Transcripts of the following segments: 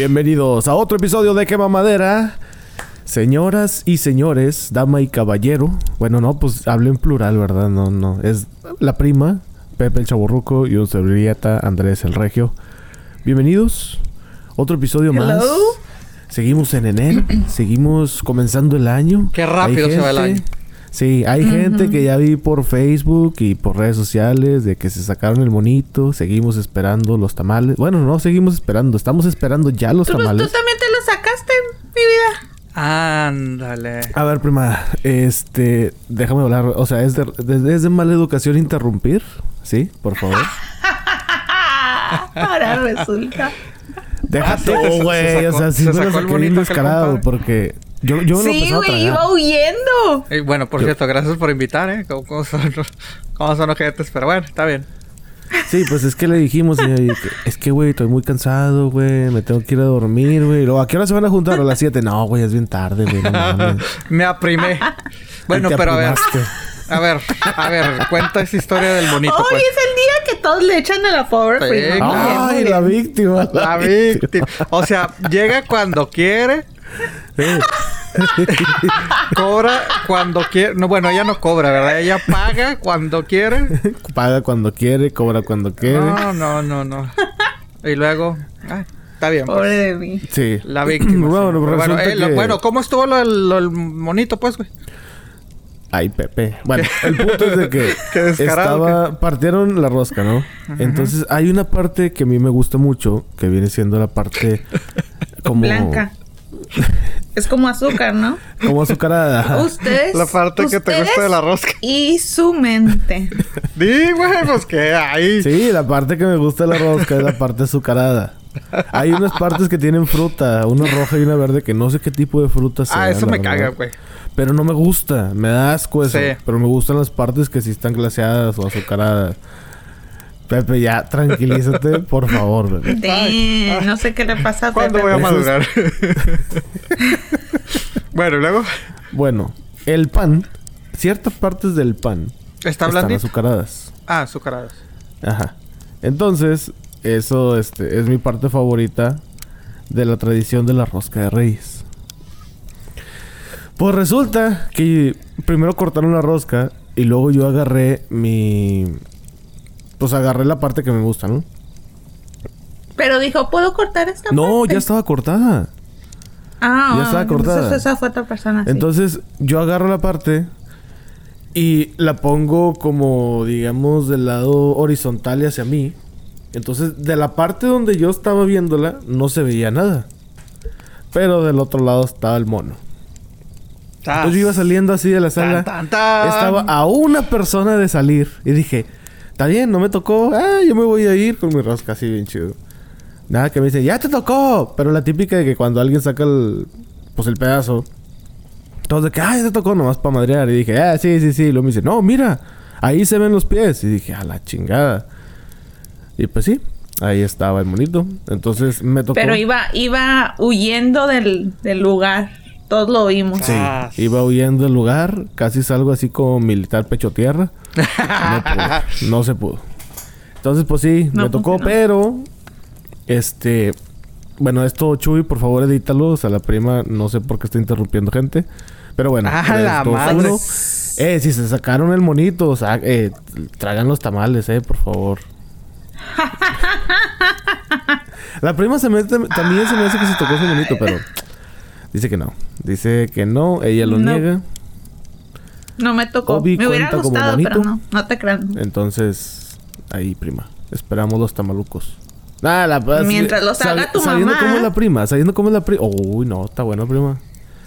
Bienvenidos a otro episodio de Quema Madera. Señoras y señores, dama y caballero. Bueno, no, pues hablo en plural, ¿verdad? No, no. Es la prima, Pepe el Chaborruco y un servilleta, Andrés el Regio. Bienvenidos. Otro episodio Hello. más. Seguimos en enero. seguimos comenzando el año. Qué rápido se va el año. Sí, hay gente que ya vi por Facebook y por redes sociales de que se sacaron el monito. Seguimos esperando los tamales. Bueno, no seguimos esperando. Estamos esperando ya los Tú, pues, tamales. tú también te lo sacaste, mi vida. Ándale. A ver, prima, este, déjame hablar. O sea, es de, de- es de mala educación interrumpir, ¿sí? Por favor. Ahora resulta. Deja Ah, güey. O sea, sí se sacó el bonito descarado porque yo, yo sí, güey, iba huyendo. Y bueno, por cierto, gracias por invitar, ¿eh? ¿Cómo, cómo son, cómo son ojetes? Pero bueno, está bien. Sí, pues es que le dijimos, y- es que, güey, estoy muy cansado, güey. Me tengo que ir a dormir, güey. Luego, ¿a qué hora se van a juntar? A las 7. No, güey, es bien tarde, güey. No. Me aprimé. Bueno, pero a ver. A ver, a ver, cuenta esa historia del bonito, Hoy pues. es el día que todos le echan a la pobre Sí, claro. Ay, la víctima. La víctima. O sea, llega cuando quiere, Sí. cobra cuando quiere. No, bueno, ella no cobra, ¿verdad? Ella paga cuando quiere. Paga cuando quiere, cobra cuando quiere. No, no, no, no. Y luego, ah, está bien. pues. Pobre de mí. Sí. La víctima. Bueno, bueno, eh, lo- bueno, ¿cómo estuvo lo, lo del monito, pues, güey? Ay, Pepe. Bueno, el punto es de que estaba... Partieron la rosca, ¿no? Entonces, hay una parte que a mí me gusta mucho, que viene siendo la parte como... Blanca. Es como azúcar, ¿no? Como azucarada. ajá. Ustedes. La parte que te gusta de la rosca. Y su mente. Di, güey, pues que ahí. Sí, la parte que me gusta de la rosca es la parte azucarada. Hay unas partes que tienen fruta, una roja y una verde, que no sé qué tipo de fruta sea. Ah, eso me verdad. caga, güey. Pero no me gusta, me da asco eso. Sí. Pero me gustan las partes que sí están glaseadas o azucaradas. Pepe, ya, tranquilízate, por favor. bebé. Damn, no sé qué le pasa a ¿Cuándo Pepe. voy a madurar? bueno, luego. Bueno, el pan, ciertas partes del pan ¿Está están azucaradas. Ah, azucaradas. Ajá. Entonces, eso este, es mi parte favorita de la tradición de la rosca de reyes. Pues resulta que primero cortaron la rosca y luego yo agarré mi... Pues agarré la parte que me gusta, ¿no? Pero dijo, ¿puedo cortar esta No, parte? ya estaba cortada. Ah, ya estaba entonces cortada. esa fue otra persona. sí. Entonces yo agarro la parte y la pongo como, digamos, del lado horizontal y hacia mí. Entonces, de la parte donde yo estaba viéndola, no se veía nada. Pero del otro lado estaba el mono. Entonces yo iba saliendo así de la sala. Tan, tan, tan. Estaba a una persona de salir. Y dije, está bien, no me tocó. Ah, yo me voy a ir con mi rosca así bien chido. Nada, que me dice, ya te tocó. Pero la típica de que cuando alguien saca el, pues el pedazo. Todos de que, ah, ya te tocó nomás para madrear. Y dije, ah, sí, sí, sí. Y luego me dice, no, mira, ahí se ven los pies. Y dije, a la chingada. Y pues sí, ahí estaba el monito. Entonces me tocó. Pero iba, iba huyendo del, del lugar. Todos lo vimos. Sí, Ah. iba huyendo del lugar, casi salgo así como militar pecho tierra. No pudo, no se pudo. Entonces, pues sí, No me tocó, funcionó. pero este bueno, esto Chuy, por favor, edítalo, o sea, la prima no sé por qué está interrumpiendo gente. Pero bueno, Ah, la madre. uno. Eh, si se sacaron el monito, o sea, eh, tragan los tamales, eh, por favor. la prima se mete, también se me hace que se tocó ese monito, pero dice que no. Dice que no, ella lo No. niega. No me tocó. Obi me hubiera cuenta como gustado, pero bonito. no. No te creas. Entonces, ahí, prima. Esperamos los tamalucos. Ah, la Mientras los haga tu Sabiendo mamá. cómo es la prima, sabiendo cómo es la prima. Uy, no, está bueno, prima.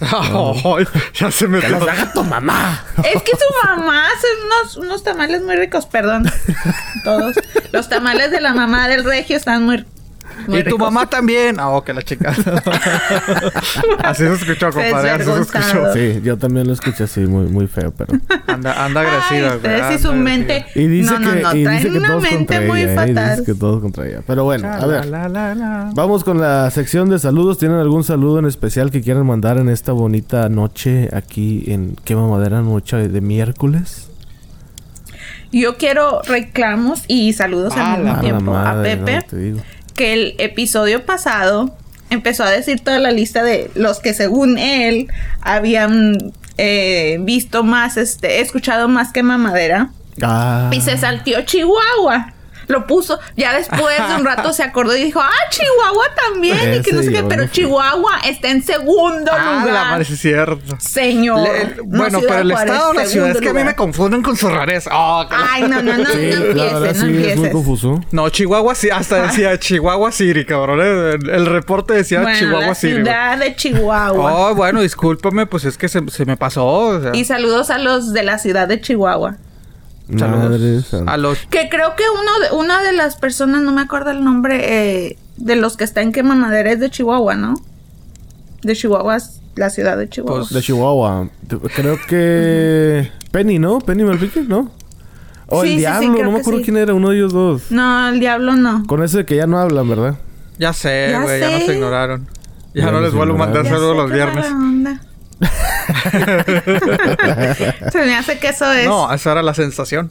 Ya se me los haga tu mamá! Es que su mamá hace unos, unos tamales muy ricos, perdón. Todos. Los tamales de la mamá del regio están muy, muy Y tu ricos. mamá también. Ah, ok, la chica. así se escuchó, compadre. Así se escuchó. Sí, yo también lo escuché así, muy, muy feo, pero. Anda, anda Ay, agresiva, güey. ustedes y anda su agresiva. mente. Y dice no, no, que, no. y traen dice que una todos mente contra muy ella, ¿eh? fatal. Dice que todos contra ella. Pero bueno, a ver. La, la, la, la. Vamos con la sección de saludos. ¿Tienen algún saludo en especial que quieran mandar en esta bonita noche aquí en Quema Madera, noche de miércoles? Yo quiero reclamos y saludos Ah, al mismo tiempo a madre, Pepe. no, te digo. Que el episodio pasado empezó a decir toda la lista de los que según él habían eh, visto más, este, escuchado más que mamadera. Ah. Y se saltió Chihuahua. Lo puso, ya después de un rato se acordó y dijo, ah, Chihuahua también. y que no sé qué, pero fui. Chihuahua está en segundo Ah, la lugar. madre, sí es cierto. Señor. Le- bueno, pero el estado o la ciudad es que a mí me confunden con. Oh, que la- Ay, no, no, no, Sí, no la empieces, verdad no sí, es muy confuso. No, Chihuahua sí, hasta decía Chihuahua City, cabrón. eh. El, el reporte decía Bueno, Chihuahua la City. ciudad de Chihuahua. Oh, bueno, discúlpame, pues es que se, se me pasó. o sea, Y saludos a los de la ciudad de Chihuahua. Saludos Madre santa. a los Que creo que uno de, una de las personas, no me acuerdo el nombre, eh, de los que está en quema madera es de Chihuahua, ¿no? De Chihuahua, es la ciudad de Chihuahua. Pues, De Chihuahua. Creo que... Penny, ¿no? Penny Malpique, ¿no? O sí, el sí, Diablo, no me acuerdo sí. quién era, uno de ellos dos. no, el diablo no. Con ese de que ya no hablan, ¿verdad? Ya sé, Ya güey, ya nos sé. ignoraron. Ya, Ya no nos les vuelvo a mandar Ya saludos los viernes. Se me hace que eso es. No, esa era la sensación.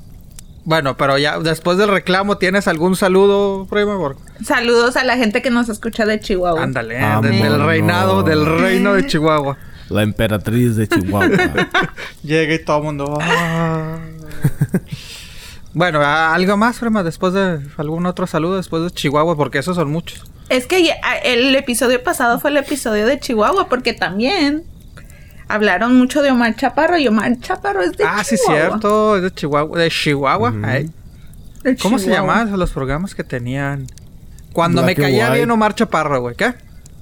Bueno, pero ya después del reclamo, ¿tienes algún saludo, prima? Saludos a la gente que nos escucha de Chihuahua. Ándale, de- del reinado, del reino de Chihuahua. La emperatriz de Chihuahua. Llega y todo el mundo. "Ah". bueno, ¿a- ¿algo más, prima? Después de algún otro saludo, después de Chihuahua, porque esos son muchos. Es que ya- el episodio pasado fue el episodio de Chihuahua, porque también hablaron mucho de Omar Chaparro y Omar Chaparro es de ah, sí, Chihuahua. cierto, es de Chihuahua. De Chihuahua. ay. De ¿Cómo se Chihuahua. llamaban los programas que tenían? Cuando Black me caía bien Omar Chaparro, güey, ¿qué?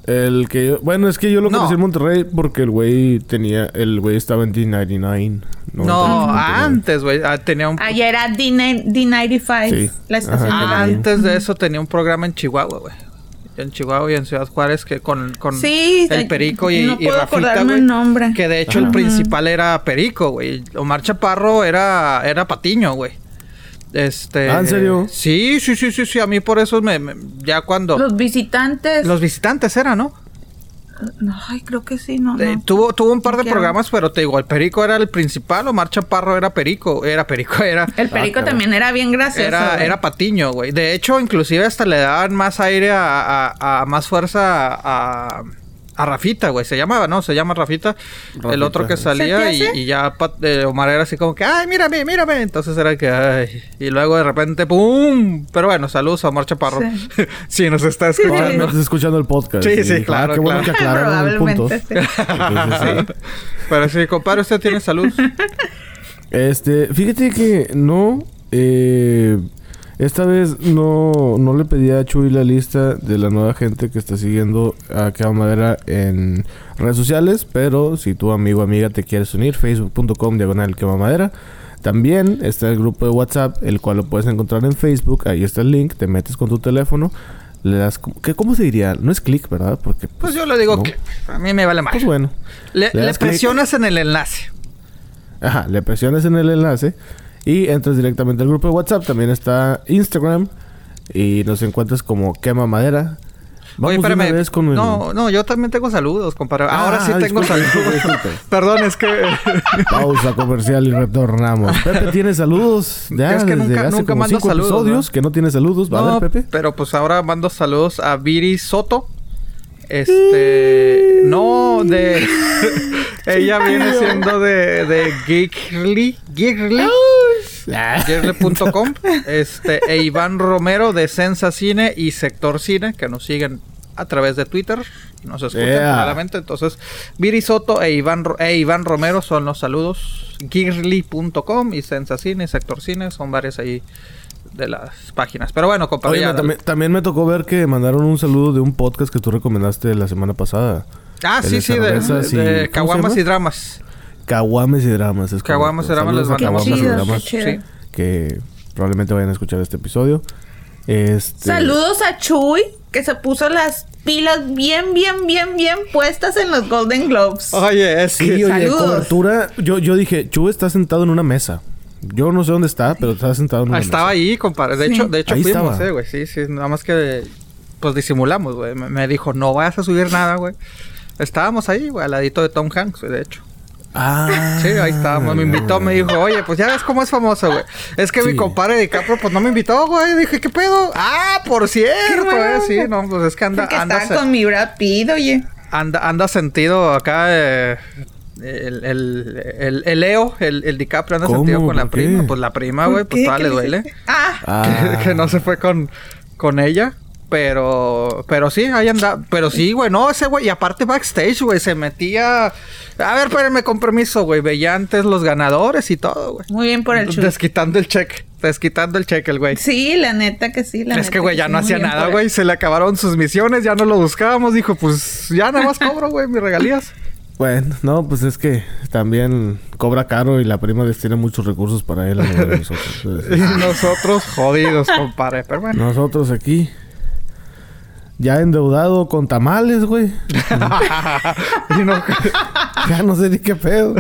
el que yo... Bueno, es que yo lo No. conocí en Monterrey porque el güey tenía... El güey estaba en D99. No, 99. antes, güey. ah, tenía un... Ayer era D9- D95, Sí. la estación. Antes de eso tenía un programa en Chihuahua, güey. En Chihuahua y en Ciudad Juárez que con, con Sí, el Perico y, no y puedo Rafita, el nombre. Que de hecho el principal era Perico, güey. Omar Chaparro era, era Patiño, güey. Este... Ah, ¿en serio? Sí, sí, sí, sí, sí. A mí por eso me... me- ya cuando... Los visitantes. Los visitantes eran, ¿no? No, ay, creo que sí, no. Eh, no. tuvo, tuvo un par de programas, pero te digo, el Perico era el principal, Omar Chaparro era Perico, era Perico, era... El perico Ah, también era bien gracioso. Era, güey. era Patiño, güey. De hecho, inclusive hasta le daban más aire a, a- a- más fuerza a, a Rafita, güey. Se llamaba, ¿no? Se llama Rafita. el otro que ¿Se salía y, ya Pat- eh, Omar era así como que, ay, mírame, mírame. Entonces era que, ay. Y luego de repente, ¡pum! Pero bueno, saludos a Omar Chaparro. Sí. Sí, nos está escuchando. Probablemente estás escuchando el podcast. Sí, sí, claro, Ah, qué bueno claro. que aclararon el punto. Probablemente, sí. Entonces, sí. Pero sí, compadre, usted tiene salud. Este, fíjate que no. eh, esta vez no, no le pedí a Chuy la lista de la nueva gente que está siguiendo a Quema Madera en redes sociales. Pero si tu amigo o amiga te quieres unir, facebook.com diagonal Quema Madera. También está el grupo de WhatsApp, el cual lo puedes encontrar en Facebook. Ahí está el link. Te metes con tu teléfono. Le das. ¿qué, ¿Cómo se diría? No es clic, ¿verdad? Porque. Pues yo le digo no. que a mí me vale más. Pues bueno. le, presionas en el enlace. Ajá, le presionas en el enlace y entras directamente al grupo de WhatsApp. También está Instagram y nos encuentras como Quema Madera. Vamos Oye, espérame. con el- No, no, yo también tengo saludos, compadre. Ah, Ahora sí tengo disculpe, saludos. disculpe. Perdón, es que... Pausa comercial y retornamos. Pepe tiene saludos. Ya Es que desde nunca- hace nunca como mando cinco saludos, episodios ¿no? que no tiene saludos. ¿Va a No, ver, Pepe? pero pues ahora mando saludos a Viri Soto. Este... No, de... Ella viene siendo de, de Geekly. Geekly. Ah. Geekly.com. Este... E Iván Romero de Sensa Cine y Sector Cine, que nos siguen a través de Twitter. Nos escuchan Yeah. claramente. Entonces, Viri Soto e Iván, e Iván Romero son los saludos. Geekly.com y Sensa Cine y Sector Cine. Son varias ahí de las páginas. Pero bueno, compadre. Oye, ya, me- también, también me tocó ver que mandaron un saludo de un podcast que tú recomendaste la semana pasada. Ah, sí, de sí, de, de ¿cómo se Caguamas y Dramas. Caguames y Dramas. Es Caguames y. Dramas les mandamos Caguames y saludos. Dramas. Sí. Que probablemente vayan a escuchar este episodio. Este... Saludos a Chuy, que se puso las pilas bien, bien, bien, bien puestas en los Golden Globes. Oye, es Sí, que... oye, Saludos. cobertura. Yo, yo dije, Chu está sentado en una mesa. Yo no sé dónde está, pero está sentado en una Ah, estaba mesa. ahí, compadre. De Sí. hecho, de hecho Ahí fuimos, estaba. eh, güey. Sí, sí. Nada más que... Pues disimulamos, güey. Me, me dijo, no vayas a subir nada, güey. Estábamos ahí, güey, al ladito de Tom Hanks, de hecho. Ah. Sí, ahí estábamos. Me invitó, me dijo, oye, pues ya ves cómo es famoso, güey. Es que mi compadre de Capro, pues no me invitó, güey. Dije, ¿qué pedo? Ah, por cierto, bueno, eh. Sí, güey. no, pues es que anda, Porque anda, estaba con mi Brad Pitt, oye. anda, anda sentido acá. eh, el, el, el, el Leo, el, el DiCaprio anda sentido con la prima. Pues la prima, güey, ¿Por pues qué? toda ¿Qué le le duele. Ah, Ah. que, que no se fue con, con ella. Pero, pero sí, ahí anda. Pero sí, güey, no, ese güey. Y aparte backstage, güey, se metía. A ver, espérenme con permiso, güey. Veía antes los ganadores y todo, güey. muy bien por el chulo. Desquitando el cheque. Desquitando el cheque, el güey. Sí, la neta que sí, la es neta que, güey, ya no hacía nada, güey. Se le acabaron sus misiones, ya no lo buscábamos. Dijo, pues ya nada más cobro, güey, mis regalías. Bueno, no, pues es que también cobra caro y la prima destina muchos recursos para él. a nosotros. Y nosotros jodidos, compadre. Pero bueno. nosotros aquí, ya endeudado con tamales, güey. y, no- Ya no sé ni qué pedo.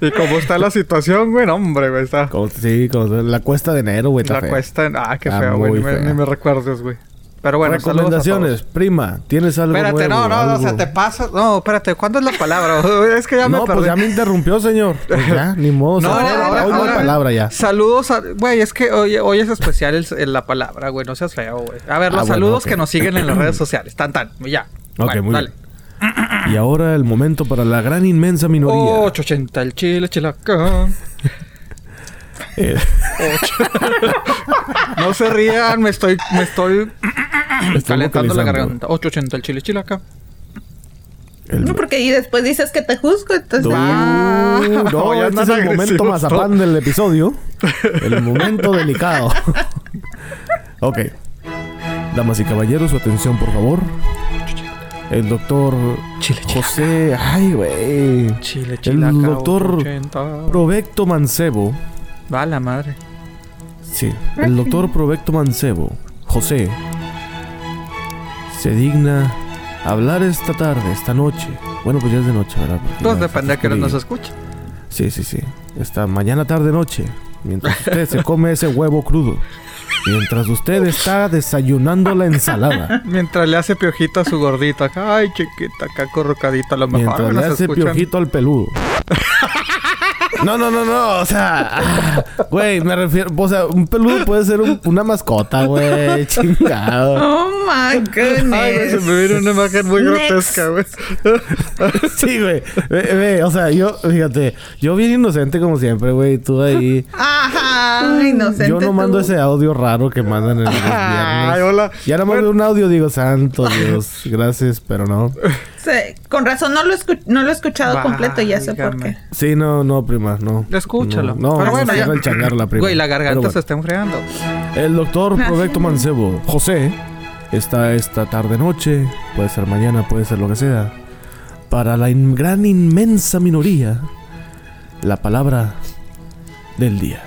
y cómo está la situación, güey, no, hombre, güey, está. Como- sí, como la cuesta de enero, güey. La fea. cuesta. Ah, qué feo, güey. Ni, me- ni me recuerdes, güey. Pero bueno, Recomendaciones, prima, ¿tienes algo Espérate, nuevo? no, no, no, o sea, algo? te pasas. No, espérate, ¿cuándo es la palabra? es que ya me No, perdí. pues ya me interrumpió, señor. Pues ya, ni modo. No, ahora- no hay ahora- palabra ya. Saludos a... Güey, es que hoy, hoy es especial el- el- la palabra, güey. No seas feo, güey. A ver, los Ah, bueno, saludos que nos siguen en las redes sociales. Tan, tan. Ya. Ok, Bueno, muy dale. bien. Y ahora el momento para la gran inmensa minoría. 880 el chile, chilacán. Eh, No se rían, me estoy... Me estoy estoy calentando la garganta. 880 el chile, chilacán. El- No, porque y después dices que te juzgo, entonces... Ah. no, Oye, este andan es el momento agresivos mazapán del episodio. El momento delicado. ok. Damas y caballeros, su atención, por favor. El doctor Chile. José... Ay, güey. Chile, El doctor 880. Provecto Mancebo. Va la madre. Sí, el doctor Provecto Mancebo, José, se digna hablar esta tarde, esta noche. Bueno, pues ya es de noche, ¿verdad? Porque ya depende de que nos oscurillo. escuche. Sí, sí, sí. Esta mañana, tarde, noche. Mientras usted se come ese huevo crudo. Mientras usted está desayunando la ensalada. Mientras le hace piojito a su gordita. acá, Ay, chiquita, acá corrocadita. A lo mejor Mientras le nos hace escuchan. piojito al peludo. No, no, no, no. O sea, ah, güey, me refiero. O sea, un peludo puede ser un- una mascota, güey. Chingado. Oh my goodness. Ay, güey, se me viene una imagen muy Next. grotesca, güey. Sí, güey. Ve, ve, o sea, yo, fíjate, yo bien inocente como siempre, güey. Tú ahí. Ajá, inocente Yo no mando tú. ese audio raro que mandan en los viernes. Ay, hola. Ya nada más veo un audio digo, santo Dios, gracias, pero no. Sí, con razón no lo, escu- no lo he escuchado completo y ya sé por Válgame. qué. Sí, no, no, no. Escúchalo. No, no, Pero no bueno, ya. el changar la prima. Güey, la garganta se está enfriando. El doctor Provecto Mancebo, José, está esta tarde noche, puede ser mañana, puede ser lo que sea. Para la in- gran inmensa minoría, la palabra del día.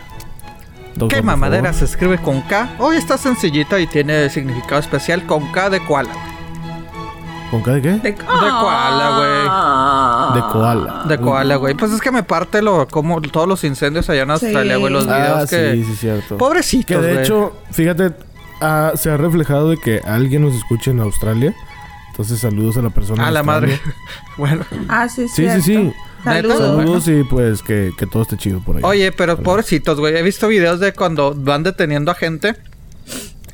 Doctor, ¿Qué mamadera se escribe con K? Hoy está sencillita y tiene significado especial con K de koala. Güey. ¿Con qué de qué? De, koala, De koala. De koala, güey. Pues es que me parte lo, como todos los incendios allá en Sí. Australia, güey. Los videos Ah, que. sí, sí, cierto. Pobrecitos, Que de güey. hecho, fíjate, ah, se ha reflejado de que alguien nos escuche en Australia. Entonces, saludos a la persona. A la madre. Bueno. Ah, sí, Sí, sí, sí. Saludos. Neta, Saludos y pues que, que todo esté chido por ahí. Oye, pero pobrecitos, güey. He visto videos de cuando van deteniendo a gente.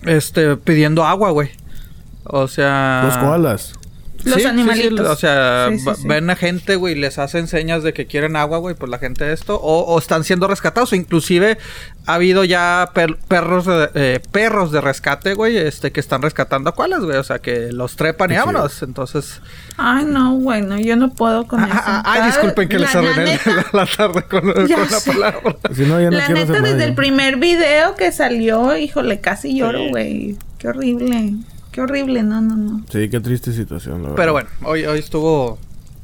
Este, pidiendo agua, güey. O sea. Los koalas. Los Sí, sí, sí, animalitos. o sea, Sí, sí, va- sí. ven a gente, güey, les hacen señas de que quieren agua, güey, pues la gente esto, o, o están siendo rescatados, o inclusive ha habido ya per- perros de, eh, perros de rescate, güey, este, que están rescatando a koalas, güey, o sea, que los trepan y vámonos, entonces... Ay, no, bueno, yo no puedo con Ah, eso. ah, ay, Cada- disculpen que la- les la arruiné neta- la, la tarde con, con la palabra. Si no, ya no la neta, desde el primer video que salió, híjole, casi lloro, güey. Qué horrible. Qué horrible, no, no, no. Sí, qué triste situación, la verdad. Pero bueno, hoy, hoy estuvo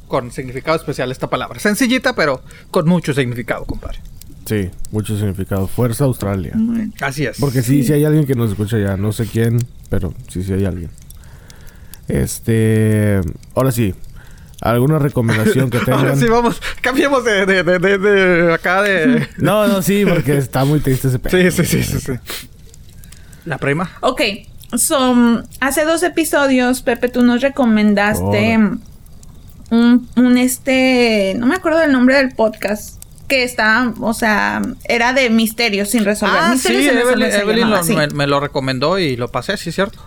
con significado especial esta palabra. Sencillita, pero con mucho significado, compadre. Sí, mucho significado. Fuerza Australia. Bueno. Así es. Porque sí, sí hay alguien que nos escucha ya. No sé quién, pero sí, sí hay alguien. Este... Ahora sí. ¿Alguna recomendación que tengan? Ahora sí, vamos, cambiemos de, de, de, de, de acá de... No, no, sí, porque está muy triste ese pedo. Sí, sí, sí, sí, sí. La prima. Ok, so, hace dos episodios, Pepe, tú nos recomendaste un, un este, no me acuerdo del nombre del podcast, que está, o sea, era de misterios sin resolver. Ah, sí, Misterios sin Evelyn, resolver se Evelyn llamaba lo- así. me, me lo recomendó y lo pasé, sí, cierto.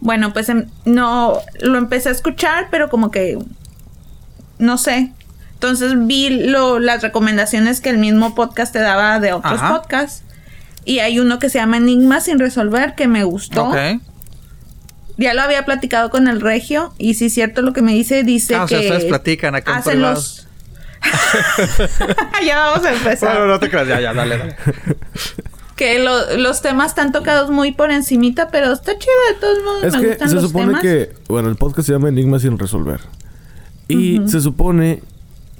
Bueno, pues em, no, lo empecé a escuchar, pero como que, no sé. Entonces vi lo, las recomendaciones que el mismo podcast te daba de otros Ajá. podcasts. Y hay uno que se llama Enigmas sin resolver que me gustó. Ok. Ya lo había platicado con el regio y si es cierto lo que me dice, dice Ah, o que... sea, ustedes platican acá en hacen los... ya vamos a empezar. Bueno, no te creas, ya, ya, dale, dale. Que lo- los temas están tocados muy por encimita, pero está chido de todos modos. Es me que gustan se los supone temas. que, bueno, el podcast se llama Enigmas sin resolver. Y se supone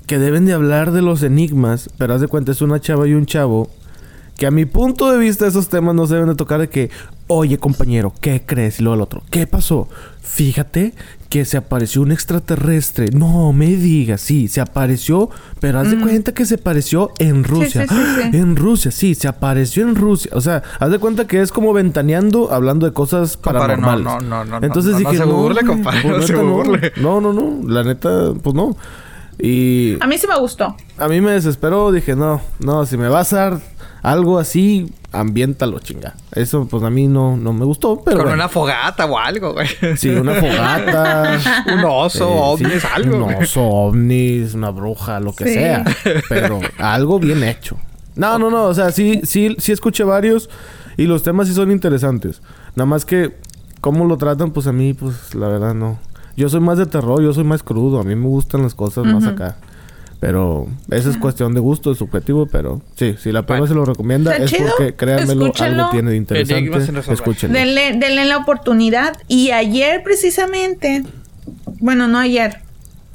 que deben de hablar de los enigmas, pero haz de cuenta, es una chava y un chavo. Que a mi punto de vista esos temas no se deben de tocar de que, oye compañero, ¿qué crees? Y luego el otro, ¿qué pasó? Fíjate que se apareció un extraterrestre. No me digas, sí, se apareció, pero haz de cuenta que se apareció en Rusia. sí, sí, sí. En Rusia, sí, se apareció en Rusia. O sea, haz de cuenta que es como ventaneando hablando de cosas no, paranormales. no, no, no, Entonces no, no dije, se burle, compadre, pues, no se neta, burle. No, no, no, la neta, pues no. Y A mí sí me gustó. a mí me desesperó, dije, no, no, si me vas a dar algo así, ambiéntalo, chinga. Eso, pues a mí no, no me gustó, pero Con bueno. una fogata o algo, güey. Sí, una fogata. Un oso, eh, ovnis, sí, algo. Un güey. oso, ovnis, una bruja, lo que Sí. sea. Pero algo bien hecho. No, no, no. O sea, sí, sí, sí escuché varios. Y los temas sí son interesantes. Nada más que... ¿Cómo lo tratan? Pues a mí, pues la verdad no. Yo soy más de terror, yo soy más crudo. A mí me gustan las cosas más acá. Pero esa es cuestión de gusto, es subjetivo, pero sí, si la Bueno. se lo recomienda es chido. porque créanmelo, Escúchenlo. algo tiene de interesante. Escúchenlo. Denle, denle la oportunidad. Y ayer precisamente, bueno, no ayer.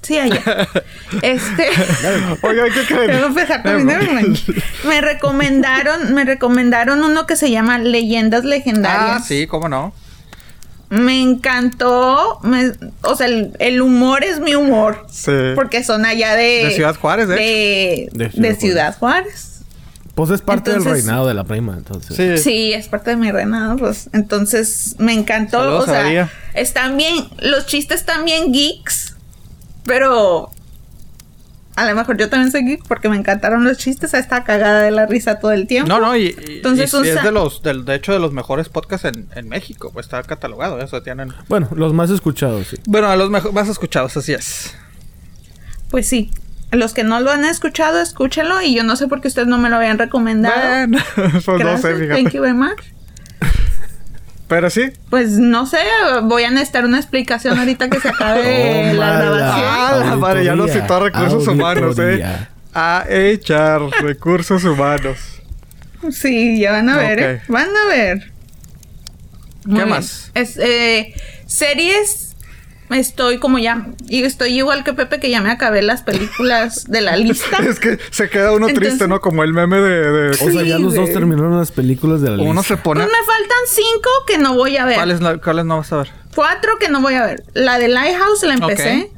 Sí, ayer. este, Oiga, ¿qué creen? me recomendaron, me recomendaron uno que se llama Leyendas Legendarias. Ah, sí, cómo no. Me encantó. me- o sea, el, el humor es mi humor. Sí. Porque son allá de... De Ciudad Juárez, de de, De de Ciudad Juárez. Pues es parte del reinado de la prima, entonces. Sí. Sí, es parte de mi reinado, pues. Entonces, me encantó. Saludos o sea, están bien, los chistes están bien geeks, pero a lo mejor yo también soy geek porque me encantaron los chistes, está cagada de la risa todo el tiempo. No, no, y, y- Entonces, y es de los, de hecho, de los mejores podcasts en, en México, pues está catalogado, eso tienen. Bueno, los más escuchados, sí. Bueno, a los más escuchados, así es. Pues sí. Los que no lo han escuchado, escúchenlo. Y yo no sé por qué ustedes no me lo habían recomendado. Bueno, pues no sé, Gracias, fíjate. thank you very much. Pero sí. Pues no sé, voy a necesitar una explicación ahorita que se acabe la Tómala. grabación. Ah, la madre, ya no citó recursos humanos, eh. A echar recursos humanos. Sí, ya van a ver. ¿eh? Van a ver. Muy bien. más? Es, eh, series. Estoy como ya. Y estoy igual que Pepe, que ya me acabé las películas de la lista. Es que se queda uno Entonces- triste, ¿no? Como el meme de. de- O sea, ya los dos terminaron las películas de la lista. uno se pone. Pues me faltan cinco que no voy a ver. ¿Cuáles no, cuáles no vas a ver? Cuatro que no voy a ver. La de Lighthouse la empecé.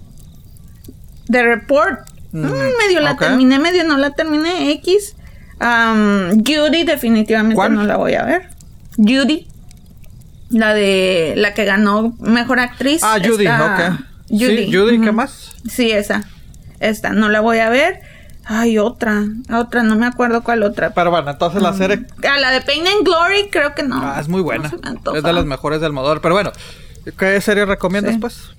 The Report. mm, medio la terminé, medio no la terminé. X. Um, Judy, definitivamente ¿Cuál? no la voy a ver. Judy. La de la que ganó mejor actriz. Ah, Judy, ok. Judy. Sí, Judy, ¿qué más? Sí, esa. Esta, no la voy a ver. Ay, otra. Otra, no me acuerdo cuál otra. Pero bueno, entonces la serie. Ah, la de Pain and Glory, creo que no. Ah, es muy buena. no es de las mejores del Modor. Pero bueno, ¿qué serie recomiendas, Sí. pues?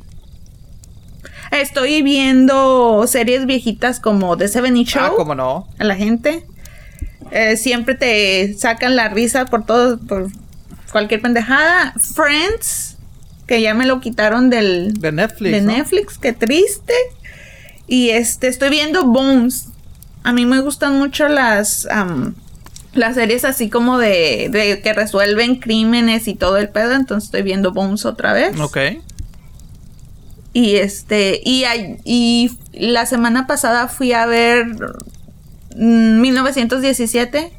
Estoy viendo series viejitas como The Seven Show. Ah, cómo no. A la gente. Eh, siempre te sacan la risa por todo, por cualquier pendejada. Friends, que ya me lo quitaron del De Netflix. de ¿no? Netflix, qué triste. Y este, estoy viendo Bones. A mí me gustan mucho las las series así como de, de que resuelven crímenes y todo el pedo. Entonces estoy viendo Bones otra vez. Ok. Y este, y, y la semana pasada fui a ver mm, 1917.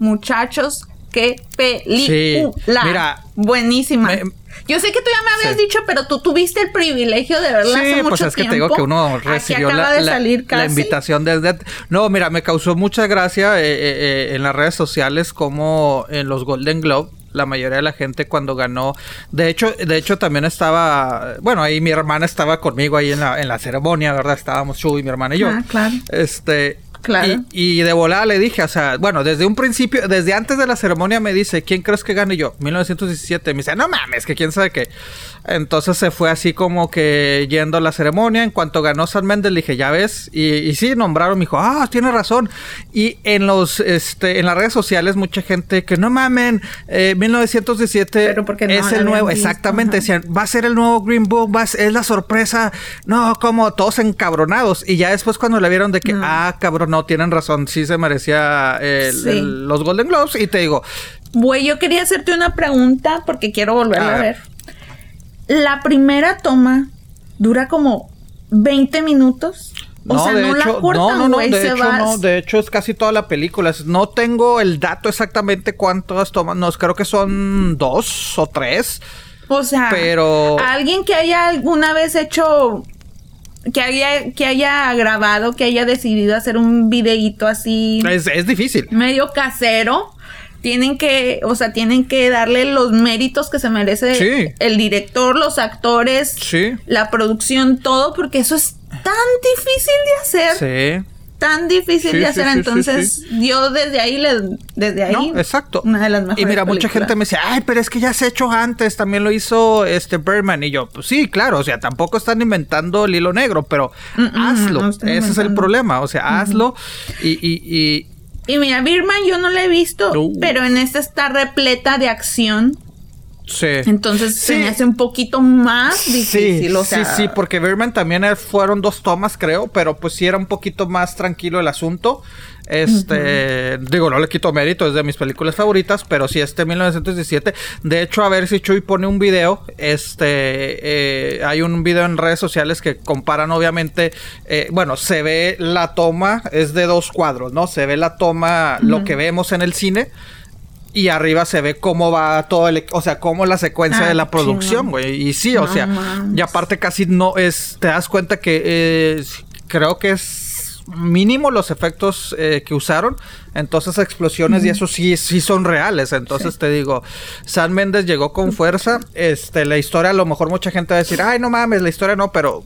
Muchachos, qué película. mira, buenísima. me- Yo sé que tú ya me habías Sí. dicho, pero tú tuviste el privilegio de verla hace Sí, mucho pues es que te digo que uno recibió la, de salir la invitación desde... No, mira, me causó mucha gracia eh, eh, eh, en las redes sociales como en los Golden Globe la mayoría de la gente cuando ganó. De hecho, de hecho también estaba, bueno, ahí mi hermana estaba conmigo ahí en la, en la ceremonia, ¿verdad? Estábamos Chu y mi hermana y yo. Ah, claro. Este, Claro. y, y de volada le dije, o sea, bueno, desde un principio, desde antes de la ceremonia me dice, ¿quién crees que gane Y yo? 1917. Me dice, no mames, que quién sabe qué. Entonces se fue así como que yendo a la ceremonia. En cuanto ganó San Méndez, le dije, ya ves. Y, y sí, nombraron, me dijo, ah, tiene razón. Y en los, este, en las redes sociales, mucha gente que no mamen, eh, 1917 Pero porque no es el nuevo, visto, exactamente. ajá. Decían, va a ser el nuevo Green Book, va a ser- es la sorpresa. No, como todos encabronados. Y ya después cuando le vieron de que, No. ah, cabrón, no, tienen razón, sí se merecía el- Sí. el- los Golden Globes. Y te digo, Güey, yo quería hacerte una pregunta porque quiero volverla A a ver. La primera toma dura como 20 minutos. O sea, de no hecho, la cortan, no, no, no, de se hecho, va- no, de hecho es casi toda la película. No tengo el dato exactamente cuántas tomas, no, creo que son dos o tres. O sea, Pero- alguien que haya alguna vez hecho que haya que haya grabado, que haya decidido hacer un videíto así Es, es difícil. medio casero, tienen que, o sea, tienen que darle los méritos que se merece Sí. el director, los actores, Sí. la producción, todo, porque eso es tan difícil de hacer, Sí. tan difícil Sí, de hacer. Entonces, yo desde ahí le, desde ahí, No, exacto. una de las mejores. Y mira, mucha gente me dice, ay, pero es que ya se ha hecho antes, también lo hizo este Birdman. Y yo, pues sí, claro, o sea, tampoco están inventando el hilo negro, pero Mm, mm, hazlo. no Ese es el problema, o sea, hazlo. Y, y, y Y mira, Birman yo no la he visto, Uh. pero en esta está repleta de acción. sí. Entonces se me hace un poquito más difícil. Sí, o sea, sí, sí, porque Birdman también fueron dos tomas, creo, pero pues sí era un poquito más tranquilo el asunto. Este, digo, no le quito mérito, es de mis películas favoritas, pero sí, este 1917. De hecho, a ver si Chuy pone un video. Este, eh, hay un video en redes sociales que comparan, obviamente, eh, bueno, se ve la toma, es de dos cuadros, ¿no? Se ve la toma, lo que vemos en el cine. Y arriba se ve cómo va todo el, o sea, cómo la secuencia Ah, de la producción, güey. Y sí, o sea, y aparte casi no es, te das cuenta que eh, creo que es mínimo los efectos eh, que usaron. Entonces explosiones y eso sí, sí son reales. Entonces te digo, San Méndez llegó con fuerza. Este, la historia, a lo mejor mucha gente va a decir, ay, no mames, la historia no, pero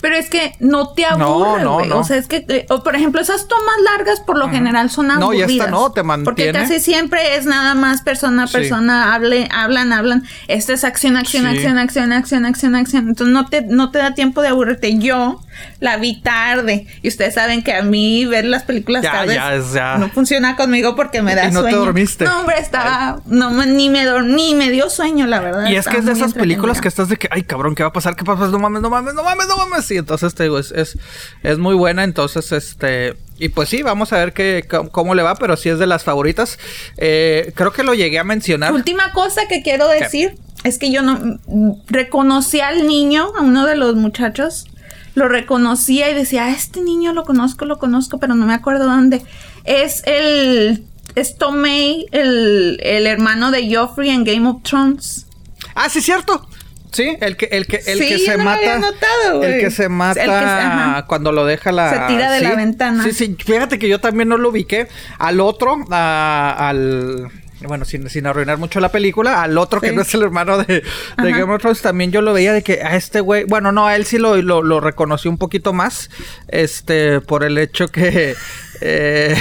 Pero es que no te No, aburre, no, güey. no. O sea, es que, eh, o por ejemplo, esas tomas largas por lo general son No, y aburridas. esta no, te Porque mantiene. casi siempre es nada más persona a Sí. persona, hable, hablan, hablan. Esta es acción, acción, Sí. acción, acción, acción, acción, acción. Entonces no te, no te da tiempo de aburrirte. Yo la vi tarde. Y ustedes saben que a mí ver las películas Ya, ya. no funciona conmigo porque me da Y no te sueño. dormiste. No, hombre, estaba... No, me- ni me dor- ni me dio sueño, la verdad. Y es que es de esas películas que estás de que, ay cabrón, ¿qué va a pasar? ¿Qué pasa? No mames, no mames, no mames, no mames. Y entonces te digo, es, es, es muy buena. Entonces, este. Y pues sí, vamos a ver qué, cómo, cómo le va, pero sí es de las favoritas. Eh, creo que lo llegué a mencionar. Última cosa que quiero decir es que yo no mm, reconocí al niño, a uno de los muchachos, lo reconocía y decía, "Ah, este niño lo conozco, lo conozco, pero no me acuerdo dónde. Es el es Tomei, el, el hermano de Joffrey en Game of Thrones. Ah, sí, cierto. Sí, el que, el que, el Sí, que se no mata. había notado, güey. el que se mata El que se- ajá. cuando lo deja la. Se tira de sí, la ventana. Sí, sí. Fíjate que yo también no lo ubiqué. Al otro, a- al. Bueno, sin, sin arruinar mucho la película, al otro que no es el hermano de, de. Game of Thrones, también yo lo veía de que a este güey, bueno, no, a él sí lo, lo, lo reconocí un poquito más, este, por el hecho que eh,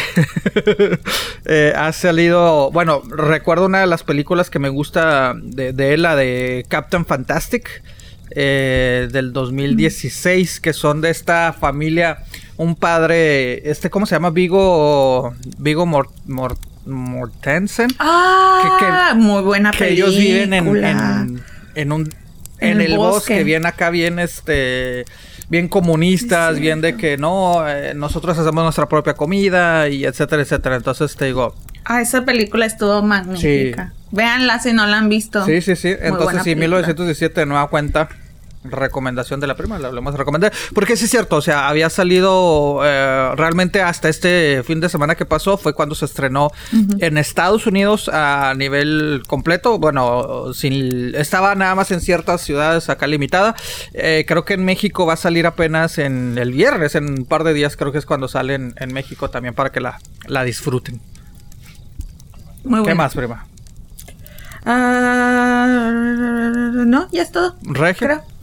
eh, ha salido, bueno, recuerdo una de las películas que me gusta de, de él, la de Captain Fantastic. eh, del 2016 que son de esta familia un padre este cómo se llama Vigo Vigo Mort, Mort- Mortensen Ah, muy buena que película. ellos viven en, en, en un En en, el el bosque. bosque. bien acá bien este bien comunistas bien de que no eh, nosotros hacemos nuestra propia comida y etcétera etcétera entonces te digo Ah, esa película estuvo magnífica. Véanla si no la han visto. sí sí sí Muy entonces sí película. 1917 de nueva cuenta recomendación de la prima, la hablamos de recomendar. Porque sí es cierto, o sea, había salido eh, realmente hasta este fin de semana que pasó, fue cuando se estrenó en Estados Unidos a nivel completo. Bueno, sin, estaba nada más en ciertas ciudades acá limitada. Eh, creo que en México va a salir apenas en el viernes, en un par de días, creo que es cuando sale en, México también para que la, la disfruten. Muy ¿Qué buena. más, prima? Ah, no, ya es todo. Regio. Creo.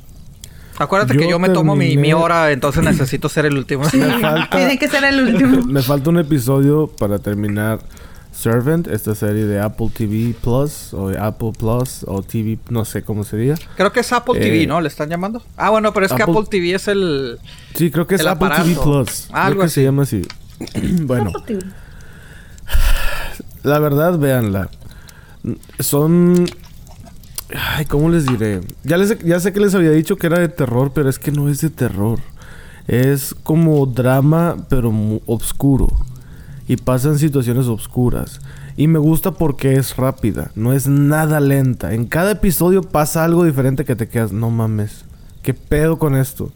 Acuérdate que Yo me tomo mi, hora, entonces necesito ser el último. Sí, falta- tiene que ser el último. Me falta un episodio para terminar Servant, esta serie de Apple TV Plus o Apple Plus o TV, no sé cómo se diga. Creo que es Apple Eh, TV, ¿no? Le están llamando. Ah, bueno, pero es que Apple- TV es el... Sí, creo que es Apple TV. Plus. Algo creo que se llama así. bueno, la verdad, véanla. Son. Ay, ¿cómo les diré? Ya, les, ya sé que les había dicho que era de terror, pero es que no es de terror. Es como drama, pero obscuro. Y pasan situaciones obscuras. Y me gusta porque es rápida, no es nada lenta. En cada episodio pasa algo diferente que te quedas, no mames, ¿qué pedo con esto?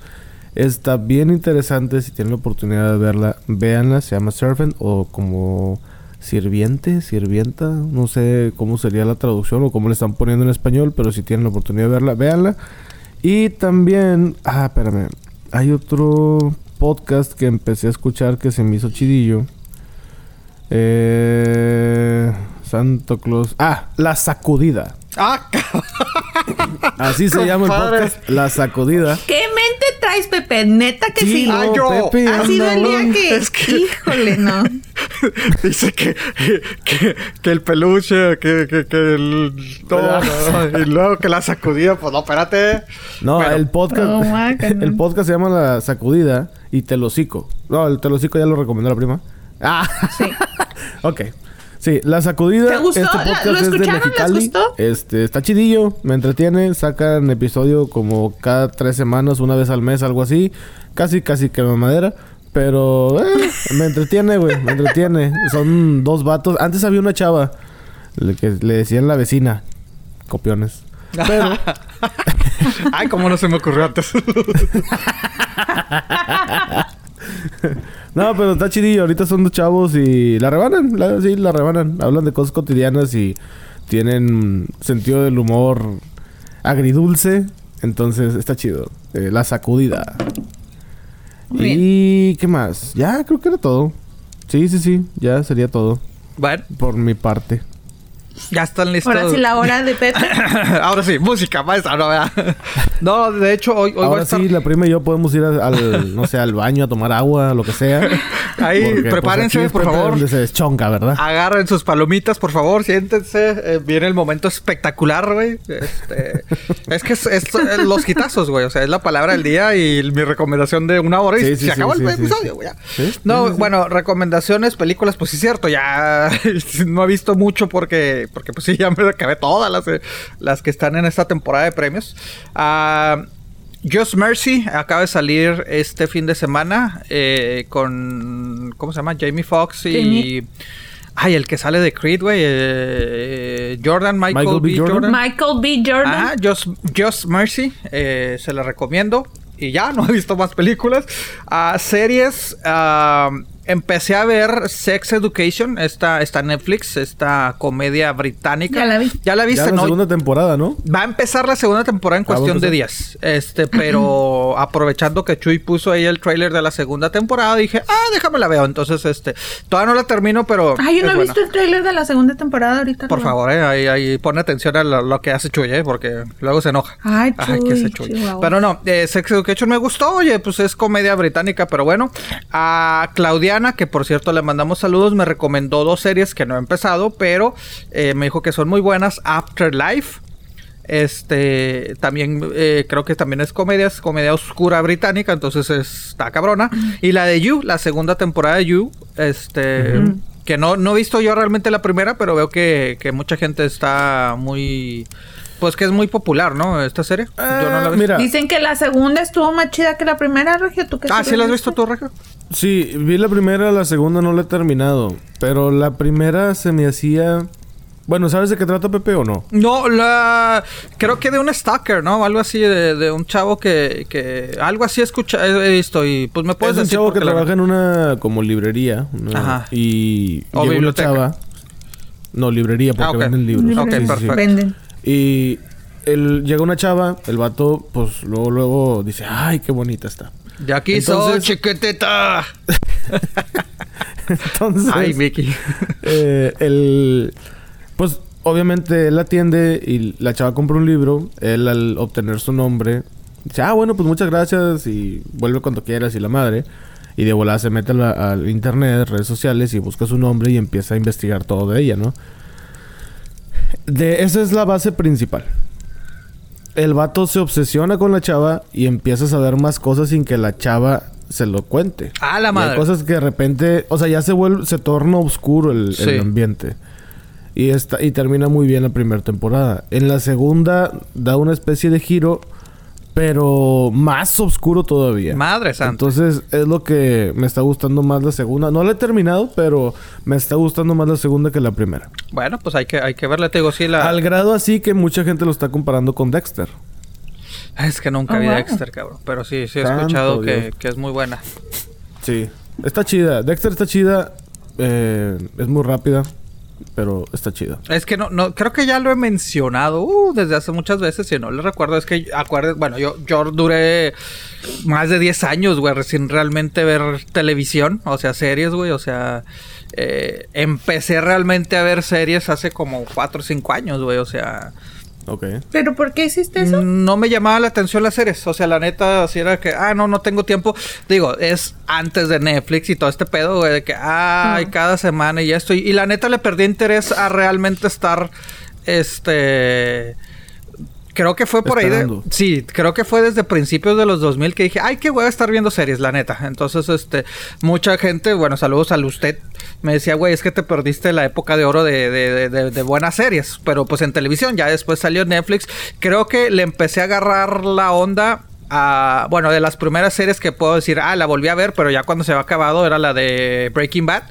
Está bien interesante, si tienen la oportunidad de verla, véanla, se llama Servant o como sirviente, sirvienta, no sé cómo sería la traducción o cómo le están poniendo en español, pero si tienen la oportunidad de verla, véanla. Y también, ah, espérame, hay otro podcast que empecé a escuchar que se me hizo chidillo. Eh, Santo Claus. Ah, La Sacudida. Ah. Así se llama el podcast. La Sacudida. ¿Qué mente traes, Pepe? Neta que sí. no, Ay, yo- Pepe, ha sido el anda. día que... Es que- Híjole, no. Dice que, que, que el peluche, que, que, que el... todo, ¿no? Y luego que la sacudida, pues no, espérate. No, Bueno. el podcast. Oh, guácala. el podcast se llama La Sacudida y Telocico. No, el Telocico ya lo recomendó la prima. Ah, Sí. ok. Sí, La Sacudida. ¿Te gustó? Este ¿La- podcast lo es de escucharon? ¿Les Mexicali. gustó? Este, está chidillo, me entretiene. Sacan episodio como cada tres semanas, una vez al mes, algo así. Casi, casi que madera. Pero eh, me entretiene, güey. Me entretiene. Son dos vatos. Antes había una chava. Le, que le decían la vecina. Copiones. Pero. Ay, cómo no se me ocurrió antes. No, pero está chidillo. Ahorita son dos chavos y la rebanan. La, sí, la rebanan. Hablan de cosas cotidianas y tienen sentido del humor agridulce. Entonces está chido. Eh, la sacudida. ¿Y qué más? Ya, creo que era todo. Sí, sí, sí. Ya sería todo. bueno, Por mi parte. Ya están listos. Ahora sí, la hora de Pepe. Ahora sí, música, maestra, no, ¿verdad? no, de hecho, hoy, hoy voy a Ahora estar... sí, la prima y yo podemos ir al, no sé, al baño a tomar agua, lo que sea. Ahí, Porque, pues, prepárense, por favor. Donde se deschonga, ¿verdad? Agarren sus palomitas, por favor, siéntense. Eh, viene el momento espectacular, güey. Este, es que es, es, eh, los quitazos, güey. O sea, es la palabra del día y mi recomendación de una hora y Sí, se sí, sí, acabó sí, el sí, episodio, güey. No, sí, sí, sí. bueno, recomendaciones, películas, pues sí cierto, ya no he visto mucho porque, porque pues sí, ya me acabé todas las, eh, las que están en esta temporada de premios. Ah, Just Mercy acaba de salir este fin de semana eh, con, ¿cómo se llama? Jamie Foxx y... Jamie. Ay, el que sale de Creed, güey. eh, Jordan, Michael, Michael B. B. Jordan. Jordan. Michael B. Jordan. Ajá, Just, Just Mercy. eh, se la recomiendo. Y ya, no he visto más películas. Ah, series. ah, empecé a ver Sex Education. Esta, esta Netflix. Esta comedia británica. Ya la vi. Ya la viste, ya la ¿no? segunda temporada, ¿no? Va a empezar la segunda temporada en Ah, cuestión de días. Este, pero aprovechando que Chuy puso ahí el tráiler de la segunda temporada, dije, ah, déjame la veo. Entonces, este, todavía no la termino, pero. Ay, yo no he buena. visto el tráiler de la segunda temporada ahorita. Por favor, eh, ahí, ahí pone atención a lo, lo que hace Chuy, eh, porque luego se enoja. Ay, que ese Chuy, Chuy. chihuahua. Pero no, eh, Sex Education me gustó, oye, pues es comedia británica, pero bueno. A Claudiana, que por cierto le mandamos saludos, me recomendó dos series que no he empezado, pero eh, me dijo que son muy buenas. Afterlife. Este también eh, creo que también es comedia, es comedia oscura británica, entonces está cabrona. Y la de You, la segunda temporada de You, este que no, no he visto yo realmente la primera, pero veo que, que mucha gente está muy pues que es muy popular, ¿no? Esta serie. yo no la Ah, mira. Dicen que la segunda estuvo más chida que la primera, Regio. ¿Tú qué Ah, ¿sí la has visto tú, Regio? Sí, vi la primera, la segunda no la he terminado. Pero la primera se me hacía. Bueno, ¿sabes de qué trata Pepe o no? No, la creo que de un stalker, ¿no? Algo así de, de un chavo que, que algo así escucha, he, he visto y pues me puedes es un decir chavo porque que la- trabaja en una como librería. una- Ajá. Y O llega una biblioteca. chava. No, librería, porque Ah, venden libros. Ok, Sí, sí, sí. perfecto. Venden. Y él, llega una chava, el vato, pues luego, luego dice, ay, qué bonita está. Ya aquí Entonces- chiquitita. Entonces, Ay, Vicky. eh, el, pues obviamente él atiende y la chava compra un libro. Él al obtener su nombre dice, ah, bueno, pues muchas gracias y vuelve cuando quieras y la madre. Y de volada se mete al internet, redes sociales y busca su nombre y empieza a investigar todo de ella, ¿no? De, esa es la base principal. El vato se obsesiona con la chava y empieza a saber más cosas sin que la chava se lo cuente. Ah, Y la hay madre. cosas que de repente, o sea, ya se vuelve, se torna oscuro el, el ambiente. Y está, y termina muy bien la primera temporada. En la segunda da una especie de giro, pero más oscuro todavía. Madre santa. Entonces es lo que me está gustando más la segunda. No la he terminado, pero me está gustando más la segunda que la primera. Bueno, pues hay que, hay que verla. Te digo, sí, la... Al grado así que mucha gente lo está comparando con Dexter. Es que nunca Oh, vi wow. Dexter, cabrón. Pero sí, sí he Santo escuchado que, que es muy buena. Sí. Está chida. Dexter está chida. eh, es muy rápida. Pero está chida. Es que no, no, creo que ya lo he mencionado uh, desde hace muchas veces y no le recuerdo. Es que, acuerdes, bueno, yo, yo duré más de 10 años, güey, sin realmente ver televisión, o sea, series, güey, o sea, eh, empecé realmente a ver series hace como 4 o 5 años, güey, o sea, Ok. ¿Pero por qué hiciste eso? no me llamaba la atención las series, o sea, la neta, si era que, ah, no, no tengo tiempo, digo, es antes de Netflix y todo este pedo, güey, de que, ay, cada semana y esto, y, y la neta le perdí interés a realmente estar, este... Creo que fue por ahí de... Sí, creo que fue desde principios de los 2000 que dije, ay, qué voy a estar viendo series, la neta. Entonces, este, mucha gente, bueno, saludos al usted, me decía, güey, es que te perdiste la época de oro de, de- de- de- de buenas series, pero pues en televisión, ya después salió Netflix. Creo que le empecé a agarrar la onda a, bueno, de las primeras series que puedo decir, ah, la volví a ver, pero ya cuando se había acabado era la de Breaking Bad.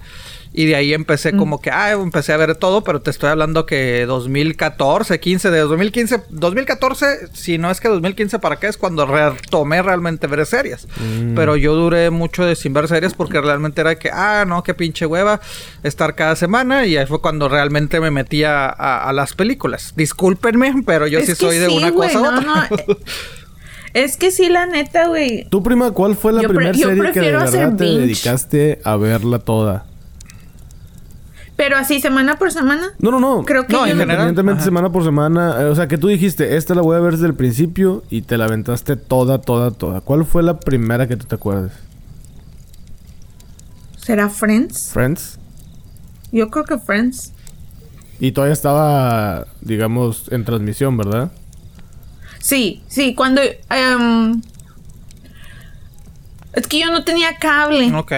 Y de ahí empecé como que, ah, empecé a ver todo, pero te estoy hablando que 2014, 15, de 2015, 2014, si no es que 2015 para qué es cuando retomé realmente ver series. Pero yo duré mucho de sin ver series porque realmente era que, ah, no, qué pinche hueva estar cada semana y ahí fue cuando realmente me metí a, a- a las películas. Discúlpenme, pero yo Es sí soy de una cosa a no, otra. no, eh, Es que sí, la neta, güey. ¿Tu prima cuál fue la primera serie que de hacer te binge. dedicaste a verla toda? Pero así, semana por semana. No, no, no. Creo que No, yo en. Independientemente semana por semana. eh, o sea, que tú dijiste, esta la voy a ver desde el principio y te la aventaste toda, toda, toda. ¿Cuál fue la primera que tú te acuerdas? ¿Será Friends? ¿Friends? Yo creo que Friends. Y todavía estaba, digamos, en transmisión, ¿verdad? Sí, sí, cuando... em, es que yo no tenía cable. ok.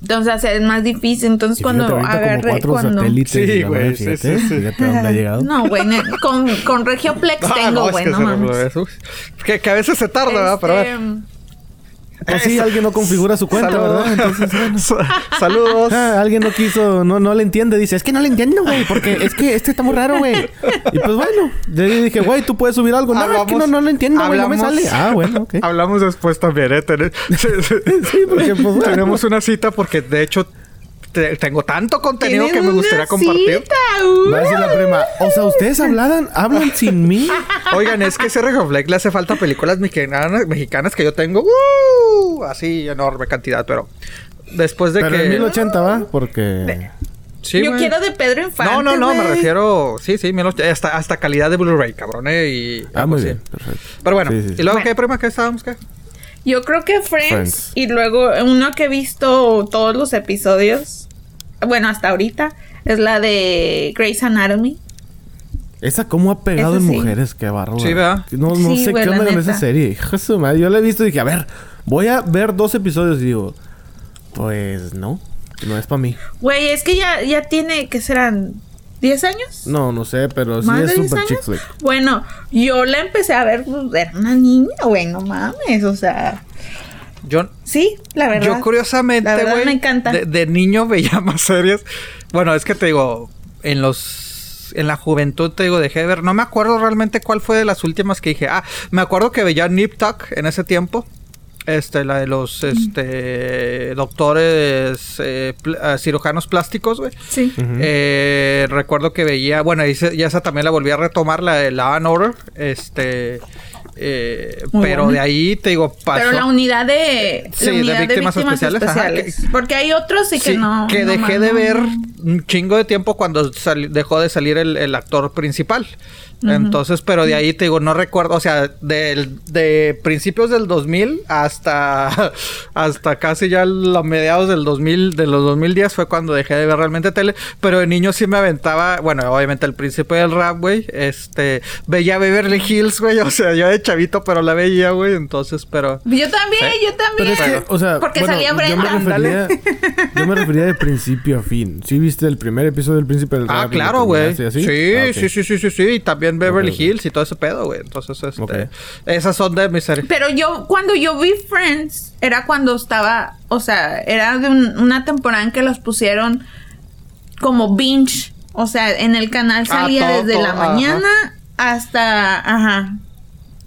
Entonces, es más difícil. Entonces, cuando agarré... Cuando... Sí, güey, sí, sí, sí. Fíjate a dónde ha llegado. No, güey, con, con Regioplex Ah, tengo, güey, que no, mames. Que, que a veces se tarda, ¿verdad? Pero a ver. Pues sí, alguien no configura su cuenta, Saludos. ¿verdad? Entonces, bueno. Sa- Saludos. Ah, alguien no quiso, no, no le entiende. Dice, es que no le entiendo, güey, porque es que este está muy raro, güey. Y pues bueno, le dije, güey, tú puedes subir algo. No, es que no, no lo entiendo, güey, no me hablamos- sale. Ah, bueno, ok. Hablamos después también, ¿eh? Ten- Sí, porque pues bueno. Tenemos una cita porque de hecho tengo tanto contenido ¿tienes que me gustaría una compartir. cita? Uh. Va a decir la prima, o sea, ustedes hablan, hablan sin mí. Oigan, es que ese Regoflex le hace falta películas mexicanas, mexicanas que yo tengo. ¡uh! así enorme cantidad, pero después de Pero que. en 1080 va, porque... Sí, Yo quiero de Pedro Infante, No, no, no, me refiero. Sí, sí, 1080, hasta, hasta calidad de Blu-ray, cabrón, ¿eh? Y, Ah, muy bien, sí. perfecto. Pero bueno, Sí, sí, sí. ¿y luego Bueno. qué, prima? ¿Qué estábamos? ¿Qué? Yo creo que Friends, Friends. y luego uno que he visto todos los episodios, bueno, hasta ahorita, es la de Grey's Anatomy. Esa cómo ha pegado Eso en sí. mujeres, qué barro. Sí, ¿verdad? No, no Sí, sé güey, qué onda con esa serie. Yo la he visto y dije, a ver, voy a ver dos episodios y digo, pues no, no es para mí. Güey, es que ya, ya tiene, ¿qué serán? ¿10 años? No, no sé, pero sí ¿Más es de 10 super chick flick. Bueno, yo la empecé a ver, pues, era una niña, güey, no mames, o sea, Yo, sí, la verdad. Yo curiosamente, La verdad güey, me encanta. De, de niño veía más series. Bueno, es que te digo, en los en la juventud te digo, dejé de ver, no me acuerdo realmente cuál fue de las últimas que dije. Ah, me acuerdo que veía Nip Tuck en ese tiempo. Este, la de los este doctores eh, pl- ah, cirujanos plásticos, güey. Sí. Ujú. Eh, recuerdo que veía, bueno, y, se- y esa también la volví a retomar, la de Law and Order. Este. Eh, pero buena. de ahí te digo, pasó. Pero la unidad de, Sí, la de unidad víctimas especiales, ajá, que- Porque hay otros y que Sí, no. que no dejé más, de no, ver no. un chingo de tiempo cuando dejó de salir el, el actor principal. Entonces, pero de ahí te digo, no recuerdo, o sea, del- de principios del 2000 hasta, hasta casi ya los mediados del 2000, de los 2010 fue cuando dejé de ver realmente tele, pero de niño sí me aventaba, bueno, obviamente el príncipe del rap, güey, este, veía Beverly Hills, güey, o sea, yo de chavito, pero la veía, güey, entonces, pero... Yo también, yo también. Pero es que, o sea, Porque bueno, salía yo me Brenda. refería, yo me refería de principio a fin. ¿Sí viste el primer episodio del Príncipe del Ah, Rap lo claro, güey. Sí? Ah, sí, sí, sí, sí, sí. Y también Beverly. Hills y todo ese pedo, güey. Entonces, este, esas son de mis series. Pero yo, cuando yo vi Friends, era cuando estaba, o sea, era de un- una temporada en que los pusieron como binge. O sea, en el canal Ah, salía todo, desde la ajá. mañana hasta, ajá,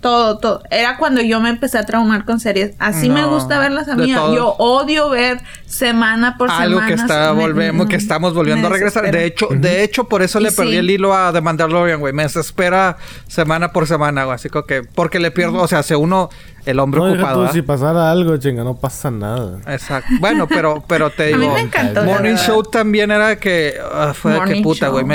todo, todo. Era cuando yo me empecé a traumar con series. Así me gusta verlas a mí. Yo odio ver semana por semana. Algo que está Me- volvemos, que estamos volviendo a regresar. desespera. De hecho, de hecho, por eso Y le perdí sí. el hilo a The Mandalorian, güey. Me desespera semana por semana, güey. Así que, porque le pierdo, o sea, se uno el hombre No, ocupado. tú, ¿verdad? si pasara algo, chinga, no pasa nada. Exacto. Bueno, pero, pero te A mí digo, me encantó, Morning. Show también era que ah, fue de que puta, güey.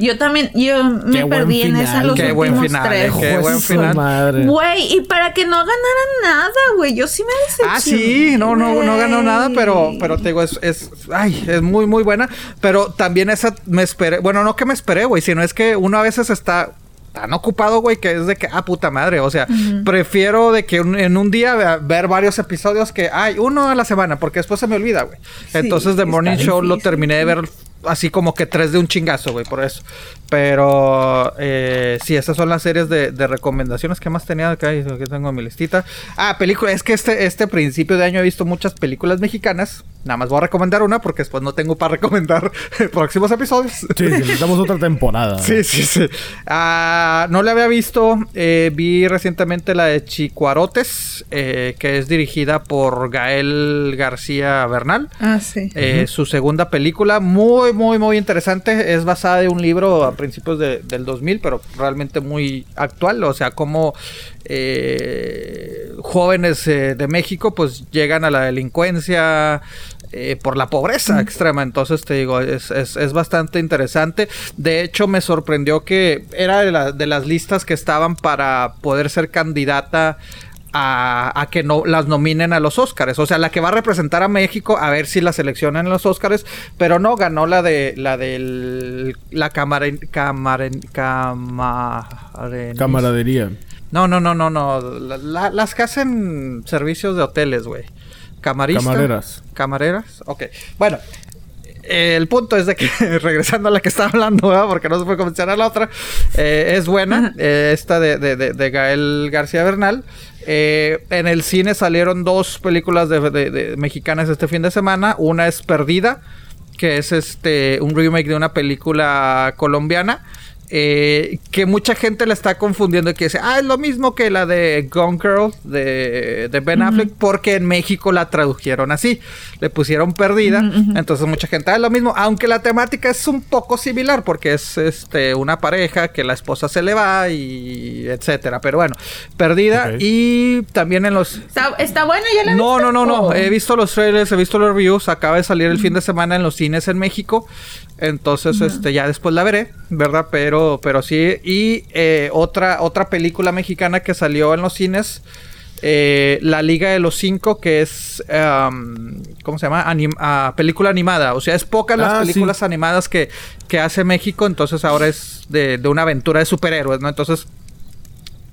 Yo también, yo me Qué buen perdí en final, esa los qué buen últimos final, tres. eh, qué buen final. madre. Güey, y para que no ganaran nada, güey. Yo sí me decepcioné. Ah, sí, no, no, no ganó nada, pero, pero te digo, es, es, ay, es muy, muy buena. Pero también esa me esperé, bueno, no que me esperé, güey, sino es que uno a veces está tan ocupado, güey, que es de que, ah, puta madre, o sea, prefiero de que un- en un día vea- ver varios episodios que, ay, uno a la semana, porque después se me olvida, güey. Entonces, The Morning Show lo terminé de ver así como que tres de un chingazo, güey, por eso. Pero eh, sí, esas son las series de, de recomendaciones que más tenía acá. Aquí tengo mi listita. Ah, película. Es que este, este principio de año he visto muchas películas mexicanas. Nada más voy a recomendar una porque después no tengo para recomendar próximos episodios. Sí, sí, necesitamos otra temporada. Sí, sí, sí. Ah, no la había visto. eh, vi recientemente la de Chicuarotes, eh, que es dirigida por Gael García Bernal. Ah, sí. Eh, Su segunda película, muy, muy, muy interesante. Es basada en un libro principios de- del 2000, pero realmente muy actual. O sea, como eh, jóvenes eh, de México pues llegan a la delincuencia. eh, por la pobreza extrema, entonces te digo, es, es- es bastante interesante. De hecho, me sorprendió que era de, la- de las listas que estaban para poder ser candidata a, a que no las nominen a los Oscars. O sea, la que va a representar a México, a ver si la seleccionan en los Oscars, pero no ganó la de la del la cámara cámara Camaradería. No, no, no, no, no. La- la- las que hacen servicios de hoteles, güey. Camarista. Camareras. Camareras. Ok. Bueno. eh, El punto es de que, regresando a la que estaba hablando, ¿verdad? porque no se puede mencionar la otra, eh, es buena, eh, esta de, de- de- de Gael García Bernal. Eh, en el cine salieron dos películas de, de- mexicanas este fin de semana. Una es Perdida, que es este un remake de una película colombiana. Eh, que mucha gente la está confundiendo y que dice, ah, es lo mismo que la de Gone Girl de, de Ben Affleck, porque en México la tradujeron así, le pusieron perdida, entonces mucha gente, ah, es lo mismo, aunque la temática es un poco similar, porque es este una pareja que la esposa se le va y etcétera, pero bueno, perdida y también en los ¿Está, está buena? ¿Ya la no, no, no, no. Oh. He visto los trailers, he visto los reviews. Acaba de salir el fin de semana en los cines en México. Entonces, este, ya después la veré, ¿verdad? Pero, pero sí. Y eh, otra, otra película mexicana que salió en los cines. eh, la Liga de los Cinco, que es, um, ¿cómo se llama? Anim- ah, película animada. O sea, es pocas las Ah, sí. películas animadas que, que hace México. Entonces ahora es de, de una aventura de superhéroes, ¿no? Entonces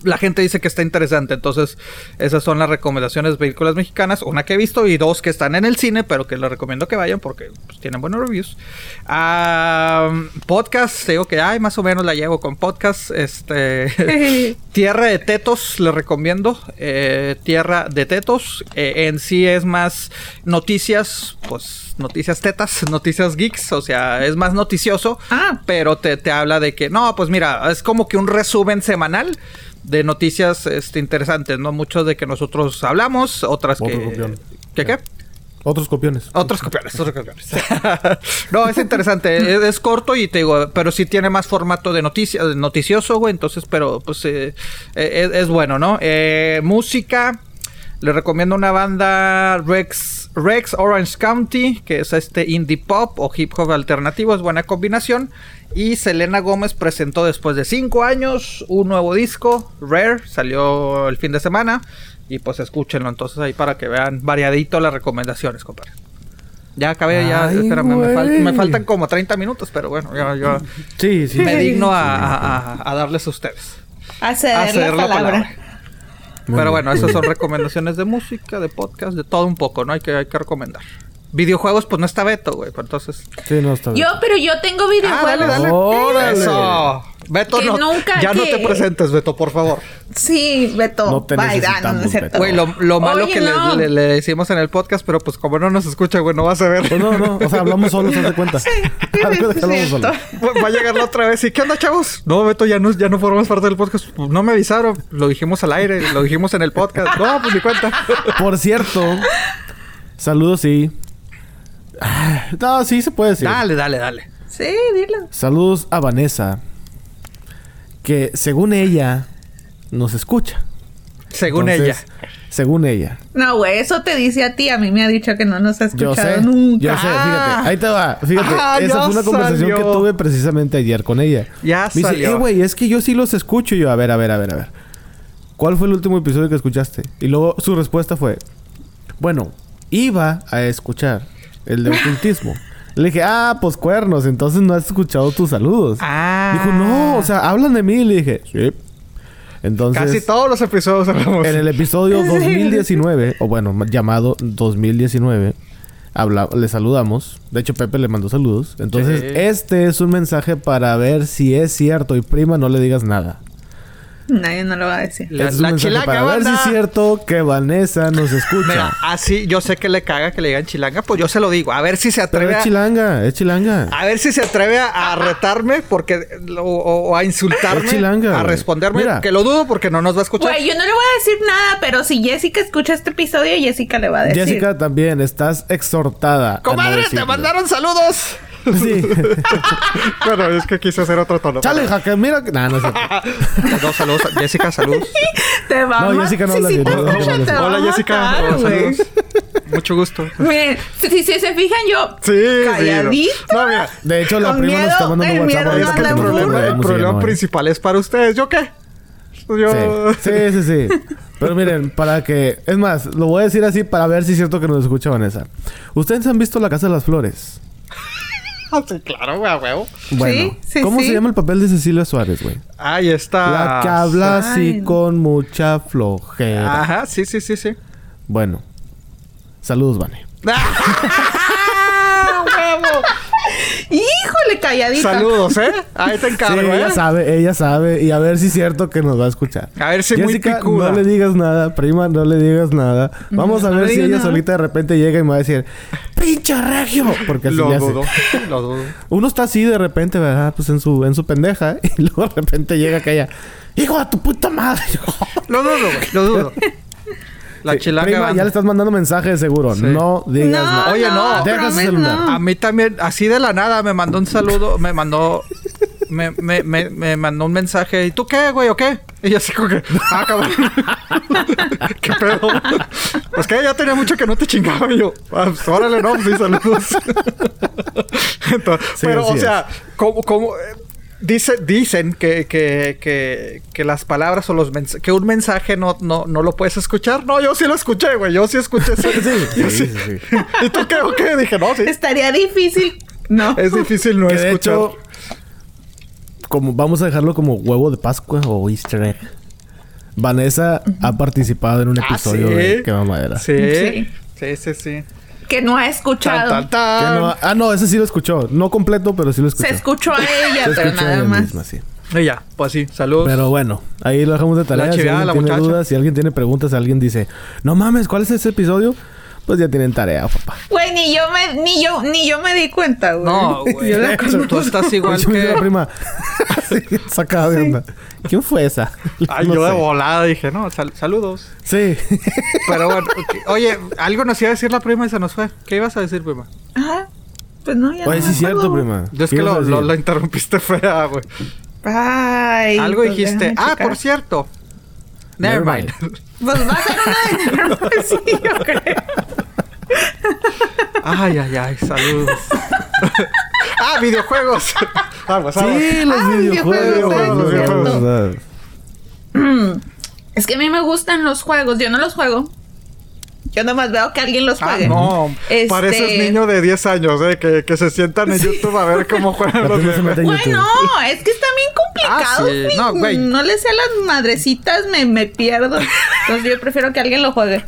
la gente dice que está interesante. Entonces, esas son las recomendaciones de películas mexicanas. Una que he visto y dos que están en el cine, pero que les recomiendo que vayan porque pues, tienen buenos reviews. Ah, podcast, digo que ay, más o menos la llevo con podcast. Este Tierra de Tetos, les recomiendo. Eh, Tierra de Tetos. Eh, en sí es más noticias, pues noticias tetas, noticias geeks. O sea, es más noticioso. Ah. Pero te, te habla de que, no, pues mira, es como que un resumen semanal de noticias este, interesantes, ¿no? Muchos de que nosotros hablamos, otras Otro que... ¿Qué qué? Otros copiones. Otros copiones, otros copiones. no, es interesante. es, es corto y te digo, pero sí tiene más formato de noticia, de noticioso, güey. Entonces, pero pues eh, eh, es, es bueno, ¿no? Eh, música. Le recomiendo una banda Rex, Rex Orange County, que es este indie pop o hip hop alternativo, es buena combinación. Y Selena Gómez presentó después de 5 años un nuevo disco, Rare, salió el fin de semana. Y pues escúchenlo entonces ahí para que vean variadito las recomendaciones, compadre. Ya acabé, ya, espérame, me, fal- me faltan como 30 minutos, pero bueno, ya, yo Sí, sí. me digno a, a- a- a darles a ustedes. A ceder, A ceder la palabra. Muy Pero bien. bueno, esas son recomendaciones de música, de podcast, de todo un poco, ¿no? Hay que, hay que recomendar. Videojuegos, pues no está Beto, güey. pero Entonces. Sí, no está bien. Yo, pero yo tengo Ah, videojuegos. dale, dale. Órale. Eso. Beto, Que no. nunca ya no te presentes, Beto, por favor. Sí, Beto. No te Bye, necesitamos, no. Beto. Güey, lo, lo malo Oye, que le- no. le, le decimos en el podcast, pero pues como no nos escucha, güey, no vas a ver. Pues no, no. O sea, hablamos solos, haz de cuenta. sí, hablamos solos. Va a llegar la otra vez y ¿qué onda, chavos? No, Beto, ya no, ya no formas parte del podcast. Pues, no me avisaron. Lo dijimos al aire, lo dijimos en el podcast. No, pues ni cuenta. Por cierto, saludos, sí. Ah, No, sí se puede decir. Dale, dale, dale. Sí, dilo. Saludos a Vanessa. Que según ella, nos escucha. Según Entonces, ella. Según ella. No, güey, eso te dice a ti. A mí me ha dicho que no nos ha Yo escuchado sé. nunca. Yo sé, fíjate. Ahí te va. Fíjate. Ah, esa fue una conversación salió. que tuve precisamente ayer con ella. Ya Me dice, salió. eh, güey, es que yo sí los escucho. Y yo, a ver, a ver, a ver, a ver. ¿Cuál fue el último episodio que escuchaste? Y luego su respuesta fue, bueno, iba a escuchar el de ocultismo. Le dije, ah, pues cuernos, entonces no has escuchado tus saludos. Ah. Dijo, no, o sea, hablan de mí. Le dije, sí. Entonces, Casi todos los episodios hablamos. en el episodio 2019, o bueno, ma- llamado 2019, habla, le saludamos. De hecho, Pepe le mandó saludos. Entonces, Sí. este es un mensaje para ver si es cierto. Y prima, no le digas nada. Nadie no lo va a decir. La, es la chilanga, para ver si es cierto que Vanessa nos escucha. Mira, así yo sé que le caga que le digan chilanga, pues yo se lo digo. A ver si se Pero atreve es a, chilanga, es chilanga. a ver si se atreve a, a retarme porque o, o- o a insultarme, Es chilanga, a responderme, Mira. que lo dudo porque no nos va a escuchar. Güey, yo no le voy a decir nada, pero si Jessica escucha este episodio, Jessica le va a decir. Jessica también, estás exhortada. a no Comadre, te mandaron saludos. Sí. bueno, es que quise hacer otro tono. Chale, jaque, mira que. Nah, no es cierto. No, saludos. Jessica, saludos. Te va No, Jessica no habla va Hola, Jessica. matar, Hola, güey. saludos. Mucho gusto. Miren, si, si se fijan yo, Sí, calladito. sí. No, mira. De hecho, la prima nos está mandando el WhatsApp. nos burro. El problema, principal es para ustedes. ¿Yo qué? Yo... Sí, sí, sí, sí. Pero miren, para que... Es más, lo voy a decir así para ver si es cierto que nos escucha Vanessa. ¿Ustedes han visto La Casa de las Flores? Sí, claro, güey, a huevo. Bueno, Sí, sí, ¿cómo sí. se llama el papel de Cecilia Suárez, güey? Ahí está. La que habla así con mucha flojera. Ajá, sí, sí, sí, sí. Bueno. Saludos, Vane. Híjole, calladita. Saludos, ¿eh? Ahí te Sí, encargo, ella ¿eh? sabe, ella sabe. Y a ver si es cierto que nos va a escuchar. A ver si muy Jessica, picuda. no le digas nada. Prima, no le digas nada. Vamos a no ver si ella nada. solita de repente llega y me va a decir... ¡Pinche regio! Porque así Lo hace. dudo, lo dudo. Uno está así de repente, ¿verdad? Pues en su, en su pendeja. Y luego de repente llega aquella... ¡Hijo de tu puta madre! Lo dudo, güey, lo dudo. La Sí, chilanga prima, ya le estás mandando mensajes seguro. Sí. No digas No, nada. Oye, no. Deja su celular. no. A mí también, así de la nada, me mandó un saludo, me mandó... Me, me, me, me mandó un mensaje. ¿Y tú qué, güey, o qué? Y yo así como que... Ah, cabrón. ¿Qué pedo? Pues que ya tenía mucho que no te chingaba. Y yo... Ah, pues, órale, no, pues sí, saludos. Entonces, Sí, pero, o sea, como... como eh, Dice, dicen que, que, que, que las palabras o los mensajes... Que un mensaje no, no, no lo puedes escuchar. No, yo sí lo escuché, güey. Yo sí escuché eso. Sí, sí, sí, sí. ¿Y tú qué o qué? Dije, no, sí. Estaría difícil. No. Es difícil no Que de escuchar. hecho, como vamos a dejarlo como huevo de Pascua o Easter egg. Vanessa ha participado en un Ah, episodio ¿sí? de Qué mamadera. Sí. Sí. Sí, sí, sí. Que no ha escuchado. tan, Que tan. no- ah, no, ese sí lo escuchó. No completo, pero sí lo escuchó. Se escuchó a ella, Se pero nada ella más. misma, sí. Y ya, pues sí, saludos. Pero bueno, ahí lo dejamos de tarea. La Si alguien la tiene muchacha. dudas, si alguien tiene preguntas, alguien dice, no mames, ¿cuál es ese episodio? Pues ya tienen tarea, papá. Güey, ni yo me, ni yo, ni yo me di cuenta, güey. No, güey. Yo la conozco. Tú estás igual Yo que... la prima. Así, sacada de onda. ¿Quién fue esa? Ay, No yo de volada dije, no, sal- saludos. Sí. Pero bueno, oye, algo nos iba a decir la prima y se nos fue. ¿Qué ibas a decir, prima? Ajá. Pues no, ya Oye, no sí es cierto, acuerdo. prima. Yo es ¿Qué que lo, lo- interrumpiste fea, güey. Ay. Algo pues dijiste. Ah, checar. por cierto. Never mind. Pues va a ser una de sí, yo creo. ay, ay, ay, saludos. ah, videojuegos. vamos, vamos. Sí, los Ah, videojuegos. videojuegos. Es que a mí me gustan los juegos. Yo no los juego. Yo nomás veo que alguien los Ah, juegue. no, Este- pareces niño de 10 años, ¿eh? Que, que se sientan en YouTube a ver cómo juegan los en Bueno, es que están bien complicados. Ah, sí. No, güey. no le sé a las madrecitas, me, me pierdo. Entonces yo prefiero que alguien lo juegue.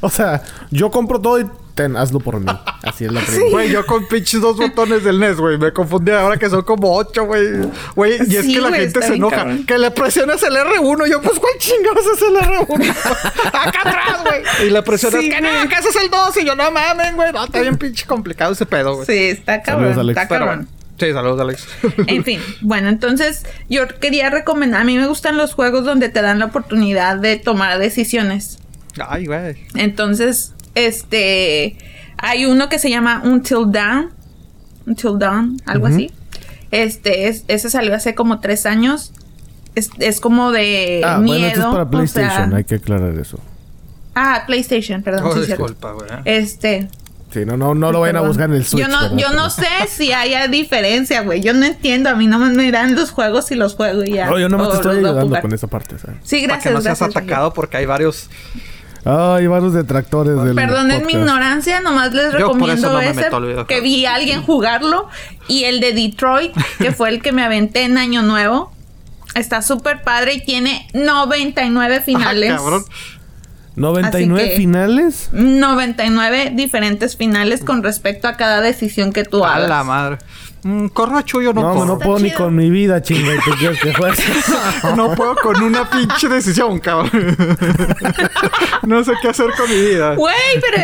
O sea, yo compro todo y ten, hazlo por mí. Así es la prima. Güey, yo con pinches dos botones del NES, güey. Me confundí ahora que son como ocho, güey. Güey, y es Sí, que la gente se enoja. cabrón. Que le presionas el R1. Yo, pues, ¿cuál chingados es el R1? Acá atrás, güey. Y le presionas Sí, que no, ese es el 2. Y yo, no mames, güey. No, está bien pinche complicado ese pedo, güey. Sí, está cabrón. Saludos, Alex. Está cabrón. Sí, saludos, Alex. En fin, bueno, entonces yo quería recomendar, a mí me gustan los juegos donde te dan la oportunidad de tomar decisiones. Ay, güey. Entonces, este, hay uno que se llama Until Dawn, Until Dawn, algo Ujú. así. Este, es, ese salió hace como tres años. Es, es como de Ah, miedo. bueno, esto es para o PlayStation. sea- hay que aclarar eso. ah, PlayStation, perdón. Oh, sí, disculpa, güey. Este, Sí, no, no, no lo vayan a buscar en el Switch. Yo no, ¿verdad? yo no sé si haya diferencia, güey. Yo no entiendo. A mí no me dan los juegos y los juego y ya. No, yo nomás O te estoy ayudando con esa parte, ¿sabes? Sí, Para gracias, que no seas atacado porque hay varios... Ay, varios detractores del Perdonen mi ignorancia, nomás les Yo recomiendo no ese que vi a alguien jugarlo y el de Detroit, que fue el que me aventé en Año Nuevo. Está súper padre y tiene 99 finales. Ah, cabrón. 99 Así que- finales. 99 diferentes finales con respecto a cada decisión que tú A hagas. la madre. Mm, corro a Chuyo, no, No, puedo. no puedo ni con mi vida, chinga. ¿Y tú quieres que? No puedo con una pinche decisión, cabrón. no sé qué hacer con mi vida. Güey, pero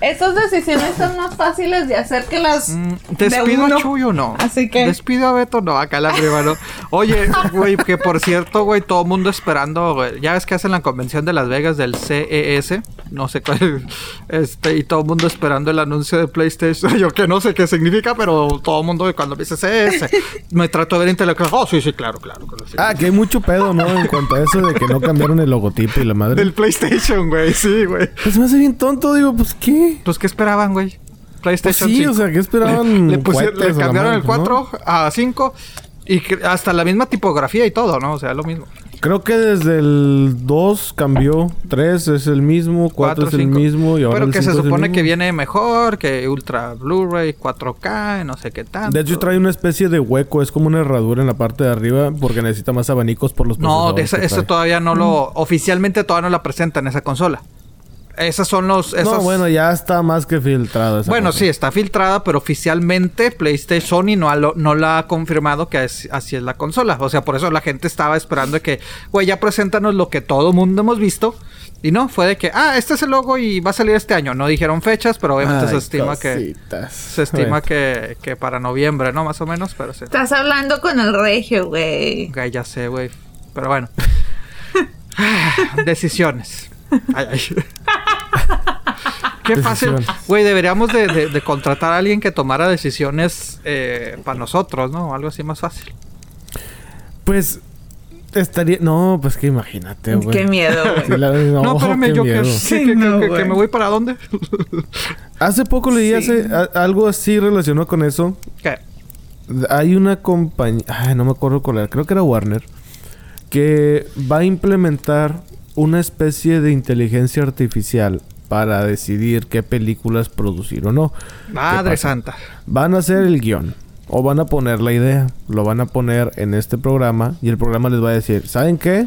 esas decisiones son más fáciles de hacer que las Mm, de Despido uno. a Chuyo, no. Así que Despido a Beto, no. Acá la prima, no. Oye, güey, que por cierto, güey, todo el mundo esperando, güey. Ya ves que hacen la convención de Las Vegas del CES. No sé cuál. Este, y todo el mundo esperando el anuncio de PlayStation. Yo que no sé qué significa, pero todo el mundo cuando me dice CES, me trato de ver intelectual. Oh, sí, sí, claro, claro. claro, sí. Ah, que hay mucho pedo, ¿no? En cuanto a eso de que no cambiaron el logotipo y la madre. Del PlayStation, güey, sí, güey. Pues me hace bien tonto, digo, pues ¿qué? Pues, ¿qué esperaban, güey? Pues PlayStation sí, 5. o sea, ¿qué esperaban? Le, pusieron- le o la cambiaron el madre, pues, 4 a 5 y hasta la misma tipografía y todo, ¿no? O sea, lo mismo. Creo que desde el 2 cambió. 3 es el mismo, 4 es el cinco. mismo y ahora Pero el que se 5 es el supone que viene mejor, que Ultra Blu-ray, 4K, no sé qué tanto. De hecho trae una especie de hueco, es como una herradura en la parte de arriba porque necesita más abanicos por los No, de esa, eso todavía no lo... Oficialmente todavía no la presentan esa consola. Esas son los... No, bueno, ya está más que filtrado esa Bueno, cosa. sí, está filtrada, pero oficialmente PlayStation Sony no, ha lo- no la ha confirmado que es- así es la consola. O sea, por eso la gente estaba esperando que, güey, ya preséntanos lo que todo mundo hemos visto. Y no, fue de que, ah, este es el logo y va a salir este año. No dijeron fechas, pero obviamente Ay, se estima que... Se estima que, que para noviembre, ¿no? Más o menos, pero sí. estás hablando con el regio, güey. Ok, ya sé, güey. Pero bueno. Ah, Decisiones. Ay, ay. Qué fácil. Güey, deberíamos de, de- de contratar a alguien que tomara decisiones eh, para nosotros, ¿no? Algo así más fácil. Pues estaría... No, pues que imagínate, güey. Qué miedo, güey. Sí, la- no, No, espérame, yo que, sí, que- que- no, que- que güey. me voy para dónde. Hace poco leí Sí. hace, a- algo así relacionado con eso. ¿Qué? Hay una compañía, ay, no me acuerdo cuál era, creo que era Warner, que va a implementar una especie de inteligencia artificial para decidir qué películas producir o no. Madre santa. Van a hacer el guion o van a poner la idea, lo van a poner en este programa y el programa les va a decir, ¿saben qué?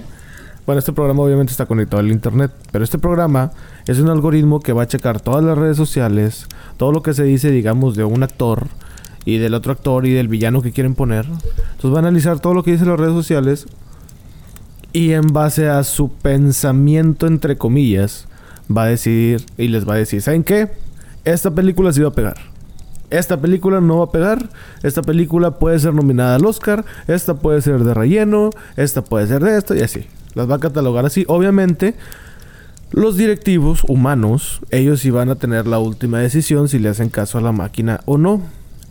Bueno, este programa obviamente está conectado al internet, pero este programa es un algoritmo que va a checar todas las redes sociales, todo lo que se dice, digamos, de un actor y del otro actor y del villano que quieren poner. Entonces va a analizar todo lo que dice las redes sociales y en base a su pensamiento, entre comillas, va a decidir y les va a decir, ¿saben qué? Esta película sí va a pegar. Esta película no va a pegar. Esta película puede ser nominada al Oscar. Esta puede ser de relleno. Esta puede ser de esto y así. Las va a catalogar así. Obviamente, los directivos humanos, ellos sí van a tener la última decisión si le hacen caso a la máquina o no.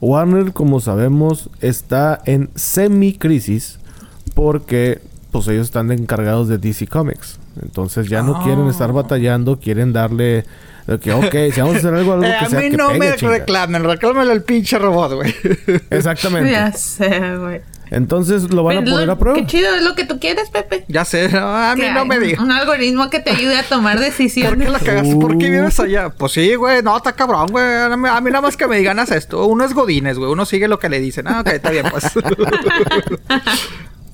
Warner, como sabemos, está en semi-crisis porque pues ellos están encargados de DC Comics. Entonces ya no quieren estar batallando, quieren darle de que, ok, si vamos a hacer algo, algo Eh, que a sea mí que no pegue, me chinga. reclamen, reclámelo al pinche robot, güey. Exactamente. Ya sé, güey. Entonces lo van a Pero poner lo- a prueba. Qué chido es lo que tú quieres, Pepe. ya sé, no, a mí no me digas. Un algoritmo que te ayude a tomar ¿Por decisiones. qué la cagaste? ¿Por qué vives allá? Pues sí, güey. No, está cabrón, güey. A mí a mí nada más que me digan haz esto. Uno es Godines, güey. Uno sigue lo que le dicen. Ah, ok, está bien, pues.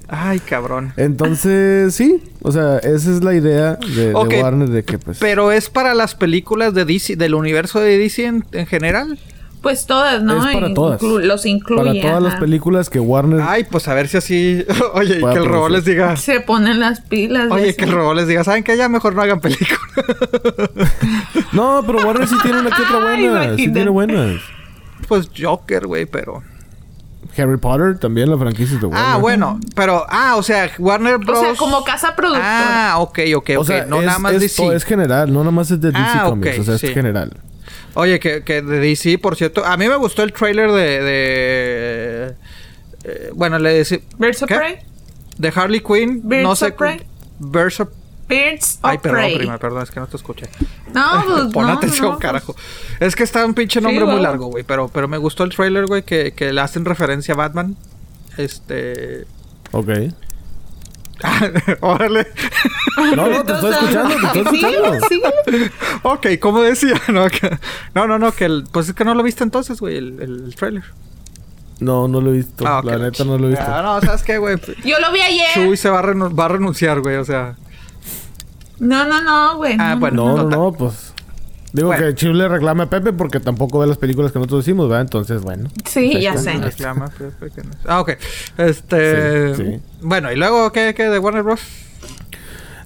Ay, cabrón. Entonces, sí. O sea, esa es la idea de, Warner de que, pues... Pero es para las películas de DC, del universo de DC en, en general. Pues todas, ¿no? Es para Inclu- todas. Los incluye. para todas las películas que Warner... Ay, pues a ver si así. Oye, que el robot producir. les diga. Se ponen las pilas. Oye, que el eso. robot les diga, ¿saben qué? Ya mejor no hagan película. No, pero Warner sí tiene una que otra Ay, buena. sí tiene buenas. pues Joker, güey, pero. Harry Potter también, la franquicia de Warner. Ah, bueno, pero. Ah, o sea, Warner Bros. O sea, como casa productora. Ah, ok, ok, ok. O sea, no es, nada más es DC. es general, no nada más es de DC Ah, Comics, ok, o sea, sí. es general. Oye, que, que de DC, por cierto, a mí me gustó el trailer de. de eh, bueno, le decía. Birds of. Prey. De Harley Quinn. Birds no of sé. Prey. Birds of Birds Ay, perdón, Prey. prima, perdón, es que no te escuché. No, pues Pon no, atención, no, carajo. Es que está un pinche Sí, nombre muy largo, güey. Pero, pero me gustó el trailer, güey, que, que le hacen referencia a Batman. Este. Ok. Órale. No, no, te estoy escuchando, te estoy Sí, escuchando. sí. ok, como decía, ¿no? Que- no, no, no, que el, pues es que no lo viste entonces, güey, el, el trailer. No, no lo he visto. Ah, la neta no lo he visto. Ah, no, ¿sabes qué, güey? Yo lo vi ayer. Chuy se va a, va a renunciar, güey, o sea. No, no, no, güey. Ah, no, bueno. No, no, pues. Digo Bueno. que Chiu le reclama a Pepe porque tampoco ve las películas que nosotros decimos, ¿verdad? Entonces, bueno. Sí, Ahí ya está. sé. Reclama, Pepe, que no- Ah, ok. Este. Sí, sí. Bueno, y luego, ¿qué, qué de Warner Bros?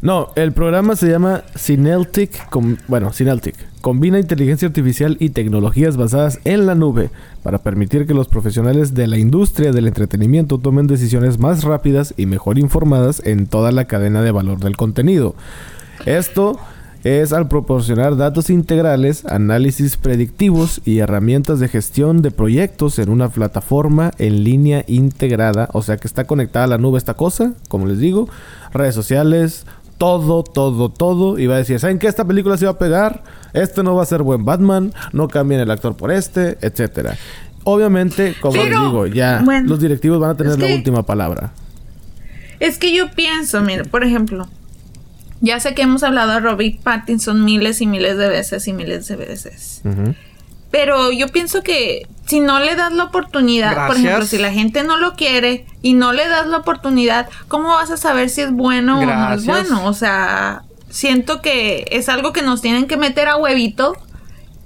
No, el programa se llama Syneltic. com- bueno, Syneltic. Combina inteligencia artificial y tecnologías basadas en la nube para permitir que los profesionales de la industria del entretenimiento tomen decisiones más rápidas y mejor informadas en toda la cadena de valor del contenido. Esto es al proporcionar datos integrales, análisis predictivos y herramientas de gestión de proyectos en una plataforma en línea integrada, o sea que está conectada a la nube esta cosa, como les digo, redes sociales, todo, todo, todo, y va a decir, ¿saben qué? Esta película se va a pegar, este no va a ser buen Batman, no cambien el actor por este, etcétera. Obviamente, como les digo, ya bueno, los directivos van a tener es la última palabra. Es que yo pienso, mira, por ejemplo, ya sé que hemos hablado de Robert Pattinson miles y miles de veces y miles de veces. Pero yo pienso que si no le das la oportunidad, por ejemplo, si la gente no lo quiere y no le das la oportunidad, ¿cómo vas a saber si es bueno o no es bueno? O sea, siento que es algo que nos tienen que meter a huevito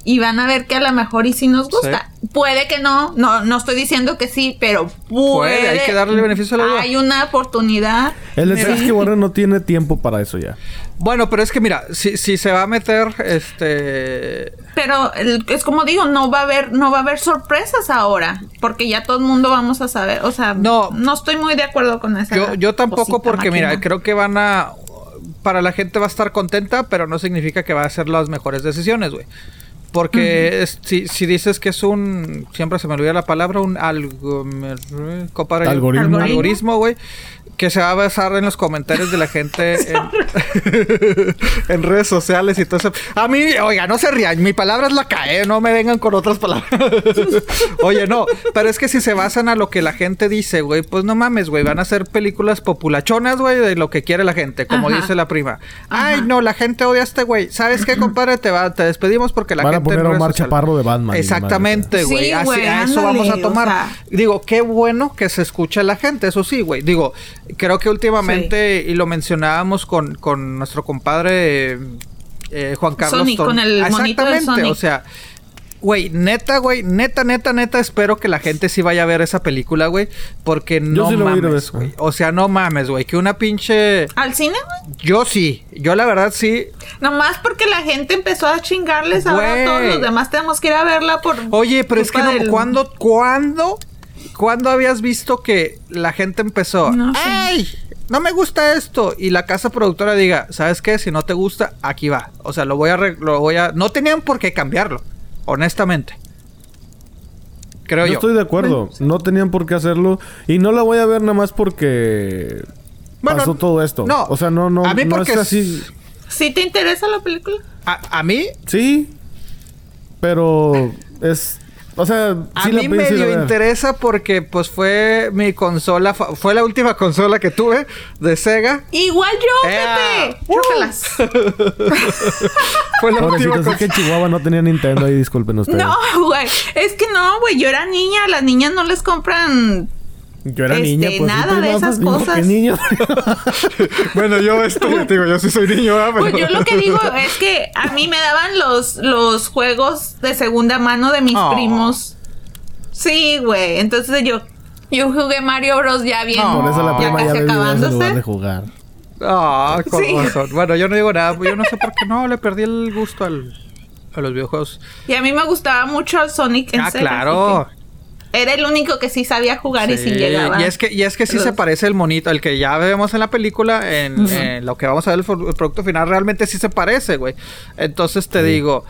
y van a ver que a lo mejor y si nos gusta. Puede que no, no, no estoy diciendo que sí, pero puede. Puede, hay que darle el beneficio de la duda. Hay una oportunidad. El hecho es que Warner no tiene tiempo para eso ya. Bueno, pero es que mira, si, si se va a meter, este... Pero el- es como digo, no va a haber, no va a haber sorpresas ahora, porque ya todo el mundo vamos a saber, o sea, No. no, estoy muy de acuerdo con esa. Yo, yo tampoco porque, mira, creo que van a... Para la gente va a estar contenta, pero no significa que va a hacer las mejores decisiones, güey. Porque es- si, si dices que es un... Siempre se me olvida la palabra, un algo... compadre, Algoritmo. Algoritmo, güey. Que se va a basar en los comentarios de la gente en, en redes sociales y todo eso. A mí, oiga, no se rían. Mi palabra es la cae, no me vengan con otras palabras. Oye, no, pero es que si se basan a lo que la gente dice, güey, pues no mames, güey. Van a ser películas populachonas, güey, de lo que quiere la gente, como Ajá. dice la prima. Ajá. Ay, no, la gente odia a este güey. ¿Sabes qué, compadre? Te, va, te despedimos porque la Van a gente. en poner a Omar Chaparro de Batman Exactamente, güey. Sí, Así, güey, a eso ándale, vamos a o tomar. sea. Digo, qué bueno que se escuche a la gente, eso sí, güey. Digo, creo que últimamente, y lo mencionábamos con, con nuestro compadre eh, Juan Carlos Sonic, Ton- con el monito de Exactamente, Sonic. o sea, güey, neta, güey, neta, neta, neta, espero que la gente sí vaya a ver esa película, güey. Porque no sí mames, güey. O sea, no mames, güey. Que una pinche. ¿Al cine, güey? Yo sí. Yo la verdad sí. Nomás porque la gente empezó a chingarles, ahora todos los demás tenemos que ir a verla por. Oye, pero es que no. del- ¿Cuándo, cuándo, cuándo habías visto que la gente empezó? No sé. ¡Ay! No me gusta esto. Y la casa productora diga, ¿sabes qué? Si no te gusta, aquí va. O sea, lo voy a. Lo voy a... No tenían por qué cambiarlo. Honestamente. Creo Yo yo. estoy de acuerdo. No tenían por qué hacerlo. Y no la voy a ver nada más porque Bueno, pasó todo esto. no. O sea, no, no, A mí no porque es- así. ¿Sí te interesa la película? A, a mí, Sí. Pero es. O sea, a sí mí medio interesa porque pues fue mi consola, fue la última consola que tuve de Sega. Igual yo, ¡Ea! Pepe. Chócalas. Fue la última es que consola. en Chihuahua no tenía Nintendo ahí, disculpen ustedes. No, güey. Es que no, güey. Yo era niña. Las niñas no les compran. Yo era Este, niña, pues nada sí, de esas cosas. niño. Bueno, yo te digo, yo sí soy niño, ¿verdad? Pues Pero- yo lo que digo es que a mí me daban los, los juegos de segunda mano de mis Oh. primos. Sí, güey. Entonces yo, yo jugué Mario Bros. ya bien. No. Por eso la Ya prima ya, casi bebía en lugar de acabándose. jugar. Ah, con Sí. razón. Bueno, yo no digo nada, yo no sé por qué no le perdí el gusto al, a los videojuegos. Y a mí me gustaba mucho el Sonic en Ah, claro. que Era el único que sí sabía jugar y sí llegaba. Y es que, y es que sí Los- se parece el monito, el que ya vemos en la película, en, lo que vamos a ver el producto final, realmente sí se parece, güey. Entonces te digo,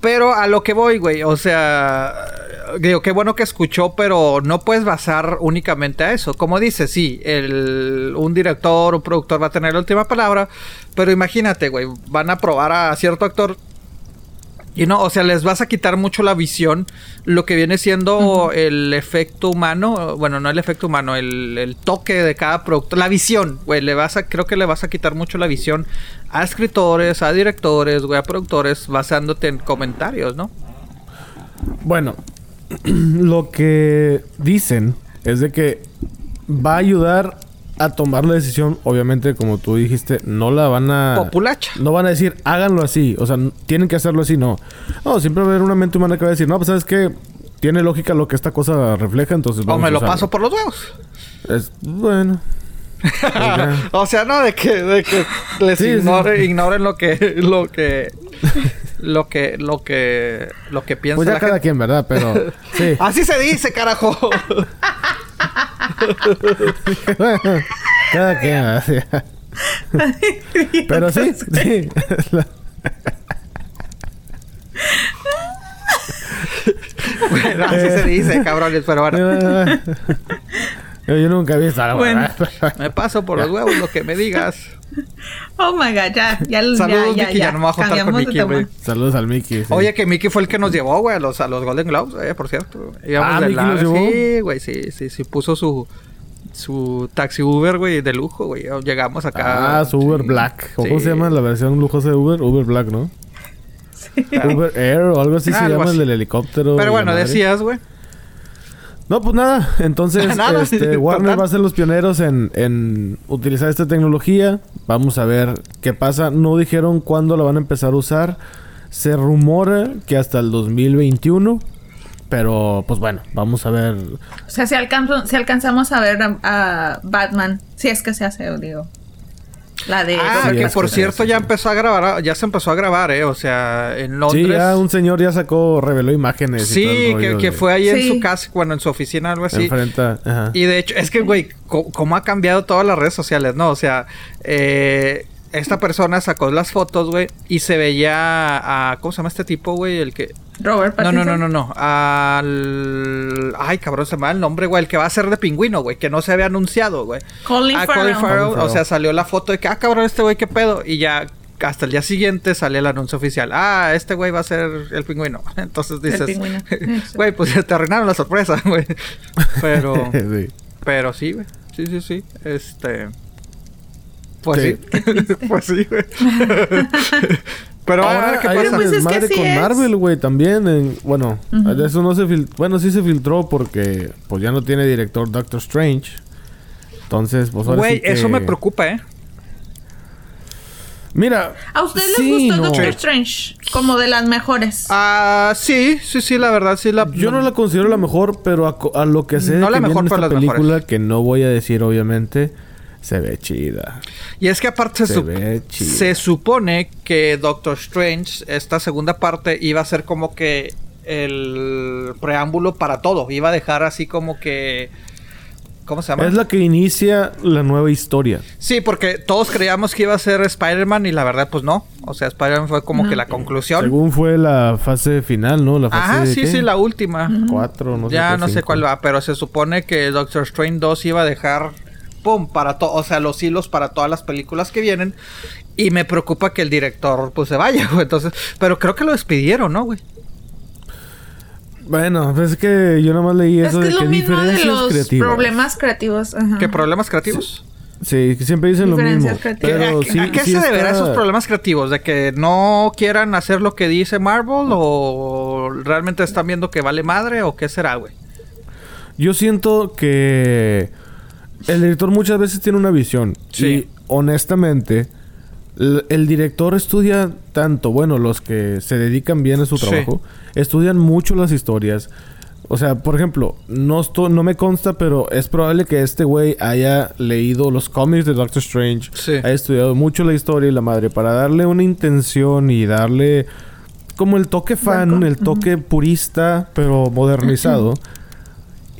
pero a lo que voy, güey, o sea, digo, qué bueno que escuchó, pero no puedes basar únicamente a eso. Como dice, sí, el, un director, un productor va a tener la última palabra, pero imagínate, güey, van a probar a cierto actor y no, o sea, les vas a quitar mucho la visión, lo que viene siendo el efecto humano, bueno, no el efecto humano, el, el toque de cada producto, la visión, güey, le vas a, creo que le vas a quitar mucho la visión a escritores, a directores, güey, a productores, basándote en comentarios, ¿no? Bueno, lo que dicen es de que va a ayudar a tomar la decisión. Obviamente, como tú dijiste, no la van a. Populacha. No van a decir, háganlo así. O sea, tienen que hacerlo así, no. No, siempre va a haber una mente humana que va a decir, no, pues sabes que tiene lógica lo que esta cosa refleja, entonces O vamos me a lo usarlo". paso por los huevos. Es bueno. O sea, no, de que, de que les Sí, sí. ignore- ignoren lo que, lo que, lo que, lo que, lo que piensa Pues ya la cada gente. quien, ¿verdad? Pero sí. Así se dice, carajo. cada quien, ¿verdad? Sí. Pero sí, sí. Bueno, así se dice, cabrones, pero bueno. Yo, yo nunca he visto algo. Bueno. Me paso por los huevos lo que me digas. Oh my god, ya, ya, Saludos, ya, Mickey, ya no me voy a juntar con Mickey, güey. Saludos al Mickey. sí. Oye, que Mickey fue el que nos llevó, güey, a los, a los Golden Globes, eh, por cierto. Íbamos Ah, de ¿Mickey la- los llevó? Sí, güey, sí, sí, sí. Puso su, su taxi Uber, güey, de lujo, güey. Llegamos acá. Ah, su Uber sí, Black. ¿O ¿Cómo sí. se llama la versión lujosa de Uber? Uber Black, ¿no? Uber Air o algo así Ah, se algo llama así. el del helicóptero. Pero bueno, decías, güey. No, pues nada. Entonces, Nada. este, Warner Total. va a ser los pioneros en, en utilizar esta tecnología. Vamos a ver qué pasa. No dijeron cuándo la van a empezar a usar. Se rumora que hasta el 2021. Pero, pues bueno, vamos a ver. O sea, si, alcanzo- si alcanzamos a ver a, a Batman, si es que se hace, digo. La de... Ah, Sí, que por cierto ya empezó a grabar, ya se empezó a grabar, eh. O sea, en Londres. Sí, ya un señor ya sacó, reveló imágenes. y Sí, todo el que, rollo que de- fue ahí en su casa, bueno, en su oficina, algo así. Enfrenta, ajá. Y de hecho, es que, güey, cómo ha cambiado todas las redes sociales, ¿no? O sea, eh, esta persona sacó las fotos, güey, y se veía a... ¿Cómo se llama este tipo, güey? El que... Robert No, Pattinson. no, no, no, no. Al... Ay, cabrón, se me va el nombre, güey. El que va a ser de pingüino, güey. Que no se había anunciado, güey. Colin Ah, Farrell. Colin Farrell. O sea, salió la foto de que, ah, cabrón, este güey, qué pedo. Y ya hasta el día siguiente sale el anuncio oficial. Ah, este güey va a ser el pingüino. Entonces dices, pingüino. güey, pues ya te arruinaron la sorpresa, güey. Pero... Sí. Pero sí, güey. Sí, sí, sí. Este. Pues sí. Sí. pues sí, güey. Pero a Ahora qué pasa. un Pues es que con es. Marvel, güey, también. en- bueno, de eso no se filtró. Bueno, sí se filtró porque pues ya no tiene director Doctor Strange. Entonces, pues ahora Güey, sí que- eso me preocupa, ¿eh? Mira. ¿A ustedes sí, les gustó no. Doctor Strange? Como de las mejores. Ah, sí, sí, sí, la verdad, sí la... Yo no la considero la mejor, pero a, a lo que sé No de la que mejor, viene pero esta las película, mejores. que no voy a decir obviamente, se ve chida. Y es que aparte se, Se sup- ve chido. se supone que Doctor Strange, esta segunda parte, iba a ser como que el preámbulo para todo. Iba a dejar así como que... ¿Cómo se llama? Es la que inicia la nueva historia. Sí, porque todos creíamos que iba a ser Spider-Man y la verdad pues no. O sea, Spider-Man fue como que la conclusión. Según fue la fase final, ¿no? La fase Ajá, sí, ¿qué? sí, la última. Cuatro, no sé. ya no sé cuál va, pero se supone que Doctor Strange 2 iba a dejar pum para todo, o sea, los hilos para todas las películas que vienen y me preocupa que el director pues se vaya, güey. Entonces, pero creo que lo despidieron, ¿no, güey? Bueno, pues es que yo nada más leí es eso que de es lo que mismo de los creativas. problemas creativos. Ajá. ¿Qué problemas creativos? Sí, que siempre dicen lo mismo. Pero ¿A, sí, a qué sí se deberá está- esos problemas creativos? ¿De que no quieran hacer lo que dice Marvel o realmente están viendo que vale madre o qué será, güey? Yo siento que el director muchas veces tiene una visión. Sí. Y honestamente, el director estudia tanto, bueno, los que se dedican bien a su Sí. trabajo, estudian mucho las historias. O sea, por ejemplo, no, esto- no me consta, pero es probable que este güey haya leído los cómics de Doctor Strange, Sí. haya estudiado mucho la historia y la madre, para darle una intención y darle como el toque fan, el toque purista, pero modernizado.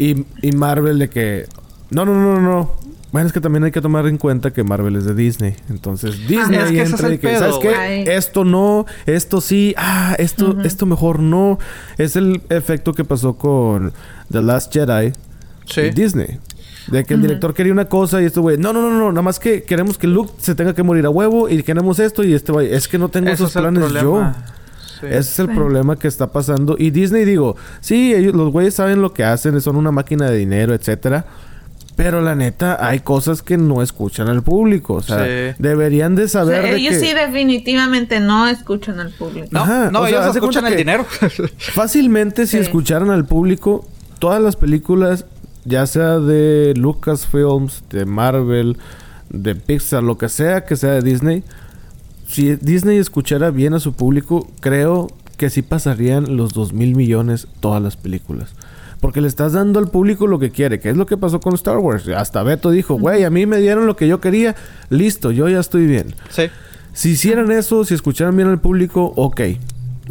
Y, y Marvel de que... No, no, no, no, no. Bueno, es que también hay que tomar en cuenta que Marvel es de Disney. Entonces Disney Ah, es que entra es y que, pedo, ¿sabes qué? Esto no, esto sí, ah, esto, esto mejor no. Es el efecto que pasó con The Last Jedi Sí. y Disney. De que el director quería una cosa y este güey, no, no, no, no, nada más que queremos que Luke se tenga que morir a huevo y queremos esto y este güey, es que no tengo Eso esos es planes yo. Sí. Ese es el Sí. problema que está pasando. Y Disney, digo, sí, ellos, los güeyes saben lo que hacen, son una máquina de dinero, etcétera. Pero la neta, hay cosas que no escuchan al público. O sea, Sí. deberían de O sea, saber de ellos que sí definitivamente no escuchan al público. No, Ajá, no, o ellos escuchan el dinero. fácilmente si escucharan al público, todas las películas, ya sea de Lucasfilms, de Marvel, de Pixar, lo que sea que sea de Disney, si Disney escuchara bien a su público, creo que sí pasarían los dos mil millones todas las películas. Porque le estás dando al público lo que quiere, que es lo que pasó con Star Wars. Hasta Beto dijo, güey, a mí me dieron lo que yo quería, listo, yo ya estoy bien. sí. Si hicieran eso, si escucharan bien al público, ok.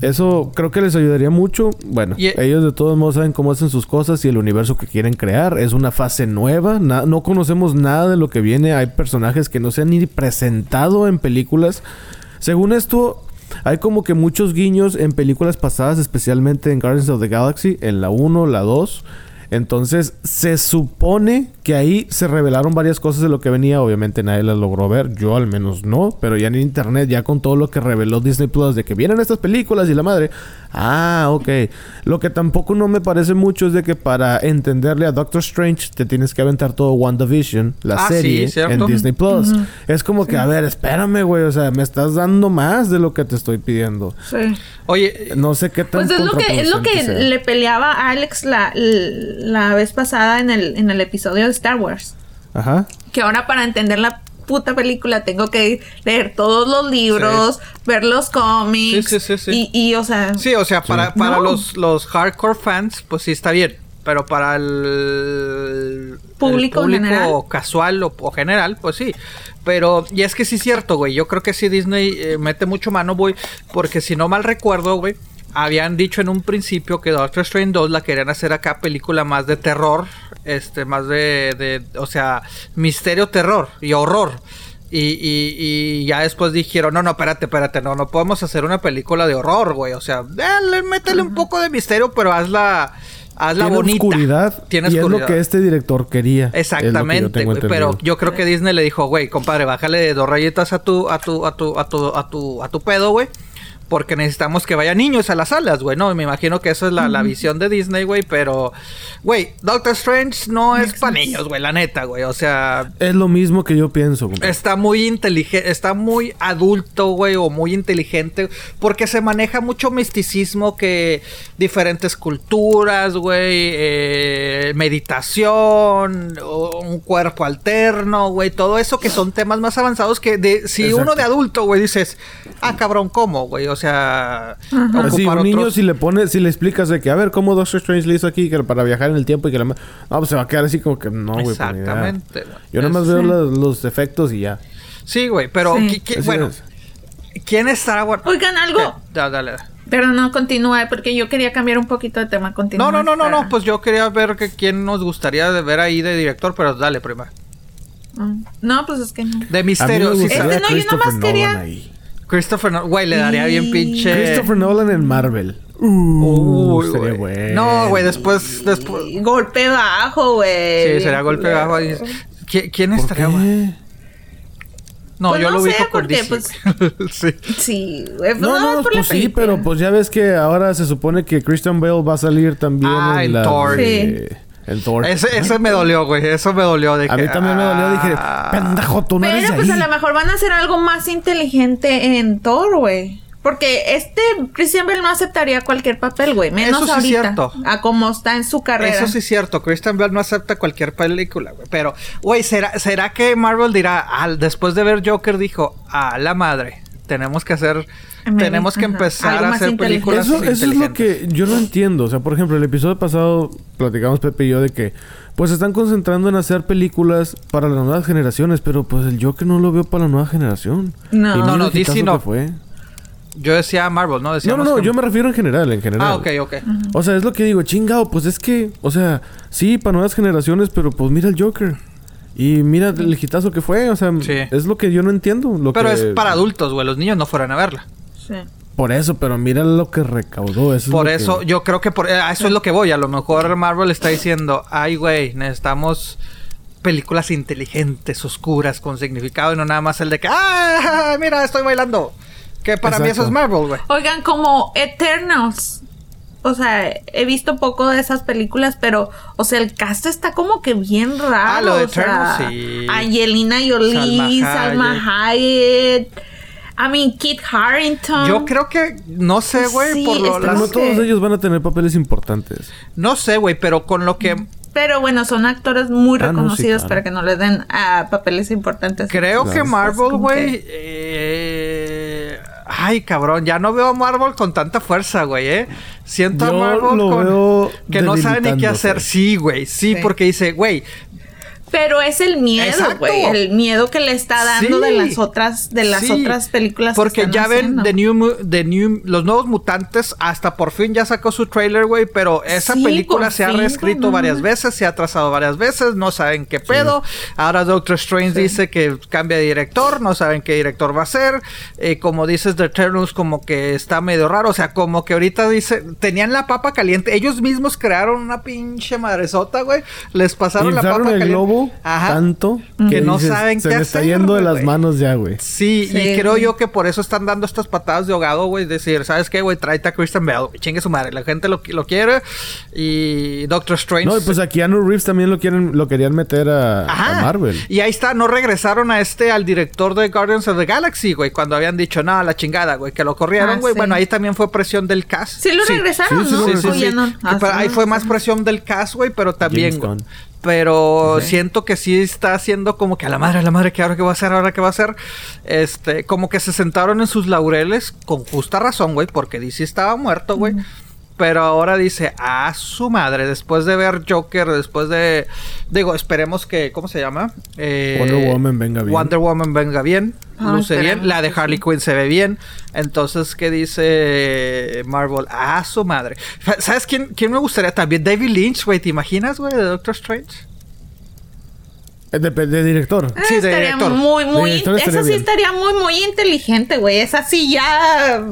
Eso creo que les ayudaría mucho. Bueno, Y- ellos de todos modos saben cómo hacen sus cosas y el universo que quieren crear. Es una fase nueva. na- no conocemos nada de lo que viene. Hay personajes que no se han ni presentado en películas. Según esto, hay como que muchos guiños en películas pasadas, especialmente en Guardians of the Galaxy, en la 1, la 2. Entonces, se supone que ahí se revelaron varias cosas de lo que venía. Obviamente nadie las logró ver. Yo al menos no. Pero ya en internet, ya con todo lo que reveló Disney Plus de que vienen estas películas y la madre. Ah, ok. Lo que tampoco no me parece mucho es de que para entenderle a Doctor Strange te tienes que aventar todo WandaVision, la Ah, serie, en Disney Plus. Es como que, a ver, espérame, güey. O sea, me estás dando más de lo que te estoy pidiendo. Sí. Oye, No sé qué tan Pues es lo que, es lo que sea. le peleaba a Alex la, la vez pasada en el, en el episodio de Star Wars. Ajá. Que ahora para entender la puta película tengo que leer todos los libros, ver los cómics. Sí, sí, sí, sí. Y, y, o sea, sí, o sea, para, para No. los, los hardcore fans, pues sí está bien. Pero para el Público el en general. casual o, o general, pues sí. Pero, y es que sí es cierto, güey. Yo creo que sí Disney eh, mete mucho mano, güey. Porque si no mal recuerdo, güey, habían dicho en un principio que Doctor Strange 2 la querían hacer acá película más de terror. Este, más de, de o sea, misterio, terror y horror. Y, y, y ya después dijeron, no, no, espérate, espérate, no, no podemos hacer una película de horror, güey. O sea, dale, métele un poco de misterio, pero hazla, hazla Tiene bonita. oscuridad. Tiene y es oscuridad. lo que este director quería. es lo que yo Exactamente, güey, pero yo creo que Disney le dijo, güey, compadre, bájale dos rayitas a tu, a tu, a tu, a tu, a tu, a tu pedo, güey. Porque necesitamos que vayan niños a las salas, güey, ¿no? Me imagino que esa es la, la visión de Disney, güey, pero, güey, Doctor Strange no es para niños, güey, la neta, güey, o sea... Es lo mismo que yo pienso. compa. Está muy inteligente, está muy adulto, güey, o muy inteligente, porque se maneja mucho misticismo que diferentes culturas, güey, eh, meditación, un cuerpo alterno, güey, todo eso que son temas más avanzados que de, si Exacto. uno de adulto, güey, dices, ah, cabrón, ¿cómo, güey? O sea, Así, ocupar un niño otros- si le pones, si le explicas de que, a ver, ¿cómo Doctor Strange le hizo aquí que para viajar en el tiempo y que la... No, pues se va a quedar así como que no, güey. pues. Exactamente, güey. Yo nomás Es- veo los, los efectos y ya. Sí, güey, pero, Sí. ¿qui- qui- Así bueno, es. ¿quién estará bueno? Oigan, algo. Eh, da- dale, dale. Pero no continúa, porque yo quería cambiar un poquito de tema. Continúa. No, no, no, no, no, pues yo quería ver que quién nos gustaría de ver ahí de director, pero dale primero. Mm. No, pues es que no. De misterio, sí Este no, yo nomás quería- ahí. Christopher Nolan, güey, le daría bien pinche. Christopher Nolan en Marvel. Uh, Uy, sería güey. bueno. No, güey, después, después. Golpe bajo, güey. Sí, sería golpe bajo. ahí. ¿Qui- ¿Quién ¿Por estaría, qué? güey? No, Pues yo no lo sé, ubico porque, DC. pues, sí. Sí, güey. Pues No, no, por la pues sí, pero pues ya ves que ahora se supone que Christian Bale va a salir también Ah, en en la Thor. de- en Thor. Ese, ese me dolió, güey. Eso me dolió. De A que, mí también me dolió. Dije, ah, pendejo, tú no eres Pero de pues a ahí". lo mejor van a hacer algo más inteligente en Thor, güey. Porque este Christian Bale no aceptaría cualquier papel, güey. Menos Eso sí es ahorita. cierto. A como está en su carrera. Eso sí es cierto, Christian Bale no acepta cualquier película, güey. Pero, güey, ¿será, ¿será que Marvel dirá, al después de ver Joker, dijo, a la madre, tenemos que hacer, Me- tenemos que empezar a hacer películas Eso, eso es lo inteligentes"? que yo no entiendo. O sea, por ejemplo, el episodio pasado platicamos Pepe y yo de que pues se están concentrando en hacer películas para las nuevas generaciones, pero pues el Joker no lo veo para la nueva generación. No. Y No, no, DC no. que fue. Yo decía Marvel, ¿no? No, Decíamos no, no, que- yo me refiero en general, en general. Ah, ok, ok. O sea, es lo que digo, chingado, pues es que, o sea, sí, para nuevas generaciones, pero pues mira el Joker. Y mira el hitazo que fue, o sea, Sí. es lo que yo no entiendo. Lo Pero que- es para adultos, güey. Los niños no fueran a verla. Sí. Por eso, pero mira lo que recaudó. Eso es Por que- eso, yo creo que por, eh, a eso es lo que voy. A lo mejor Marvel está diciendo, ay, güey, necesitamos películas inteligentes, oscuras, con significado y no nada más el de que, ah, mira, estoy bailando. Que para mí eso es Marvel, güey. Oigan, como Eternals. O sea, he visto poco de esas películas, pero, o sea, el cast está como que bien raro. Ah, lo de o sea, Eternals, sí. Angelina Jolie, Salma Salma Hayek. I mean, Kit Harrington. Yo creo que, no sé, güey, Sí, por lo... está Pero las- no todos ellos van a tener papeles importantes. No sé, güey, pero con lo que... Pero bueno, son actores muy Ah, no, sí, reconocidos claro. para que no les den ah, papeles importantes. Creo Claro. que Marvel, güey... eh, Ay, cabrón, ya no veo a Marvel con tanta fuerza, güey, ¿eh? Siento a Marvel lo con... veo que no sabe ni qué hacer. Sí, güey, sí, Sí. porque dice, güey, Pero es el miedo, güey. El miedo que le está dando Sí. de las otras, de las Sí, otras películas. que Porque están ya ven. The New, The New, los nuevos mutantes, hasta por fin ya sacó su trailer, güey. Pero esa Sí, película se ha reescrito no varias veces, se ha trazado varias veces, no saben qué pedo. Ahora Doctor Strange dice que cambia de director, no saben qué director va a ser. Eh, como dices, The Eternals como que está medio raro. O sea, como que ahorita dice, tenían la papa caliente. Ellos mismos crearon una pinche madresota, güey. Les pasaron la papa el caliente. globo Ajá. tanto Que no saben se qué me está yendo de las manos ya, güey. Sí, Sí. y creo yo que por eso están dando estas patadas de ahogado, güey. Decir, ¿sabes qué, güey? Tráete a Christian Bale, güey. Chingue su madre. La gente lo, lo quiere. Y Doctor Strange. No, y pues a Keanu Reeves también lo quieren, lo querían meter a, a Ajá. Marvel. Y ahí está, no regresaron a este, al director de Guardians of the Galaxy, güey. Cuando habían dicho, no, la chingada, güey. Que lo corrieron, Ah, güey. sí. Bueno, ahí también fue presión del cast. Sí lo regresaron, Sí, sí, ¿no? sí, Sí, no. Ah, ahí fue más presión del cast, güey, pero también, Pero siento que sí está haciendo como que a la madre, a la madre, ¿qué ahora qué va a hacer? ¿Ahora qué va a hacer? Este, como que se sentaron en sus laureles con justa razón, güey, porque DC estaba muerto, güey. Pero ahora dice, a su madre, después de ver Joker, después de... Digo, esperemos que... ¿Cómo se llama? Eh, Wonder Woman venga bien. Wonder Woman venga bien. Ah, luce bien. La de Harley. Quinn se ve bien. Entonces, ¿qué dice Marvel? A su madre. ¿Sabes quién, quién me gustaría también? David Lynch, güey. ¿Te imaginas, güey, de Doctor Strange? Eh, De, de director. Eh, Sí, de estaría director. muy, muy. De director estaría esa sí bien. estaría muy, muy inteligente, güey. Esa sí ya.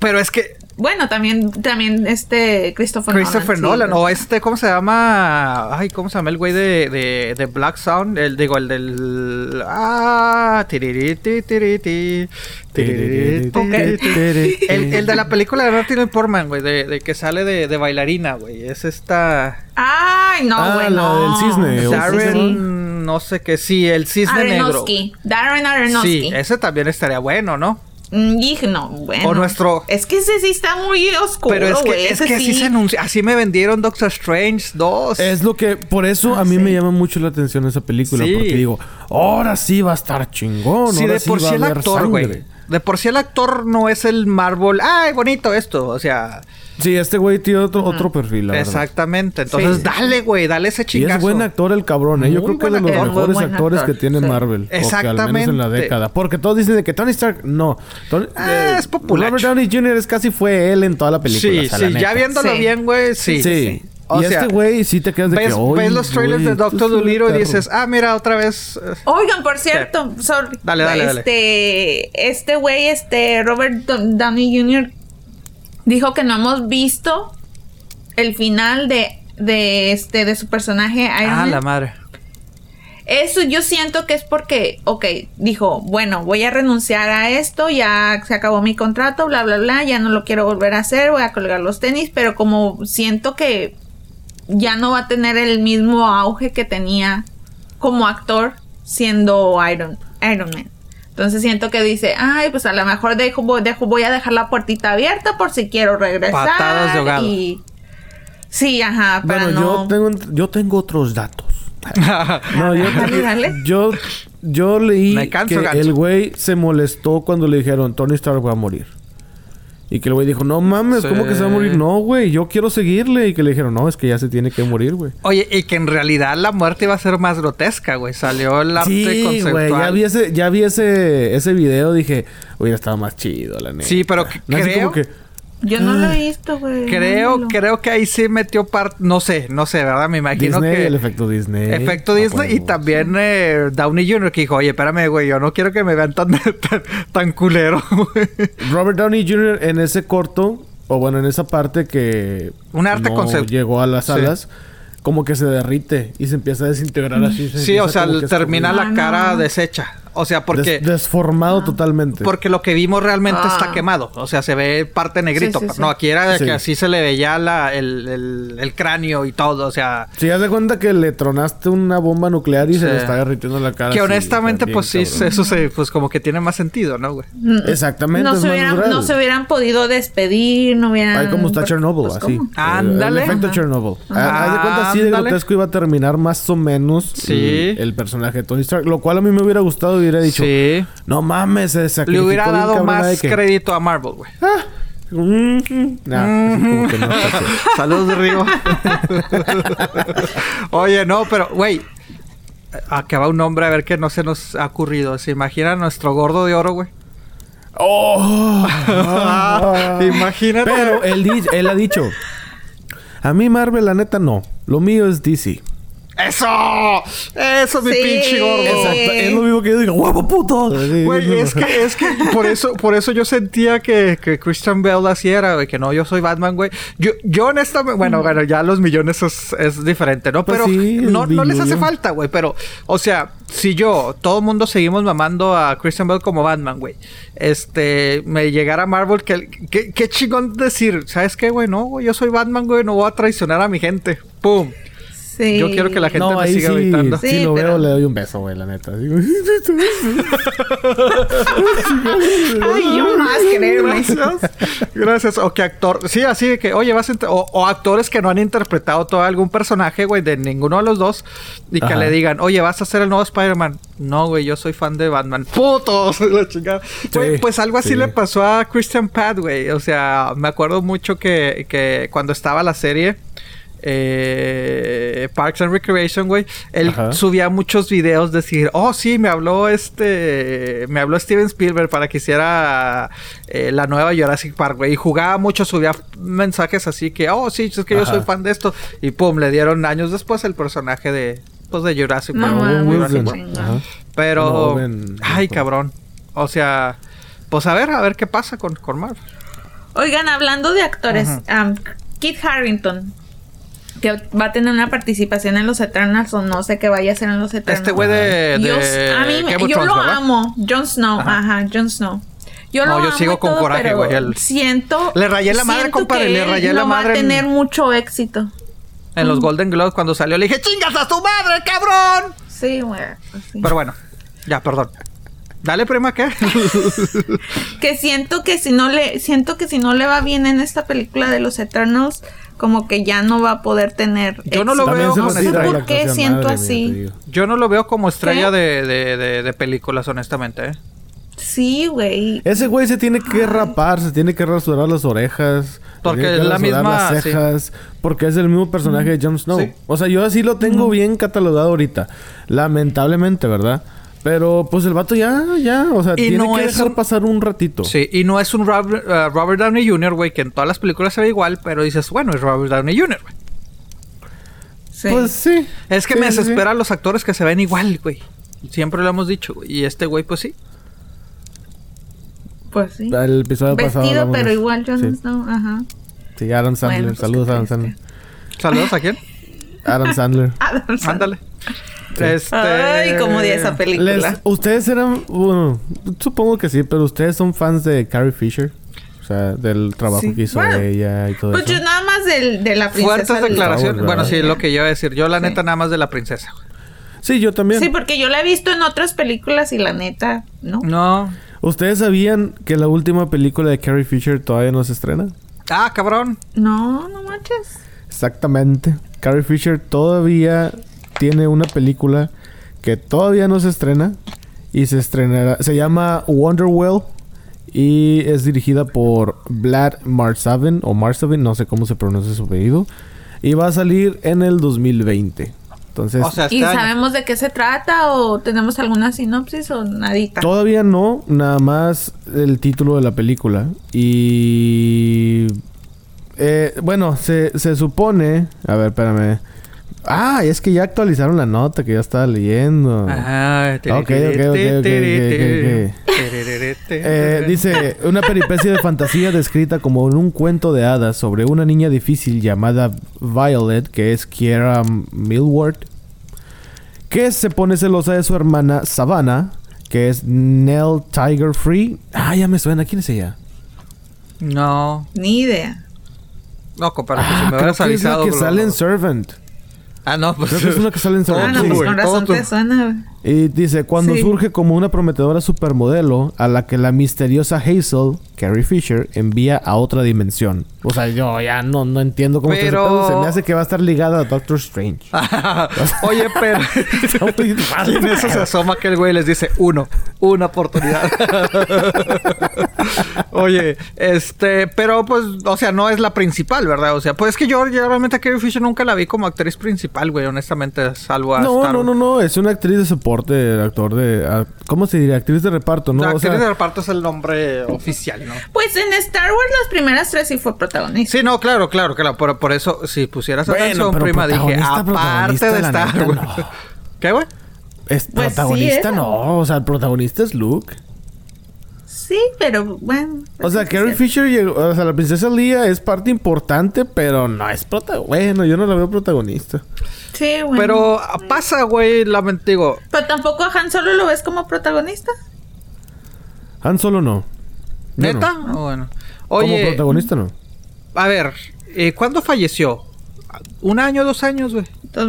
Pero es que Bueno, también, también este Christopher, Christopher Nolan. Nolan. sí. O este, ¿cómo se llama? Ay, ¿cómo se llama el güey de, de, de Black Sound? El, digo, el del... Ah, tiririti, tiriti, tiririti, tiriti. El, el de la película de Natalie Portman, güey, de, de que sale de, de bailarina, güey. Es esta... Ay, no, Ah, bueno. la del cisne, o- Darren, no sé qué, sí, el cisne negro. Aronofsky. Darren Aronofsky. Sí, ese también estaría bueno, ¿no? Mm, y no, bueno. O nuestro- Es que ese sí está muy oscuro, Pero es que, es que así sí. se anuncia, así me vendieron Doctor Strange 2. Es lo que... Por eso Ah, a mí sí. me llama mucho la atención esa película. Sí. Porque digo, ahora sí va a estar chingón. Sí, ahora de por va sí a el actor, güey. Sangre". De por sí el actor no es el Marvel. ¡Ay, bonito esto! O sea, Sí, este güey tiene otro, otro perfil, la verdad. exactamente. Entonces, Sí. dale, güey, dale ese Y chingazo. es buen actor el cabrón, ¿eh? Yo Muy creo que es de los actor. mejores actores actor, que tiene sí. Marvel. O que al menos en la Exactamente. década. Porque todos dicen de que Tony Stark... No. Tony- Ah, es populacho. Robert Downey Jr. es casi fue él en toda la película. Sí, o sea, la sí, ya viéndolo Sí. bien, güey, sí. Sí. O y sea, este güey sí te quedas de Ves, que... "Ay, ves los trailers de Doctor Dolittle y perro". dices, ah, mira, otra vez. eh, Oigan, por cierto, sorry. Dale, dale, dale. este, Este güey, este Robert Do- Downey Jr. dijo que no hemos visto el final de, de este de su personaje Iron Ah, Man. la madre. Eso yo siento que es porque, ok, dijo, bueno, voy a renunciar a esto, ya se acabó mi contrato, bla, bla, bla, ya no lo quiero volver a hacer, voy a colgar los tenis, pero como siento que ya no va a tener el mismo auge que tenía como actor siendo Iron, Iron Man. Entonces siento que dice, ay, pues a lo mejor dejo, voy, dejo- voy a dejar la puertita abierta por si quiero regresar. Patadas de ahogado. Y... Sí, ajá, para Bueno, no... yo, tengo, yo tengo otros datos. No, yo, Dale, dale. yo, yo leí Me canso, que el güey se molestó cuando le dijeron Tony Stark va a morir. Y que el güey dijo, no mames, Sí. ¿cómo que se va a morir? No, güey, yo quiero seguirle. Y que le dijeron, no, es que ya se tiene que morir, güey. Oye, y que en realidad la muerte iba a ser más grotesca, güey. Salió el arte Sí, conceptual. güey, ya vi ese, ya vi ese, ese video, dije, hubiera estado más chido, la neta. Sí, pero que- No, así creo- como que, Yo no lo he visto, güey. Creo, creo que ahí sí metió parte, no sé, no sé, ¿verdad? Me imagino Disney, que el efecto Disney. efecto A Disney y también eh, Downey Jr. que dijo, oye, espérame, güey, yo no quiero que me vean tan, tan, tan culero, güey. Robert Downey Jr. en ese corto, o bueno, en esa parte que Un arte no llegó a las Sí. salas, como que se derrite y se empieza a desintegrar así. se Sí, o sea, termina escurrir. la Ah, cara no. deshecha. O sea, porque... Des- desformado totalmente. Porque lo que vimos realmente Ah. está quemado. O sea, se ve parte negrito. Sí, sí, sí. No, aquí era de Sí. que así se le veía la, el, el, el cráneo y todo. O sea, Si haz de cuenta que le tronaste una bomba nuclear y Sí. se le está derritiendo la cara. que honestamente, pues sí, eso se, pues como que tiene más sentido, ¿no, güey? Exactamente. No es se, más hubieran, no se hubieran podido despedir, no hubieran... Ay, como está pues, Chernobyl, pues, así. ¿cómo? Ándale. El efecto Ajá. Chernobyl. Ah, Haz de cuenta, así de grotesco iba a terminar más o menos Sí. el, el personaje de Tony Stark. Lo cual a mí me hubiera gustado hubiera dicho... Sí. No mames, se Le hubiera dado cabrón, más que- crédito a Marvel, güey. Mm, nah, así como que no. Saludos, Rigo. Oye, no, pero, güey. Acaba un nombre a ver qué no se nos ha ocurrido. ¿Se imagina nuestro gordo de oro, güey? Oh, ah. Imagínate. Pero él, él ha dicho... A mí Marvel, la neta, no. Lo mío es DC. ¡Eso! ¡Eso, mi Sí. pinche gordo! Exacto. Es lo mismo que yo digo, ¡huevo puto! Güey, es que, es que por eso, por eso yo sentía que, que Christian Bale así era, güey, que no, yo soy Batman, güey. Yo, yo honestamente, bueno, bueno, ya los millones es, es diferente, ¿no? Pues Pero sí, no, no les hace falta, güey. Pero, o sea, si yo, todo el mundo seguimos mamando a Christian Bale como Batman, güey. Este, me llegara Marvel, que, que, qué chingón decir, ¿sabes qué, güey? No, güey, yo soy Batman, güey, no voy a traicionar a mi gente. ¡Pum! Sí. Yo quiero que la gente No, me ahí siga sí, gritando. sí, Sí, lo pero- veo, le doy un beso, güey, la neta. Digo, Ay, yo más creerme. Gracias. Gracias. O que actor. Sí, así de que, oye, vas a. O, o actores que no han interpretado todo algún personaje, güey, de ninguno de los dos. Y que Ajá. le digan, oye, vas a ser el nuevo Spider-Man. No, güey, yo soy fan de Batman. ¡Putos! La chingada. Güey, pues algo así sí. le pasó a Christian Pat, güey. O sea, me acuerdo mucho que, que cuando estaba la serie. Eh, Parks and Recreation, güey. Él Ajá. subía muchos videos decir, oh sí, me habló este, me habló Steven Spielberg para que hiciera eh, la nueva Jurassic Park, güey. Y jugaba mucho, subía mensajes así que, oh sí, es que yo soy fan de esto. Y pum, le dieron años después el personaje de, pues de Jurassic Park. Jurassic. Pero, No, ay cabrón. O sea, pues a ver, a ver qué pasa con, con Marvel. Oigan, hablando de actores, um, Kit Harrington, que va a tener una participación en Los Eternals o no sé qué vaya a hacer en Los Eternals. Este güey de, Yo, de a mí, me- Game of yo lo ¿verdad? amo. Jon Snow, Ajá. ajá, Jon Snow. Yo No, lo yo amo sigo con todo, coraje, güey, el- Siento. Le rayé la madre, compadre, le rayé la madre va a en- tener mucho éxito. En los Golden Globes cuando salió le dije, ¡chingas a tu madre, cabrón! Sí, güey. pues sí. Pero bueno, ya, perdón. Dale, prima, ¿qué? que siento que si no le siento que si no le va bien en esta película de los Eternals como que ya no va a poder tener Yo no lo veo como retira estrella. de la ¿Por qué siento madre así? Yo no lo veo como estrella de, de, de, de películas, honestamente, ¿eh? sí güey Ese güey se tiene que rapar, se tiene que rasurar las orejas. Porque es la misma- las cejas. Porque es el mismo personaje de Jon Snow. Sí. O sea, yo así lo tengo bien catalogado ahorita. Lamentablemente, ¿verdad? Pero pues el vato ya, ya, o sea, Y tiene no que es dejar un- pasar un ratito. Sí, y no es un Robert, uh, Robert Downey Jr., güey, que en todas las películas se ve igual, pero dices, bueno, es Robert Downey Jr., güey. sí. Pues sí. Es que Sí, me sí, sí. desespera a los actores que se ven igual, güey. Siempre lo hemos dicho, güey. Y este güey, pues sí. pues sí El episodio pasado. vestido pero igual Jon sí. Snow ajá Sí, Adam Sandler. Bueno, pues, Saludos ¿qué a Adam Sandler. Saludos a quién. Adam Sandler. Adam Sandler. Ándale. Este... ay cómo odié esa película Les- ustedes eran, bueno, supongo que sí, pero ustedes son fans de Carrie Fisher. O sea, del trabajo Sí. que hizo Bueno, ella y todo pues eso. yo nada más del, de la princesa Fuertes declaraciones. Favor, Bueno, sí, lo que yo iba a decir. Yo, la Sí. neta, nada más de la princesa. Sí, yo también. sí porque yo la he visto en otras películas y la neta no No. ¿Ustedes sabían que la última película de Carrie Fisher todavía no se estrena? Ah, cabrón. no no manches Exactamente. Carrie Fisher todavía tiene una película que todavía no se estrena y se estrenará. Se llama Wonderwell y es dirigida por Vlad Marsavin o Marsavin, no sé cómo se pronuncia su apellido. Y va a salir en el 2020. Entonces, O sea, ¿Y este año. sabemos de qué se trata o tenemos alguna sinopsis o nadita? todavía no, nada más el título de la película. Y. eh, bueno, se, se supone. A ver, espérame. Ah, es que ya actualizaron la nota que ya estaba leyendo. Ah, Ok, ok, ok, ok, ok, ok, Eh, dice, una peripecia de fantasía descrita como en un cuento de hadas sobre una niña difícil llamada Violet, que es Kiera Millward, que se pone celosa de su hermana Savannah, que es Nell Tiger Free. Ah, ya me suena, ¿quién es ella? No. Ni idea. No, compadre, pues si Ah, me hubieras que es la avisado. que sale en Servant. Ah, no, pues. Creo que es una que sale en Todo Ah, no, pues con todo razón tú. te suena. Y dice, cuando Sí. surge como una prometedora supermodelo a la que la misteriosa Hazel, Carrie Fisher, envía a otra dimensión. O sea, yo ya no, no entiendo cómo Pero-. Se me hace que va a estar ligada a Doctor Strange. Oye, pero. Y en eso se asoma que el güey les dice uno, una oportunidad. Oye, este, pero pues, o sea, no es la principal, ¿verdad? O sea, pues es que yo, yo realmente a Carrie Fisher nunca la vi como actriz principal, güey, honestamente, salvo a No, Star- no, no, no. Es una actriz de soporte, actor de... ¿Cómo se diría? Actriz de reparto, ¿no? La O actriz sea, de reparto es el nombre oficial, ¿no? Pues en Star Wars las primeras tres sí fue protagonista. Sí, no, claro, claro, claro. Por, por eso, si pusieras Bueno, atención, pero prima, dije, aparte de Star Wars. no. ¿Qué, güey? es Pues protagonista, no. O sea, el protagonista es Luke. Sí, pero bueno. O sea, Carrie. Fisher llegó... O sea, la princesa Leia es parte importante, pero no es protagonista. Bueno, yo no la veo protagonista. Sí, bueno. Pero pasa, güey, lamento, digo, Pero tampoco a Han Solo lo ves como protagonista. Han Solo no. Yo ¿neta? no. Ah, bueno. Como protagonista no. a ver, eh, ¿cuándo falleció? ¿Un año, dos años, güey?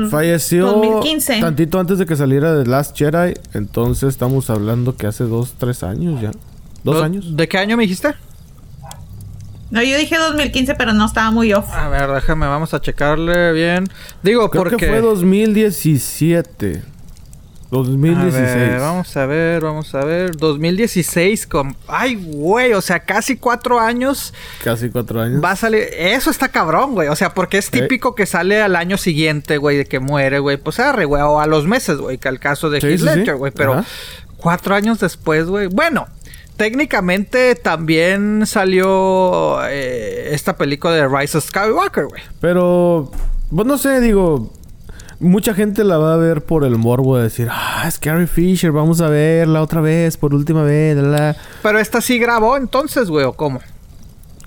Falleció 2015. tantito antes de que saliera The Last Jedi. Entonces estamos hablando que hace dos, tres años ya. ¿Dos ¿Do- años? ¿De qué año me dijiste? No, yo dije 2015, pero no estaba muy off. A ver, déjame, vamos a checarle bien. Digo, Creo porque... que fue 2017. 2016. A ver, vamos a ver, vamos a ver. 2016 con... Ay, güey, o sea, casi cuatro años Casi cuatro años. va a salir... Eso está cabrón, güey. O sea, porque es Eh. típico que sale al año siguiente, güey, de que muere, güey. Pues arre, güey. O a los meses, güey, que al caso de Sí, Heath sí, sí. Ledger, güey. Pero Ajá. cuatro años después, güey. Bueno, técnicamente también salió eh, esta película de Rise of Skywalker, güey. Pero, pues no sé, digo. Mucha gente la va a ver por el morbo de decir, ah, es Carrie Fisher, vamos a verla otra vez, por última vez, la, la". Pero esta sí grabó entonces, güey, ¿o cómo?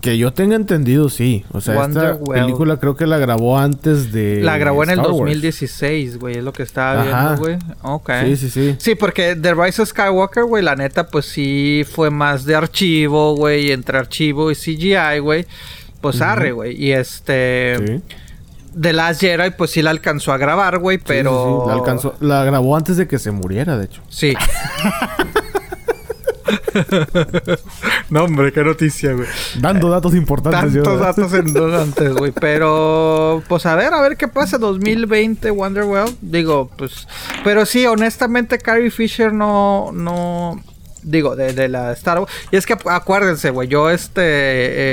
Que yo tenga entendido, sí. O sea, esta Wonderwell. película creo que la grabó antes de. La grabó en el Star Wars. 2016, güey. Es lo que estaba Ajá. viendo, güey. Ok. Sí, sí, sí. Sí, porque The Rise of Skywalker, güey, la neta, pues sí fue más de archivo, güey. Entre archivo y CGI, güey. Pues arre, güey. Y este... Sí. The Last Jedi, pues sí la alcanzó a grabar, güey, Sí, pero... sí, sí. La, alcanzó, la grabó antes de que se muriera, de hecho. Sí. no, hombre, qué noticia, güey. Dando datos importantes. yo, Tantos ¿verdad? datos en antes, güey. Pero, pues a ver, a ver qué pasa. 2020, Wonderwell. Digo, pues. Pero sí, honestamente, Carrie Fisher no. no Digo, de, de la Star Wars. Y es que acu- acuérdense, güey. Yo, este.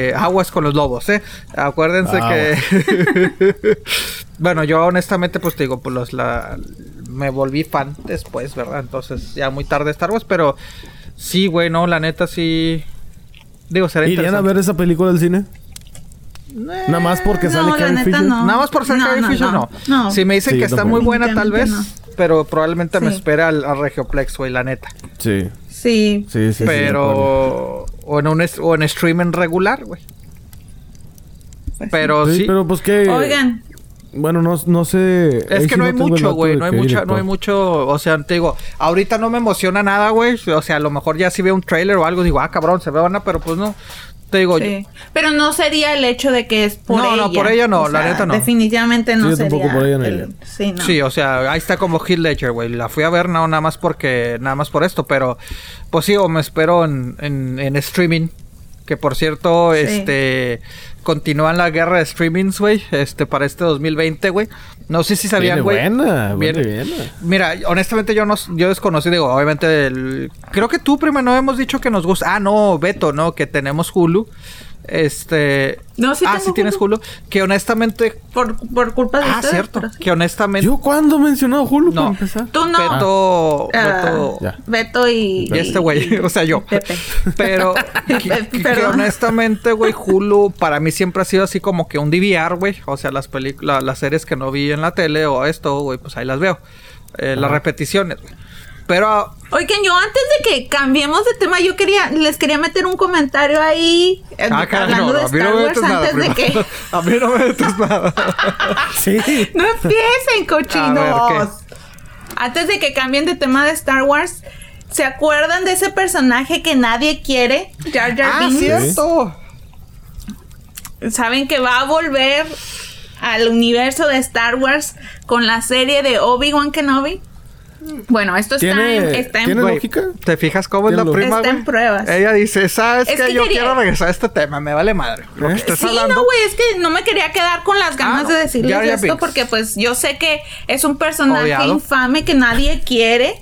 eh, aguas con los lobos, ¿eh? Acuérdense Ah, que. bueno, yo, honestamente, pues digo, pues los. La, me volví fan después, ¿verdad? Entonces, ya muy tarde Star Wars. Pero. Sí, güey, no, la neta sí. Digo, será ¿Irían a ver esa película del cine? Nada más porque sale no, la Carrie neta Fisher. no. Nada más por ser No, Carrie no, Fisher, no. no. No. Si me dicen Sí, que está tampoco. muy buena, tal vez. Pero probablemente me espera al, al Regioplex, güey, la neta. Sí. Sí. Sí, sí, pero. o, en un o en streaming regular, güey. pues Pero sí. Sí, pero pues que. Oigan, Bueno, no, no sé. Es ahí que sí no hay mucho, güey. No hay mucho, no hay mucho. O sea, te digo, ahorita no me emociona nada, güey. O sea, a lo mejor ya si veo un trailer o algo, digo, ah, cabrón, se ve buena, pero pues no. Te digo, yo-. Pero no sería el hecho de que es por No, ella. no, por ella no, O la sea, neta no. Definitivamente no Sí, sería. tampoco por ella no el-. Sí, no. Sí, o sea, ahí está como Heath Ledger, güey. La fui a ver no nada más porque, nada más por esto, pero pues sí, o me espero en, en, en streaming. Que por cierto, Sí. este continúan la guerra de streamings, güey, este para este 2020, güey. No sé si sabían, güey. buena, Viene- buena. Mira, honestamente yo no yo desconocí, digo, obviamente el- creo que tú primero no hemos dicho que nos gusta. Ah, no, Beto, no, que tenemos Hulu. Este, No, sí ah, tengo sí tienes Hulu. Que honestamente Por, por culpa de Ah, ustedes. cierto, sí. que honestamente ¿Yo cuándo he mencionado Hulu para No. empezar? Tú no. Beto, Ah, Beto. Beto y. Y este güey, o sea, yo. Pepe. Pero que, que- que Perdón. honestamente, güey, Hulu para mí siempre ha sido así como que un DVR, güey. O sea, las películas, las series que no vi en la tele o esto, güey, pues ahí las veo. Eh, las repeticiones, güey. Pero Oigan, yo antes de que cambiemos de tema, yo quería, les quería meter un comentario ahí eh, ah, hablando no, de a mí Star no me Wars antes de que. A mí no me metes nada. Sí. No empiecen, cochinos. A ver, Antes de que cambien de tema de Star Wars, ¿se acuerdan de ese personaje que nadie quiere? Jar Jar ah, cierto. Saben que va a volver al universo de Star Wars con la serie de Obi-Wan Kenobi. Bueno, esto está ¿Tiene- en, está en tiene lógica? ¿Te fijas cómo es la Tiene prima, Está en güey? pruebas. Ella dice, ¿sabes Es que Yo quería- quiero regresar a este tema, me vale madre. Lo que estés Sí, hablando. no, güey, es que no me quería quedar con las ganas Ah, no. de decirles Jar Jar esto porque pues yo sé que es un personaje infame que nadie quiere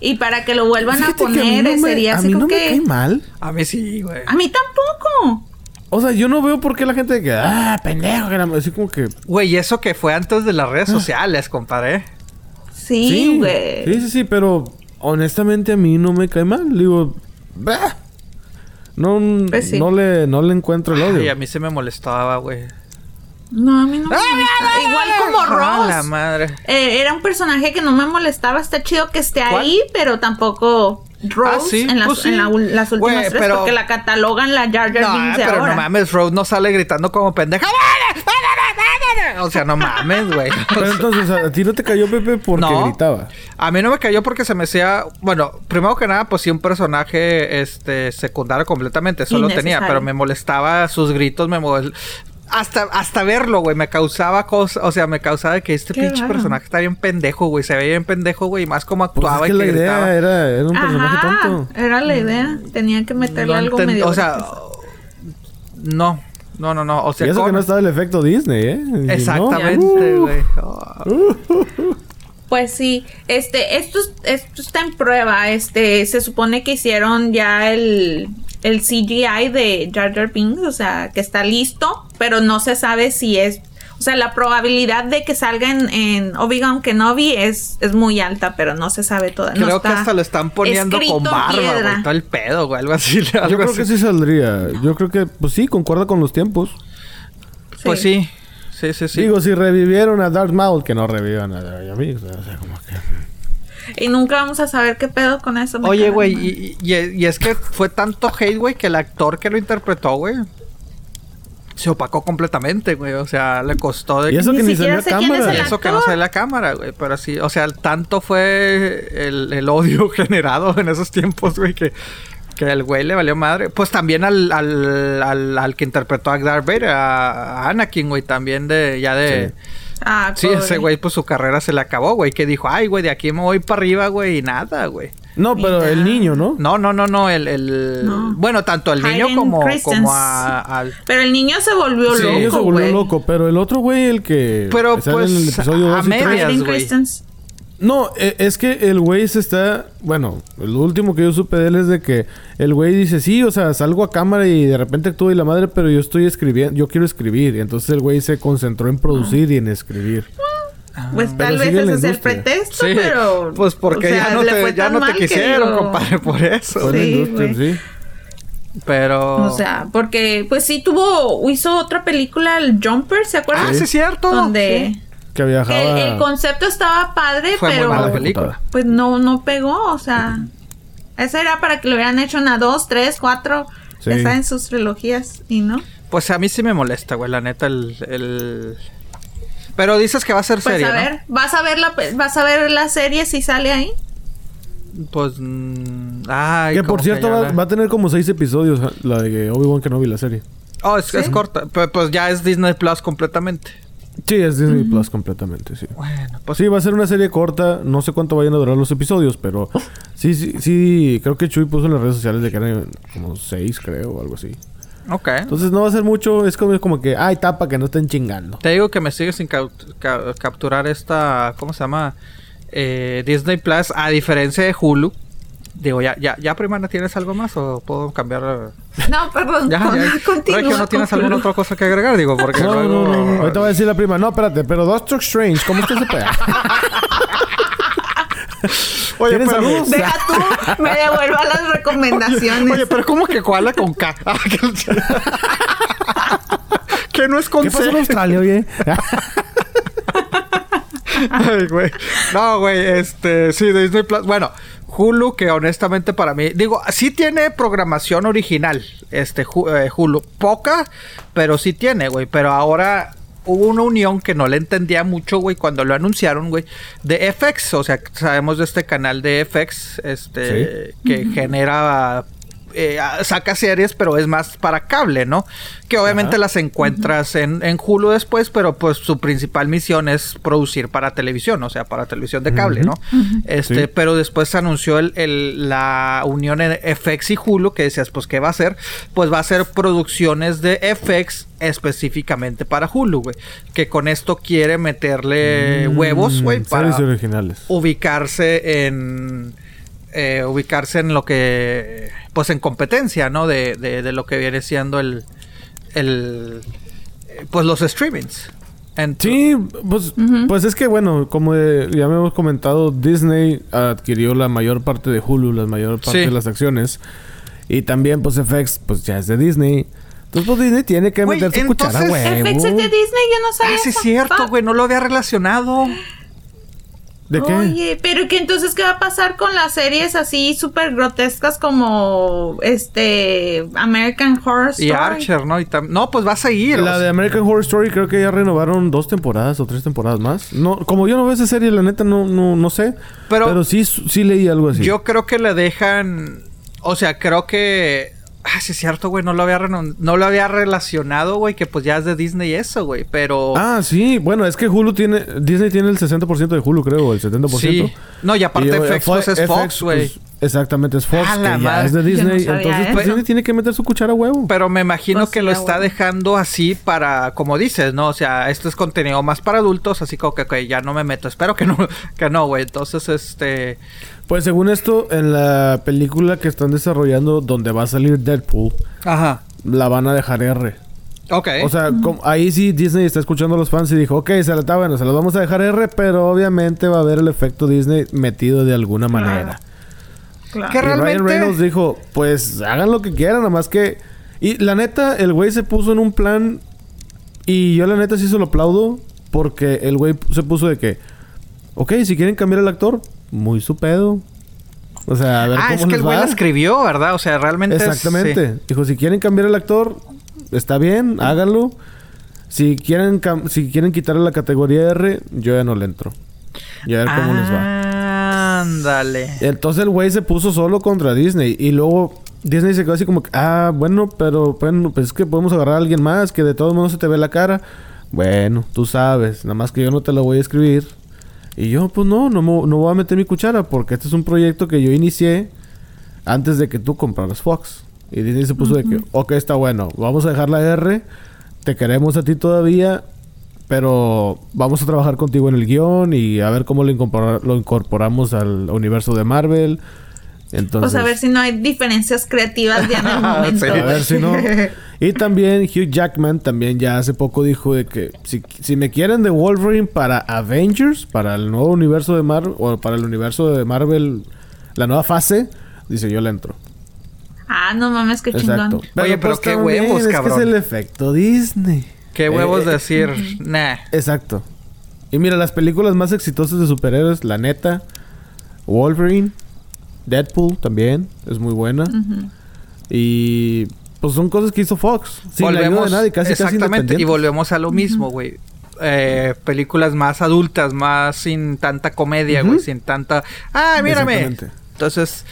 y para que lo vuelvan a Fíjate que a mí poner no me- sería a así mí como no me que cae mal. A mí sí, güey. a mí tampoco. O sea, yo no veo por qué la gente que... Ah, pendejo. que la- Así como que... Güey, y eso que fue antes de las redes sociales, compadre. Sí, güey. Sí, sí, sí, pero honestamente a mí no me cae mal. Digo, bah. No, Pues sí. no, le, no le encuentro el odio. Y a mí se me molestaba, güey. No, a mí no me molesta. Igual como Ah, la Ross. madre. Eh, era un personaje que no me molestaba. Está chido que esté ¿Cuál? ahí, pero tampoco Rose Ah, sí, en, las, pues sí. en la las últimas tres, pero- porque la catalogan la Jar Jar No, Binks pero ahora. no mames, Rose no sale gritando como pendeja. O sea, no mames, güey. Pero entonces, ¿a ti no te cayó Pepe porque No. gritaba? A mí no me cayó porque se me hacía, bueno, primero que nada, pues sí un personaje este secundario completamente, solo tenía, Innecesario. pero me molestaba sus gritos, me mol- hasta hasta verlo, güey, me causaba cosas, o sea, me causaba que este Qué pinche raro. personaje está bien pendejo, güey, se veía bien pendejo, güey, y más como Pues actuaba es que y la que idea gritaba. era, era un personaje tonto. era la idea. Tenían que meterle No algo medio. o sea, no, no, no, no, o sea, y eso que no estaba el efecto Disney, ¿eh? No, Exactamente, uh, güey. Pues sí, este, esto, es- esto está en prueba. Este, se supone que hicieron ya el, el CGI de Jar Jar Binks, o sea, que está listo, pero no se sabe si es. O sea, la probabilidad de que salga en, en Obi-Wan Kenobi es, es muy alta, pero no se sabe todavía. Creo que hasta lo están poniendo con barba, güey, todo el pedo, güey, algo así, Yo creo así. que sí saldría. Yo creo que, pues sí, concuerda con los tiempos. Pues sí. Sí, sí, sí. Digo, si revivieron a Darth Maul, que no revivan a Jar Jar Binks, O sea, como que... Y nunca vamos a saber qué pedo con eso. Oye, güey, y- y es que fue tanto hate, güey, que el actor que lo interpretó, güey, se opacó completamente, güey. O sea, le costó de Y eso que ni siquiera salió es cámara. el Eso que no sale la cámara, güey. Pero sí, o sea, tanto fue el, el odio generado en esos tiempos, güey, que, que el güey le valió madre. Pues también al, al, al, al que interpretó a Darth Vader, a, a Anakin, güey, también de, ya de... Sí. Ah, Sí, pobre. ese güey, pues su carrera se le acabó, güey. Que dijo, ay, güey, de aquí me voy para arriba, güey, y nada, güey. No, pero Mira. el niño, ¿no? No, no, no, no, el... el... No. Bueno, tanto el niño Hayden como, como a- al... Pero el niño se volvió Sí, loco, el niño se volvió loco. Pero el otro güey, el que. Pero, pues, en el episodio a 2 y tres- medias, güey. No, e- es que el güey se está. Bueno, lo último que yo supe de él es de que el güey dice: Sí, o sea, salgo a cámara y de repente actúo y la madre, pero yo estoy escribiendo, yo quiero escribir. Y entonces el güey se concentró en producir y en escribir. Pues Pero tal vez ese es el pretexto, Sí, pero... pues porque o sea, ya no te, ya no quisieron, digo- compadre, por eso. La Sí, sí. Pero... O sea, porque pues sí tuvo... Hizo otra película, el Jumper, ¿se acuerdan? Ah, sí, es cierto. Donde... Sí. Que viajaba. El, el concepto estaba padre, Fue muy pero... mala Mal película. Pues no, no pegó, o sea... Esa era para que lo hubieran hecho una, dos, tres, cuatro... Sí. Ya saben sus trilogías, y no. Pues a mí sí me molesta, güey, la neta, el... el... Pero dices que va a ser Pues serie, a ¿no? ver, ¿vas a ver la, vas a ver la serie si sale ahí? Pues... mm, ay, que por cierto ya va, la- va a tener como seis episodios la de Obi-Wan Kenobi, la serie. Oh, es, es ¿Sí? corta. Pero, pues ya es Disney Plus completamente. Sí, es Disney Plus completamente, sí. Bueno, pues... Sí, va a ser una serie corta. No sé cuánto vayan a durar los episodios, pero sí, sí, sí. Creo que Chuy puso en las redes sociales de que eran como seis, creo, o algo así. Ok. Entonces no va a ser mucho. Es como, como que, ay, tapa, que no estén chingando. Te digo que me sigue sin ca- capturar esta... ¿Cómo se llama? Eh, Disney Plus, a diferencia de Hulu. Digo, ¿ya, ya, ya primana tienes algo más o puedo cambiar? No, perdón. Ya, con- ya. continúa Regio, ¿no tienes alguna otra cosa que agregar? Digo, porque No, luego... no, no, no. Ahorita va a decir la prima. No, espérate, pero Doctor Strange, ¿cómo es que se puede? Oye, ¿Tienes pero- saludos? Deja tú, me devuelva las recomendaciones. Oye, pero ¿cómo que koala con K? Ah, que- no es con ¿Qué pasó en. Australia, oye? Ay, güey. No, güey, este, sí, Disney Plus. Bueno, Hulu, que honestamente para mí, digo, sí tiene programación original, este, eh, Hulu. Poca, pero sí tiene, güey. Pero ahora hubo una unión que no le entendía mucho, güey, cuando lo anunciaron, güey, de FX. O sea, sabemos de este canal de FX, este, que genera eh, saca series, pero es más para cable, ¿no? Que obviamente Ajá. las encuentras en, en Hulu después, pero pues su principal misión es producir para televisión, o sea, para televisión de cable, ¿no? Este, Sí. pero después se anunció el, el- la unión en FX y Hulu, que decías, pues, ¿qué va a hacer? Pues va a ser producciones de FX específicamente para Hulu, güey. Que con esto quiere meterle huevos, güey, Mm, para originales. ubicarse en eh, ubicarse en lo que pues en competencia no de, de, de lo que viene siendo el el pues los streamings Sí, pues, pues es que bueno, como eh, ya me hemos comentado, Disney adquirió la mayor parte de Hulu, la mayor parte Sí. de las acciones. Y también, pues FX, pues ya es de Disney. Entonces, pues Disney tiene que Güey, meter su cuchara, entonces, huevo. FX es de Disney, yo no sabía. ah sí es cierto güey no lo había relacionado ¿De qué? Oye, pero que entonces qué va a pasar con las series así súper grotescas como este American Horror Story? y Archer no y no pues va a seguir La o de American Horror Story creo que ya renovaron dos temporadas o tres temporadas más. No, como yo no veo esa serie, la neta no, no, no sé. Pero- Pero, sí, sí leí algo así. yo creo que le dejan o sea creo que ah sí es cierto güey no lo había no lo había relacionado güey que pues ya es de Disney eso güey pero Ah, sí. Bueno, es que Hulu tiene... Disney tiene el 60% de Hulu, creo. El 70%. Sí. No, y aparte eh, FX, pues, es Fox, güey. pues, exactamente, es Fox. Que la ya es de no Disney. entonces, pues. Disney tiene que meter su cuchara a huevo. Pero me imagino Pues que sí, lo está huevo. dejando así para, como dices, ¿no? O sea, esto es contenido más para adultos, así como que ok, ya no me meto. Espero que no, que no, güey. Entonces, este. Pues según esto, en la película que están desarrollando donde va a salir Deadpool, Ajá. la van a dejar R. Ok. O sea, ahí sí Disney está escuchando a los fans y dijo, ok, se la está bueno, se los vamos a dejar R, pero obviamente va a haber el efecto Disney metido de alguna manera. Claro. ¿Qué Y Ryan realmente- Reynolds dijo, pues hagan lo que quieran, nada más que... Y la neta, el güey se puso en un plan y yo la neta sí se lo aplaudo porque el güey se puso de que, ok, si quieren cambiar el actor, muy su pedo. O sea, a ver ah, cómo es que les el güey la escribió, ¿verdad? O sea, realmente. es- Exactamente. sí. Dijo, si quieren cambiar el actor, está bien, háganlo. Si quieren, cam- si quieren quitarle la categoría R, yo ya no le entro. Y a ver cómo les va. Ándale. Entonces el güey se puso solo contra Disney. Y luego Disney se quedó así como que, ah, bueno, pero bueno, pues es que podemos agarrar a alguien más que de todos modos se te ve la cara. Bueno, tú sabes, nada más que yo no te lo voy a escribir. Y yo, pues no, no, no voy a meter mi cuchara porque este es un proyecto que yo inicié antes de que tú compraras Fox. Y Disney se puso de que, ok, está bueno, vamos a dejar la R, te queremos a ti todavía, pero vamos a trabajar contigo en el guion y a ver cómo lo, incorpora- lo incorporamos al universo de Marvel. Entonces, Pues a ver si no hay diferencias creativas ya en el momento. Sí. a ver si no. Y también Hugh Jackman también ya hace poco dijo de que si, si me quieren de Wolverine para Avengers, para el nuevo universo de Marvel, o para el universo de Marvel, la nueva fase, dice yo le entro. Ah, no mames, qué Exacto. chingón. Oye, pero qué también, huevos, es cabrón. que es el efecto Disney. Qué huevos Eh, decir, nah. Exacto. Y mira, las películas más exitosas de superhéroes, la neta, Wolverine, Deadpool también, es muy buena. Y pues son cosas que hizo Fox. Sin la ayuda de nadie, casi casi exactamente, y volvemos a lo mismo, güey. Eh, películas más adultas, más sin tanta comedia, güey, sin tanta... ¡Ah, mírame! Entonces,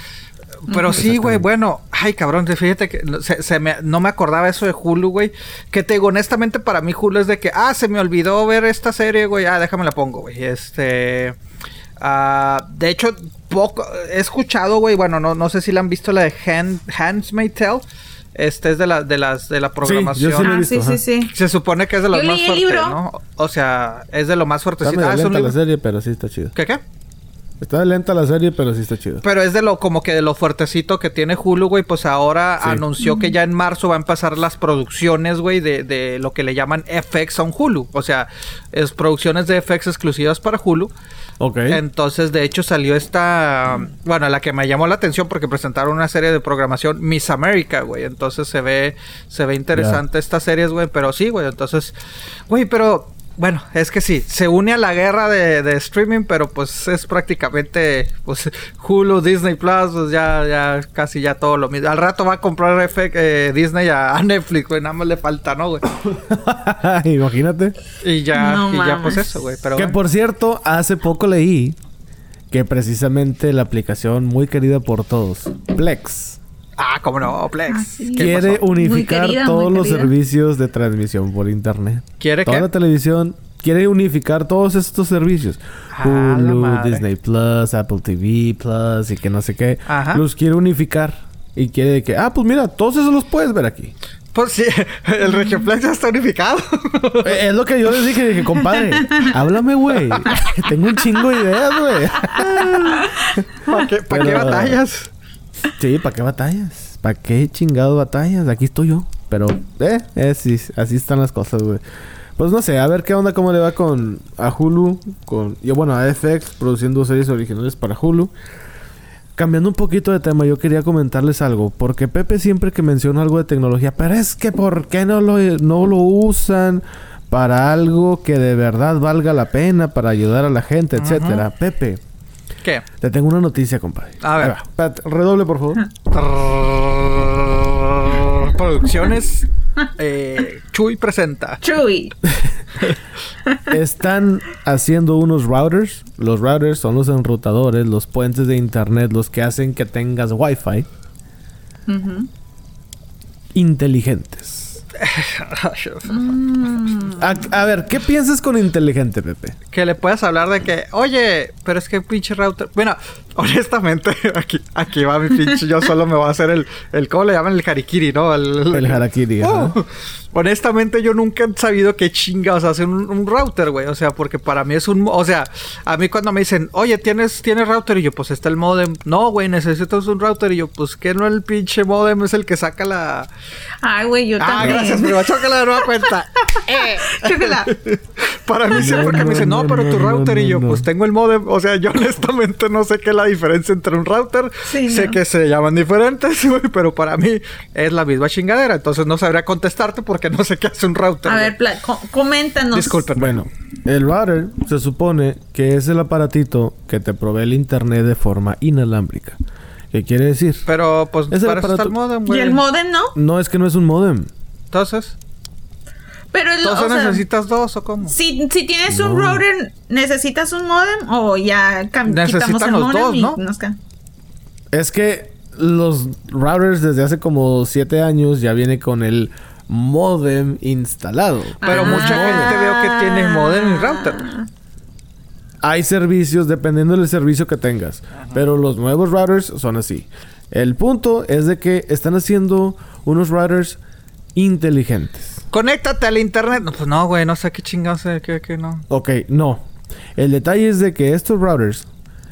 pero sí, güey, bueno, ay, cabrón, fíjate que no- se, se me- no me acordaba eso de Hulu, güey. Que te digo, honestamente, para mí Hulu es de que, ah, se me olvidó ver esta serie, güey, ah, déjame la pongo, güey. Este. ah, de hecho, poco he escuchado, güey, bueno, no, no sé si la han visto la de Hand, Handmaid's Tale. Este es de la, de las, de la programación. yo sí la he Ah, visto, sí, ajá. sí, sí. Se supone que es de los Yo más libro. ¿no? O sea, es de lo más fuertecito. Ah, es un la libro. serie, pero sí está chido. ¿Qué qué? Está lenta la serie, pero sí está chido. Pero es de lo como que de lo fuertecito que tiene Hulu, güey. Pues ahora Sí. anunció que ya en marzo va a empezar las producciones, güey, de, de lo que le llaman FX on Hulu. O sea, es producciones de FX exclusivas para Hulu. Ok. Entonces, de hecho, salió esta. Bueno, la que me llamó la atención porque presentaron una serie de programación Miss America, güey. Entonces se ve, se ve interesante esta series, güey. Pero sí, güey. Entonces, güey, pero. Bueno, es que sí, se une a la guerra de, de streaming, pero pues es prácticamente pues Hulu, Disney Plus, pues ya, ya casi ya todo lo mismo. Al rato va a comprar F- eh, Disney a, a Netflix, güey, nada más le falta, ¿no, güey? Imagínate. Y ya, No y ya pues eso, güey. Pero que bueno. por cierto, hace poco leí que precisamente la aplicación muy querida por todos, Plex, Ah, cómo no, Plex. Ah, sí. ¿Qué quiere pasó? unificar querida, todos los servicios de transmisión por internet. ¿Quiere Toda qué? la televisión quiere unificar todos estos servicios. Ah, Hulu. Disney Plus, Apple TV Plus y que no sé qué. Ajá. Los quiere unificar. Y quiere que, ah, pues mira, todos esos los puedes ver aquí. Pues sí, el Regioplex ya está unificado. Eh, es lo que yo les dije, dije, compadre, háblame, güey. Tengo un chingo de ideas, güey. ¿Para qué, pa' qué Pero- batallas? Sí, ¿para qué batallas? ¿Para qué chingado batallas? Aquí estoy yo. Pero, eh, eh, sí, así están las cosas, güey. Pues no sé, a ver qué onda, cómo le va con a Hulu, con, yo bueno, a FX, produciendo series originales para Hulu. Cambiando un poquito de tema, yo quería comentarles algo, porque Pepe siempre que menciona algo de tecnología, pero es que ¿por qué no lo, no lo usan para algo que de verdad valga la pena, para ayudar a la gente, etcétera? Pepe, ¿Qué? te tengo una noticia, compadre. A ver. Espérate, redoble, por favor. Producciones eh, Chuy presenta. Chuy. Están haciendo unos routers. Los routers son los enrutadores, los puentes de internet, los que hacen que tengas wifi Ujú. inteligentes. A, a ver, ¿qué piensas con inteligente, Pepe? que le puedas hablar de que, oye, pero es que pinche router. Bueno, honestamente, aquí, aquí va mi pinche. Yo solo me voy a hacer el, el ¿cómo le llaman? El harikiri, ¿no? El, El harakiri, ajá. Uh, honestamente, yo nunca he sabido qué chingados hace un, un router, güey. O sea, porque para mí es un. O sea, a mí cuando me dicen, oye, ¿tienes, ¿tienes router? Y yo, pues está el modem. No, güey, necesitas un router. Y yo, pues que no el pinche modem es el que saca la. Ay, güey, yo Ah, también. gracias, prima. Chócala de nueva cuenta. Eh. Chócala. Para mí siempre que me dicen, no, no, pero tu no, router no, y yo, no. pues tengo el modem. O sea, yo honestamente no sé qué la diferencia entre un router. Sí, sé no. que se llaman diferentes, güey, pero para mí es la misma chingadera. Entonces no sabría contestarte porque no sé qué hace un router. A ver, pla- co- coméntanos. Disculpen. Bueno, el router se supone que es el aparatito que te provee el internet de forma inalámbrica. ¿Qué quiere decir? Pero pues Es el para eso está aparato- el modem, ¿Y güey. el modem no? No es que no es un modem. Entonces, Pero el, ¿entonces o sea, necesitas dos o cómo? si, si tienes un No. router, ¿necesitas un modem o ya quitamos el los modem dos, y ¿no? nos Es que los routers desde hace como 7 años ya viene con el modem instalado. Pero Ah. mucha gente veo que tiene modem y router. Hay servicios dependiendo del servicio que tengas. Pero los nuevos routers son así. El punto es de que están haciendo unos routers inteligentes. Conéctate al internet. No, pues no, güey, no sé qué chingados, qué, qué no. Ok, no. El detalle es de que estos routers,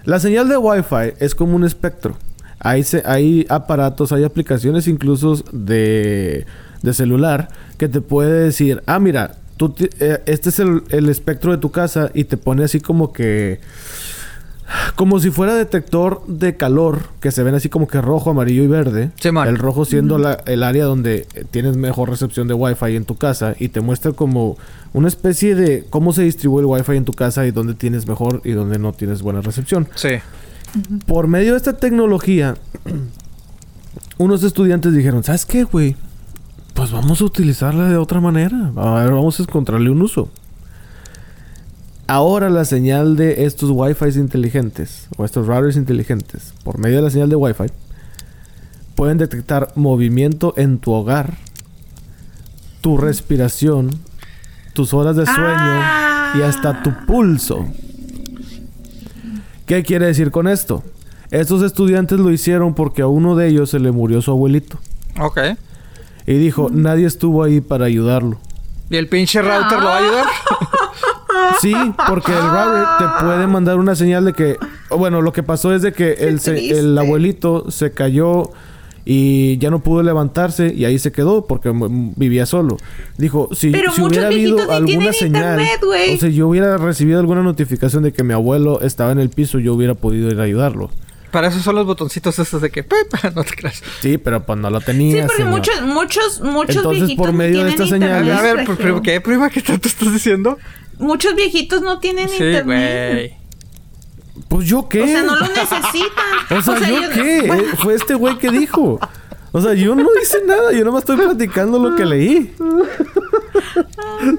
la señal de Wi-Fi es como un espectro. Hay, se- hay aparatos, hay aplicaciones incluso de, de celular que te puede decir, ah, mira, tú eh, este es el, el espectro de tu casa y te pone así como que... Como si fuera detector de calor, que se ven así como que rojo, amarillo y verde. El rojo siendo la- el área donde tienes mejor recepción de Wi-Fi en tu casa y te muestra como una especie de cómo se distribuye el Wi-Fi en tu casa y dónde tienes mejor y dónde no tienes buena recepción. Sí. Por medio de esta tecnología, unos estudiantes dijeron, ¿sabes qué, güey? Pues vamos a utilizarla de otra manera. A ver, vamos a encontrarle un uso. Ahora la señal de estos Wi-Fi inteligentes o estos routers inteligentes, por medio de la señal de Wi-Fi, pueden detectar movimiento en tu hogar, tu respiración, tus horas de sueño y hasta tu pulso. ¿Qué quiere decir con esto? Estos estudiantes lo hicieron porque a uno de ellos se le murió su abuelito. Ok. Y dijo, nadie estuvo ahí para ayudarlo. ¿Y el pinche router lo va a ayudar? Sí, porque el router te puede mandar una señal de que... Bueno, lo que pasó es de que el, se- el abuelito se cayó y ya no pudo levantarse y ahí se quedó porque vivía solo. Dijo, si, Pero si muchos hubiera habido alguna señal... internet, o sea, yo hubiera recibido alguna notificación de que mi abuelo estaba en el piso, yo hubiera podido ir a ayudarlo. Para eso son los botoncitos estos de que... pip, no te creas. Sí, pero pues no lo Sí, tenía, porque señor. muchos, muchos, muchos Entonces, por medio de esta señal- A ver, ¿qué, prima? ¿Qué tanto estás diciendo? Muchos viejitos no tienen Sí, internet. güey. Pues yo qué. O sea, no lo necesitan. O sea, ¿yo qué? Eh, Fue este güey que dijo. O sea, yo no hice nada. Yo nomás estoy platicando lo que leí.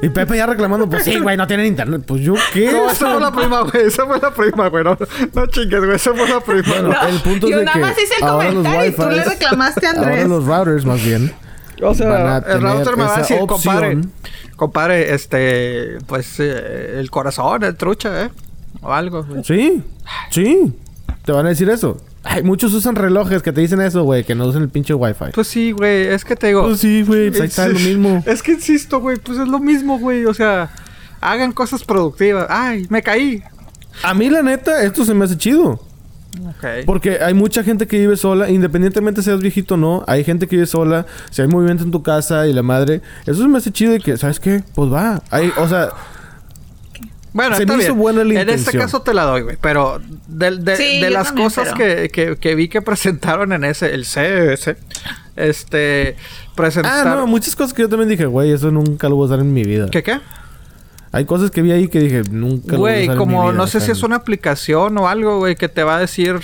Y Pepe ya reclamando, pues sí, güey, no tienen internet. Pues yo qué. No, esa fue la prima, güey. Esa fue la prima, güey. No, no chingues, güey. Esa fue la prima. Bueno, el punto yo es de nada que más hice el ahora los comentario y tú le reclamaste a Ahora Andrés. los routers, más bien. O sea, el router me va a decir, compadre, opción. compadre, este, pues, eh, el corazón, el trucha, ¿eh? O algo, güey. Sí, sí. Te van a decir eso. Ay, muchos usan relojes que te dicen eso, güey, que no usan el pinche Wi-Fi. Pues sí, güey, es que te digo... Pues sí, güey, pues ahí está lo mismo. Es que insisto, güey, pues es lo mismo, güey. O sea, hagan cosas productivas. Ay, me caí. A mí, la neta, esto se me hace chido. Porque hay mucha gente que vive sola, independientemente seas viejito o no, hay gente que vive sola, si hay movimiento en tu casa y la madre, eso se me hace chido y que, ¿sabes qué? Pues va. Hay, o sea, Bueno, Se está me hizo bien. buena la En este caso te la doy, güey. Pero de, de- Sí, de yo las también, cosas pero- que, que, que vi que presentaron en ese, el CES, este, ah, presentaron... no, muchas cosas que yo también dije, güey, eso nunca lo voy a usar en mi vida. ¿Qué qué? Hay cosas que vi ahí que dije, nunca Güey, como vida. no sé si es una aplicación o algo, güey, que te va a decir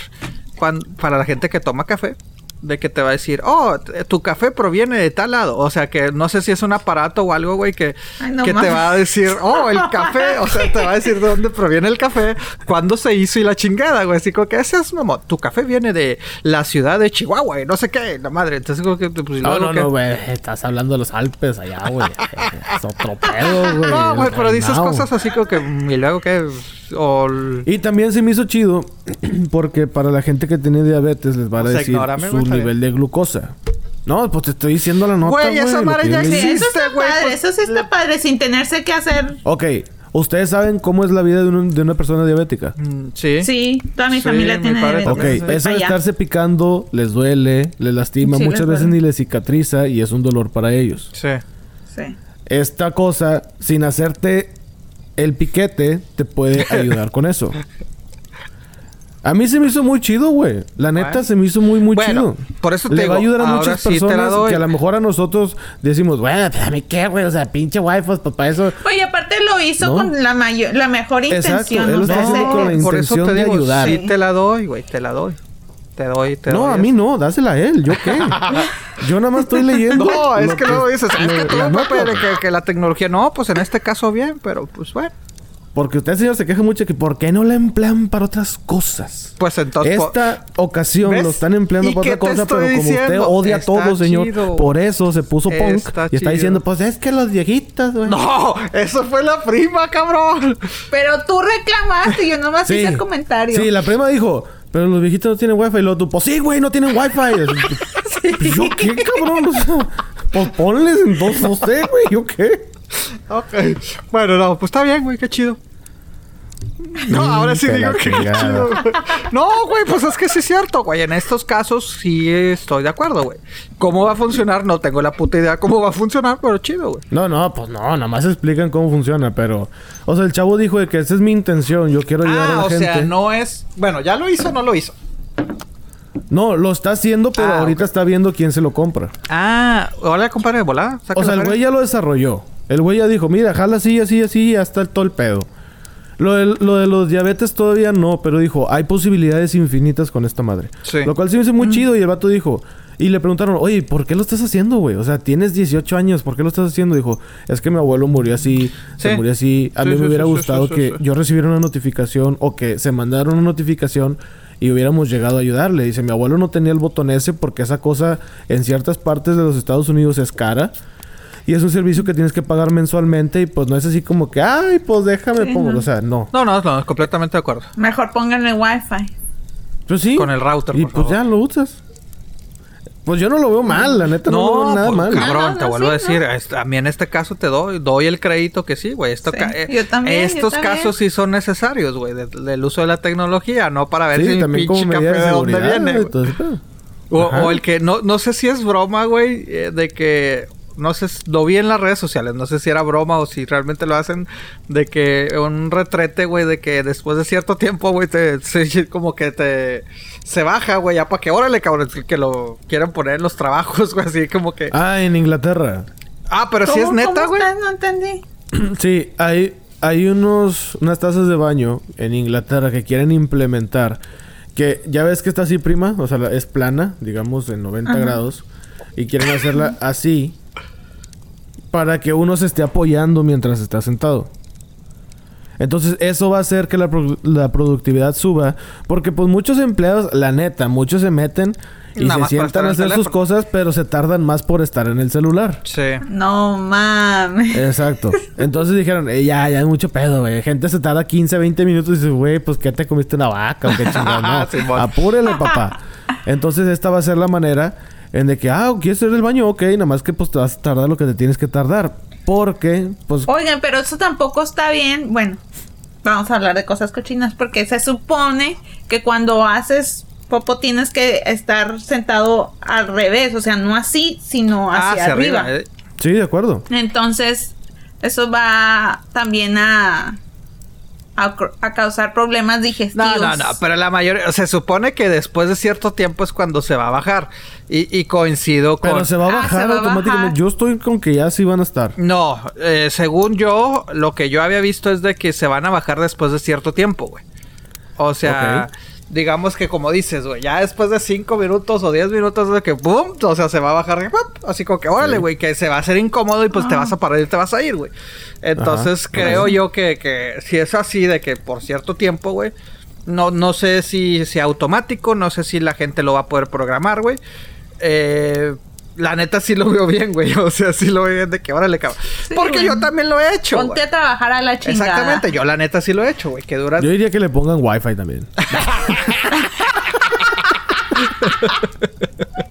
para la gente que toma café. De que te va a decir, oh, tu café proviene de tal lado. O sea, que no sé si es un aparato o algo, güey, que, Ay, no que te va a decir, oh, el café. O sea, te va a decir de dónde proviene el café, cuándo se hizo y la chingada, güey. Así como que ese es, mamón. Tu café viene de la ciudad de Chihuahua y no sé qué, la madre. Entonces, como que, pues, No, no, que- no, güey. Estás hablando de los Alpes allá, güey. es otro pedo, güey. No, güey, pero dices reinado. cosas así como que, y luego que, Y también se me hizo chido porque para la gente que tiene diabetes les van a O sea, decir su nivel de glucosa. No, pues te estoy diciendo la nota, Güey, esa madre ya existe. eso está güey, padre, pues, eso sí está padre, sin tenerse que hacer. Ok, ¿ustedes saben cómo es la vida de, un- de una persona diabética? Mm, Sí. Sí, toda mi Sí, familia mi tiene diabetes. Ok, eso de estarse picando les duele, les lastima, Sí, muchas les veces duele. ni les cicatriza y es un dolor para ellos. Sí. Sí. Esta cosa, sin hacerte el piquete, te puede ayudar con eso. A mí se me hizo muy chido, güey. La neta Bueno. se me hizo muy, muy Bueno, chido. por eso te Le va a digo, ayudar a muchas sí personas que a lo mejor a nosotros decimos, bueno, pues a mí qué, güey. O sea, pinche wifi, pues para eso. Oye, aparte lo hizo ¿No? con la mayor, la mejor Exacto, intención. él lo ¿no? está O sea, haciendo con la por eso intención te de digo, ayudar. sí te la doy, güey, te la doy. Te doy, te No, doy a eso. mí no, dásela a él. ¿Yo qué? Yo nada más estoy leyendo. No, es que luego dices, es de güey. que, que la tecnología... No, pues en este caso bien, pero pues bueno. Porque usted, señor, se queja mucho que ¿por qué no la emplean para otras cosas? Pues entonces... Esta ocasión ¿Ves? lo están empleando ¿Y para otra cosa, pero como usted odia Está todo, señor, chido. por eso se puso punk Está y está diciendo, pues es que los viejitos, güey. No, eso fue la prima, cabrón. Pero tú reclamaste y yo nomás hice el comentario. Sí, la prima dijo, pero los viejitos no tienen wifi. Y luego tú, pues sí, güey, no tienen wifi. Pues, ¿Yo qué, cabrón? O sea, pues ponles entonces, no sé, güey, ¿yo qué? Ok. Bueno, no, pues está bien, güey, qué chido. No, ahora sí digo que qué chido, güey. No, güey, pues es que sí es cierto, güey. En estos casos sí estoy de acuerdo, güey. ¿Cómo va a funcionar? No tengo la puta idea cómo va a funcionar, pero chido, güey. No, no, pues no, nada más explican cómo funciona, pero... O sea, el chavo dijo de que esa es mi intención, yo quiero ayudar a Ah, la o gente. sea, no es... Bueno, ¿ya lo hizo o no lo hizo? No, lo está haciendo, pero Ah, ahorita está viendo quién se lo compra. Ah, hola, compadre, de volada. O sea, el güey ya lo desarrolló. El güey ya dijo, mira, jala así, así, así, y hasta el, todo el pedo. Lo de, lo de los diabetes todavía no, pero dijo, hay posibilidades infinitas con esta madre. Sí. Lo cual sí me hizo muy chido y el vato dijo... Y le preguntaron, oye, ¿por qué lo estás haciendo, güey? O sea, tienes 18 años, ¿por qué lo estás haciendo? Dijo, es que mi abuelo murió así, se murió así. A Sí, mí sí, me hubiera gustado sí, que sí. yo recibiera una notificación o que se mandara una notificación y hubiéramos llegado a ayudarle. Dice, mi abuelo no tenía el botón ese porque esa cosa en ciertas partes de los Estados Unidos es cara. Y es un servicio que tienes que pagar mensualmente y pues no es así como que, ay, pues déjame Sí, pongo. no. O sea, no. No, no, no, completamente de acuerdo. Mejor pónganle wifi. Pues sí. Con el router, Y por pues favor. ya lo usas. Pues yo no lo veo mal, la neta no, lo veo nada pues, mal. Cabrón, No, no, te vuelvo a decir, a mí en este caso te doy, doy el crédito que sí, güey. Esto Sí, ca- eh, yo también, yo Estos también. casos sí son necesarios, güey, de- del uso de la tecnología, no para ver si Sí, mi también como pinche café de de dónde viene. pedo. O, o el que no, no sé si es broma, güey, eh, de que no sé, lo vi en las redes sociales, no sé si era broma o si realmente lo hacen, de que un retrete, güey, de que después de cierto tiempo, güey, te, se- como que te se baja, güey, ya para que órale, cabrón, que lo quieran poner en los trabajos, güey, así como que. Ah, Ah, en Inglaterra. pero si es ¿Cómo- neta, güey. No entendí. Sí, hay, hay unos, unas tazas de baño en Inglaterra que quieren implementar. Que ya ves que está así prima, o sea, es plana, digamos, en 90 grados. Y quieren hacerla así para que uno se esté apoyando mientras está sentado. Entonces eso va a hacer que la, pro- la productividad suba. Porque pues muchos empleados, la neta, muchos se meten y Nada se sientan a hacer sus cosas, pero se tardan más por estar en el celular. Sí. No mames. Exacto. Entonces dijeron, "Eh, ya, ya hay mucho pedo, güey. Gente se tarda 15, 20 minutos y dice, güey, pues ¿qué te comiste una vaca o qué chingada? No, apúrele, papá. Entonces esta va a ser la manera en de que, ah, ¿quieres ir al baño? Ok, nada más que pues te vas a tardar lo que te tienes que tardar. Porque, pues, Oigan, pero eso tampoco está bien. Bueno, vamos a hablar de cosas cochinas porque se supone que cuando haces popo tienes que estar sentado al revés, o sea, no así, sino Ah, hacia, arriba. eh. sí, de acuerdo. Entonces, eso va también a, a, causar problemas No, digestivos. no, no, pero la mayoría, se supone que después de cierto tiempo es cuando se va a bajar. Y, y coincido con... Pero se va a Ah, bajar se va a automáticamente. bajar. Yo estoy con que ya sí van a estar. No, eh, según yo, lo que yo había visto es de que se van a bajar después de cierto tiempo, güey. O sea, Ok. Digamos que como dices, güey, ya después de 5 minutos o 10 minutos de que ¡pum! O sea, se va a bajar, ¡pum! así como que órale, Sí. güey, que se va a hacer incómodo y pues te vas a parar y te vas a ir, güey. Entonces Ajá. creo Ajá. yo que, que si es así de que por cierto tiempo, güey, no, no sé si sea automático, no sé si la gente lo va a poder programar, güey. Eh, la neta sí lo veo bien, güey. O sea, sí lo veo bien de que órale, cabrón. Sí, Porque güey. yo también lo he hecho. Ponte güey. a trabajar a la chingada. Exactamente, yo la neta sí lo he hecho, güey. Que dura. Yo diría que le pongan wifi también.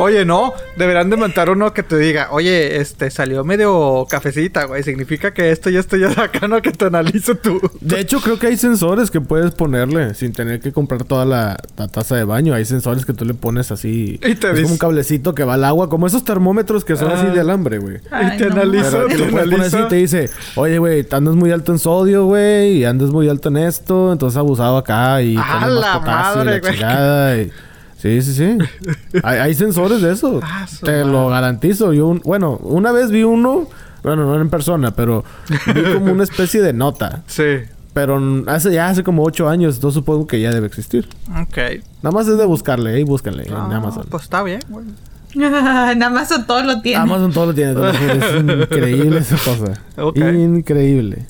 Oye, no, deberán de montar uno que te diga, oye, este salió medio cafecita, güey. Significa que esto y esto ya acá, ¿no? Que te analice tú. De hecho, creo que hay sensores que puedes ponerle sin tener que comprar toda la, la taza de baño. Hay sensores que tú le pones así. Y te es como un cablecito que va al agua, como esos termómetros que son así Ah. de alambre, güey. Y te no analiza, Pero te analiza. y te dice, oye, güey, andas muy alto en sodio, güey, y andas muy alto en esto, entonces abusado acá y ¡A más la potasio y la güey! chingada y- Sí, sí, sí. hay, hay sensores de eso. Ah, te lo garantizo. Yo, un- bueno, una vez vi uno, bueno, no en persona, pero vi como una especie de nota. Sí. Pero hace ya hace como ocho años, entonces supongo que ya debe existir. Ok. Nada más es de buscarle, ahí búscanle en Ah, Amazon. Pues está bien, güey. Más todo lo tiene. Amazon todo lo tiene, te lo juro, es increíble esa cosa. Ok. Increíble.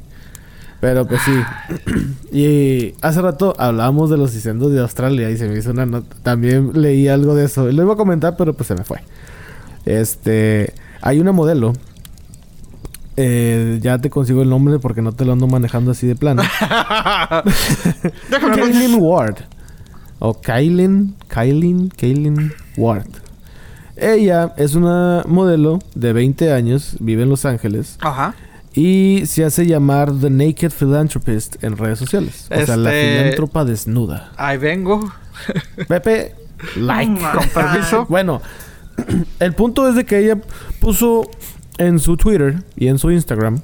Pero pues sí. y hace rato hablábamos de los incendios de Australia y se me hizo una nota. También leí algo de eso. Lo iba a comentar, pero pues se me fue. Este. Hay una modelo. Eh, ya te consigo el nombre porque no te lo ando manejando así de plano. Kaylin Ward. O Kaylin, Kaylin, Kaylin Ward. Ella es una modelo de 20 años, vive en Los Ángeles Ajá. Y se hace llamar The Naked Philanthropist en redes sociales. O sea, la Este- filántropa desnuda. Ahí vengo. Pepe, like. Con permiso. Bueno, el punto es de que ella puso en su Twitter y en su Instagram,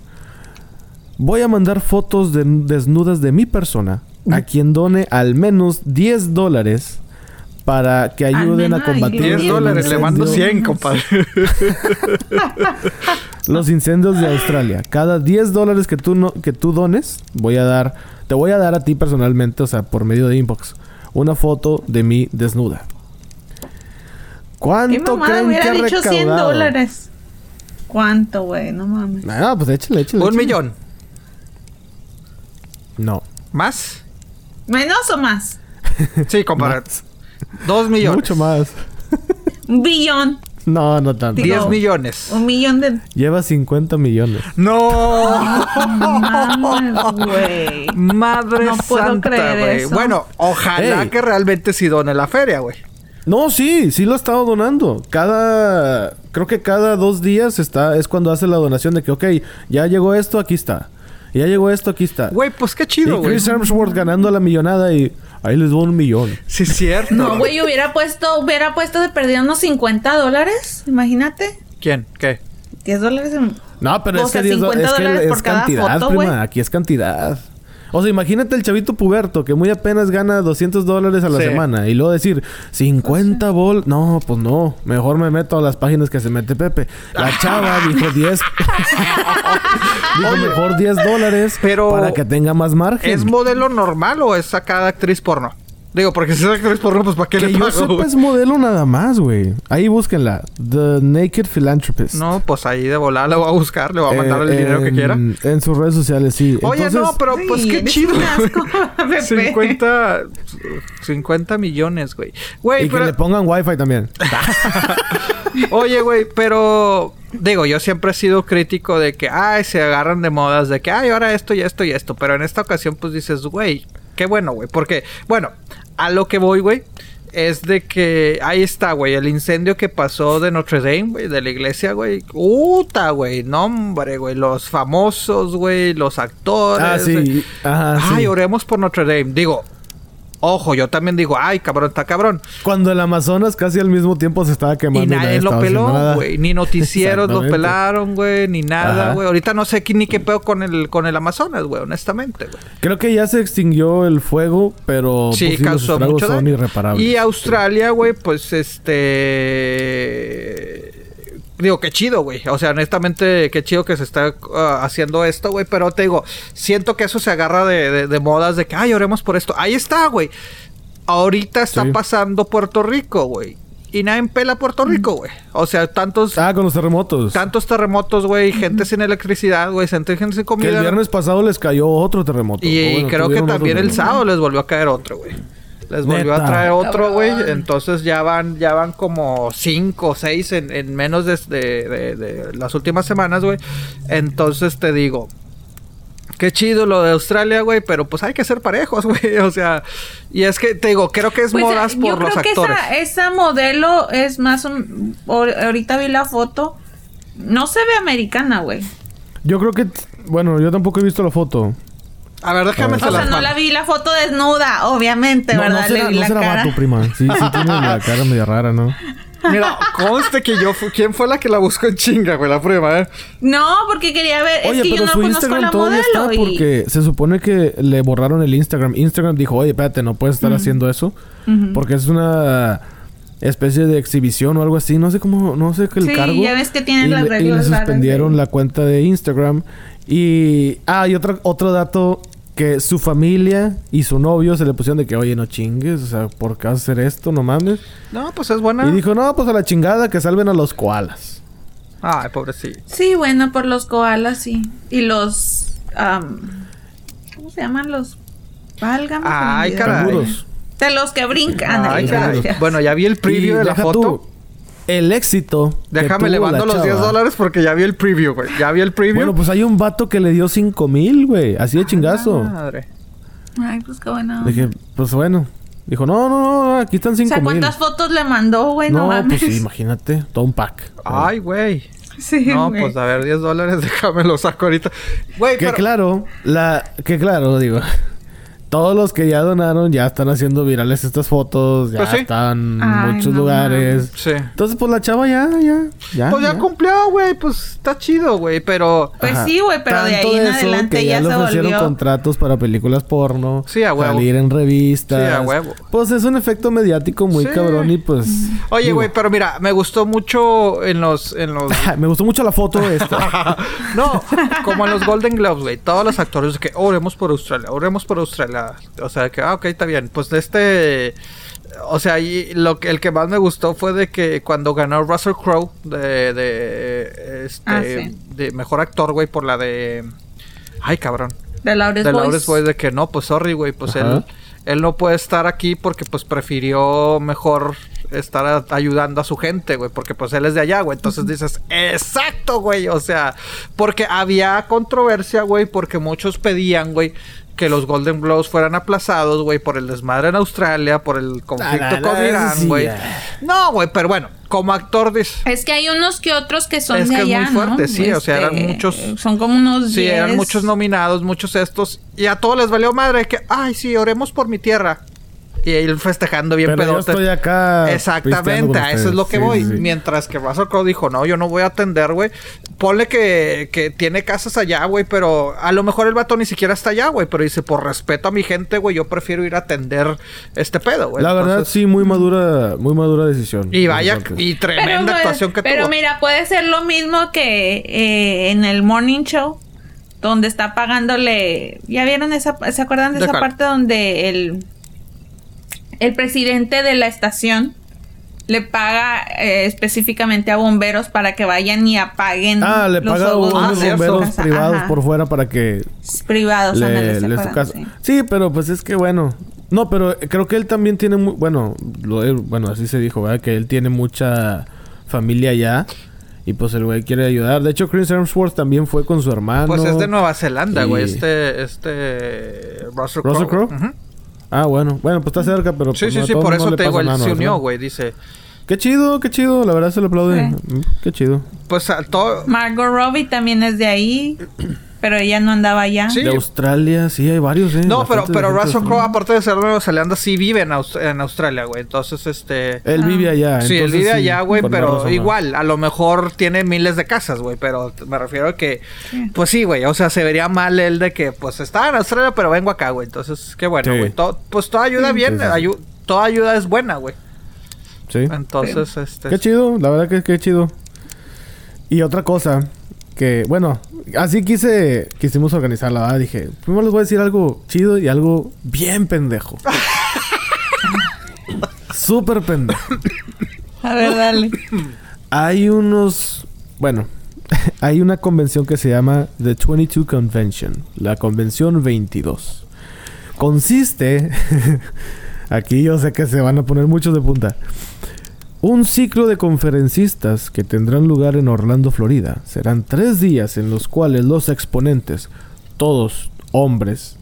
voy a mandar fotos de desnudas de mi persona a quien done al menos 10 dólares para que ayuden a combatir ay, 10 Diez dólares, le mando incendio- 100, compadre. los incendios de Australia. Cada 10 dólares que tú no, que tú dones, voy a dar, te voy a dar a ti personalmente, o sea, por medio de inbox, una foto de mí desnuda. ¿Qué ¿Cuánto mamada creen que ha dicho 100 recaudado? dólares? ¿Cuánto, güey? No mames. No, pues échale, échale. Un échale. millón. No. ¿Más? ¿Menos o más? Sí, compadre. Más. Dos millones. Mucho más. Un billón. No, no tanto. Digo- 10 millones. Un millón de... Lleva 50 millones. ¡No! Mames, güey. Madre No puedo santa, creer güey. eso. Bueno, ojalá Ey. que realmente sí done la feria, güey. No, sí, sí lo ha estado donando. Cada, creo que cada dos días está, es cuando hace la donación de que, ok, ya llegó esto, aquí está. Ya llegó esto, aquí está. Güey, pues qué chido, güey. Chris Hemsworth ganando la millonada y ahí les doy un millón. Sí, es cierto. No, güey, hubiera puesto, hubiera puesto de perdido unos 50 dólares. Imagínate. ¿Quién? ¿Qué? 10 dólares en... No, pero O es sea, que, 10 do- 50 es, que dólares por cada cantidad, foto, prima. Aquí es cantidad. O sea, imagínate el chavito puberto que muy apenas gana 200 dólares a la Sí. semana y luego decir 50 bol. No, pues no. Mejor me meto a las páginas que se mete Pepe. La chava dijo 10. dijo mejor 10 dólares Pero- para que tenga más margen. ¿Es modelo normal o es sacada actriz porno? Digo, porque si es actriz porno, pues ¿para qué que le yo pago, sepa güey? es modelo nada más, güey. Ahí búsquenla. The Naked Philanthropist. No, pues ahí de volar le voy a buscar, le voy a mandar Eh, el dinero que quiera. En sus redes sociales, sí. Oye, Entonces, no, pero pues Sí, qué chido. un asco, güey. Pepe. 50, 50 millones, güey. Güey, Y que le pongan wifi también. Oye, güey, pero digo, yo siempre he sido crítico de que, ay, se agarran de modas, de que, ay, ahora esto y esto y esto. Pero en esta ocasión, pues dices, güey, qué bueno, güey. Porque, bueno, a lo que voy, güey, es de que ahí está, güey, el incendio que pasó de Notre Dame, güey, de la iglesia, güey. Puta, güey, no, hombre, güey, los famosos, güey, los actores. Ah, sí. Ajá, Ay, sí. oremos por Notre Dame. Digo, ojo, yo también digo, ay, cabrón, está cabrón. Cuando el Amazonas casi al mismo tiempo se estaba quemando. Y nadie nadie lo peló, güey. Ni noticieros lo pelaron, güey. Ni nada, güey. Ahorita no sé ni qué pedo con el, con el Amazonas, güey. Honestamente, güey. Creo que ya se extinguió el fuego, pero Sí, pues, sí, causó mucho son daño. irreparables. Y Australia, güey, pues este... Digo, qué chido, güey. O sea, honestamente, qué chido que se está ah, haciendo esto, güey. Pero te digo, siento que eso se agarra de, de- de modas de que, ay, oremos por esto. Ahí está, güey. Ahorita está Sí. pasando Puerto Rico, güey. Y nadie pela Puerto Rico, güey. O sea, tantos... Ah, con los terremotos. Tantos terremotos, güey, gente sin electricidad, güey, gente, gente sin que comida. el viernes pasado les cayó otro terremoto. y bueno, creo que también el sábado les volvió a caer otro, güey. Les volvió a traer otro, güey. Entonces ya van, ya van como cinco o seis en, en menos de, de- de- de las últimas semanas, güey. Entonces te digo, qué chido lo de Australia, güey, pero pues hay que ser parejos, güey. O sea, y es que te digo, creo que es Pues, modas yo por creo los que actores. esa, esa modelo es más un... ahor- Ahorita vi la foto. No se ve americana, güey. Yo creo que... Bueno, yo tampoco he visto la foto. A ver, déjame O sea, no la vi la foto desnuda, obviamente, no, ¿verdad? no será, Le vi no la será cara. vato, prima. Sí, sí tiene la cara media rara, ¿no? Mira, conste que yo fui... ¿Quién fue la que la buscó en chinga, güey? La prueba, ¿eh? No, porque quería ver. Oye, es que yo pero no su conozco a Instagram la todavía modelo. está y- porque se supone que le borraron el Instagram. Instagram dijo, oye, espérate, no puedes estar haciendo eso. Porque es una especie de exhibición o algo así. No sé cómo, no sé qué el Sí, cargo. ya ves que tienen y las le- Y le suspendieron la cuenta de Instagram. Y... Ah, y otro, otro dato que su familia y su novio se le pusieron de que, oye, no chingues, o sea, ¿por qué hacer esto? No mames. No, pues es buena. Y dijo, no, pues a la chingada que salven a los koalas. Ay, pobrecito. Sí, bueno, por los koalas, sí. Y los... am, ¿Cómo se llaman los... Válgame. Ay, caray. Canguros. De los que brincan. Ay, gracias. Bueno, ya vi el preview Y de la foto. tú, el éxito. Déjame levanto los 10 chava. dólares porque ya vi el preview, güey. Ya vi el preview. Bueno, pues hay un vato que le dio 5 mil, güey. Así de chingazo. Madre. Ay, pues qué bueno. Dije, pues bueno. Dijo, no, no, no, aquí están o 5 sea, mil. ¿cuántas fotos le mandó, güey? No, No, mames. pues sí, imagínate. Todo un pack. Ay, güey. Sí, No, güey. pues a ver, 10 dólares, déjame lo saco ahorita. Güey, Que pero... claro, la... Que claro, digo... Todos los que ya donaron ya están haciendo virales estas fotos. Ya Pues sí. están en muchos no lugares. Sí. Entonces, pues la chava ya, ya, ya. Pues ya, ya. cumplió, güey. Pues está chido, güey. Pero... Pues Ajá. sí, güey, pero de ahí en eso adelante que ya, le se ofrecieron volvió. contratos para películas porno. Sí, a huevo. Salir en revistas. Sí, a huevo. Pues es un efecto mediático muy Sí. cabrón y pues... Oye, güey, pero mira, me gustó mucho en los... En los... Me gustó mucho la foto esta. no, como en los Golden Globes, güey. Todos los actores de que oremos por Australia, oremos por Australia. O sea, que, ah, ok, está bien. Pues de este. O sea, y lo que el que más me gustó fue de que cuando ganó Russell Crowe de, de este Ah, sí. de mejor actor, güey, por la de Ay, cabrón. De Laures De Boys. Lawrence Boys de que no, pues sorry, güey, pues Ajá. él él no puede estar aquí porque pues prefirió mejor estar a- ayudando a su gente, güey, porque pues él es de allá, güey. Entonces dices, exacto, güey, o sea, porque había controversia, güey, porque muchos pedían, güey, que los Golden Globes fueran aplazados, güey, por el desmadre en Australia, por el conflicto Ah, con Irán, güey. No, güey, pero bueno, como actor dice, Es que hay unos que otros que son Es de que es muy fuerte, ¿no? sí, o sea, eran Este, muchos- Son como unos Sí, eran 10. muchos nominados, muchos estos. Y a todos les valió madre que, ay, sí, oremos por mi tierra. Y él festejando bien Pero yo pedote. estoy acá. Exactamente, a eso es lo que voy. Sí. Mientras que Russell Crowe dijo, no, yo no voy a atender, güey. Ponle que, que tiene casas allá, güey, pero a lo mejor el vato ni siquiera está allá, güey. Pero dice, por respeto a mi gente, güey, yo prefiero ir a atender este pedo, güey. La verdad, sí, muy madura, muy madura decisión. Y vaya, y Pero, tremenda pues, actuación que pero tuvo. mira, puede ser lo mismo que eh, en el Morning Show, donde está pagándole. ¿Ya vieron esa? ¿Se acuerdan de, ¿De esa cuál? parte donde el, el presidente de la estación le paga eh, específicamente a bomberos para que vayan y apaguen Ah, le los paga a unos bomberos privados Ajá. por fuera para que privados, le, ¿se le acuerdan? caso. Sí. Sí, pero pues es que bueno. No, pero creo que él también tiene muy... Bueno, lo, bueno, así se dijo, ¿verdad? Que él tiene mucha familia allá. Y pues el güey quiere ayudar. De hecho, Chris Hemsworth también fue con su hermano. Pues es de Nueva Zelanda, güey. Y- Este, este... Russell Crowe. ¿Russell Crowe? Ujú. Ah, bueno. Bueno, pues está cerca, pero... Sí, pues, sí, no, sí, todo por eso te digo, se unió, güey, dice. Qué chido, qué chido. La verdad se lo aplaude. Sí. Mm, Qué chido. Pues a todo... Margot Robbie también es de ahí, pero ella no andaba allá. Sí. De Australia, sí, hay varios, ¿eh? No, pero, pero Russell Crowe, aparte de ser de Nueva Zelanda, sí vive en, Aus- en Australia, güey. Entonces, este... Él vive allá. Sí, él vive sí, allá, güey, pero igual, a lo mejor tiene miles de casas, güey, pero me refiero a que, Sí. pues sí, güey, o sea, se vería mal él de que, pues estaba en Australia, pero vengo acá, güey, entonces, qué bueno, Sí. güey, To- pues toda ayuda bien, Sí, sí, sí. ayu- toda ayuda es buena, güey, Sí. entonces, este... Qué chido, la verdad que qué chido. Y otra cosa, que bueno, así quise, quisimos organizarla, ¿verdad? Dije, primero les voy a decir algo chido y algo bien pendejo. Súper pendejo. A ver, dale. Hay unos, bueno, hay una convención que se llama The 22 Convention, la convención 22. Consiste, aquí yo sé que se van a poner muchos de punta, un ciclo de conferencistas que tendrán lugar en Orlando, Florida. Serán tres días en los cuales los exponentes, todos hombres,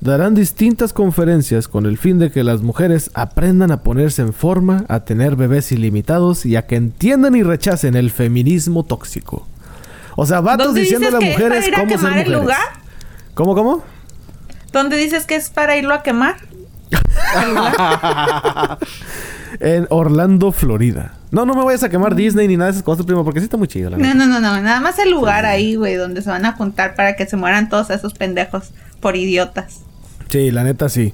darán distintas conferencias con el fin de que las mujeres aprendan a ponerse en forma, a tener bebés ilimitados y a que entiendan y rechacen el feminismo tóxico. O sea, vatos ¿Dónde diciendo a las que es para mujeres ir a cómo ser quemar el mujeres. lugar? ¿Cómo, cómo? ¿Dónde dices que es para irlo a quemar? En Orlando, Florida. No, no me vayas a quemar Disney ni nada de esas cosas, primo, porque sí está muy chido, la No, neta. no, no, no. Nada más el lugar ahí, güey, donde se van a juntar para que se mueran todos esos pendejos por idiotas. Sí, la neta sí.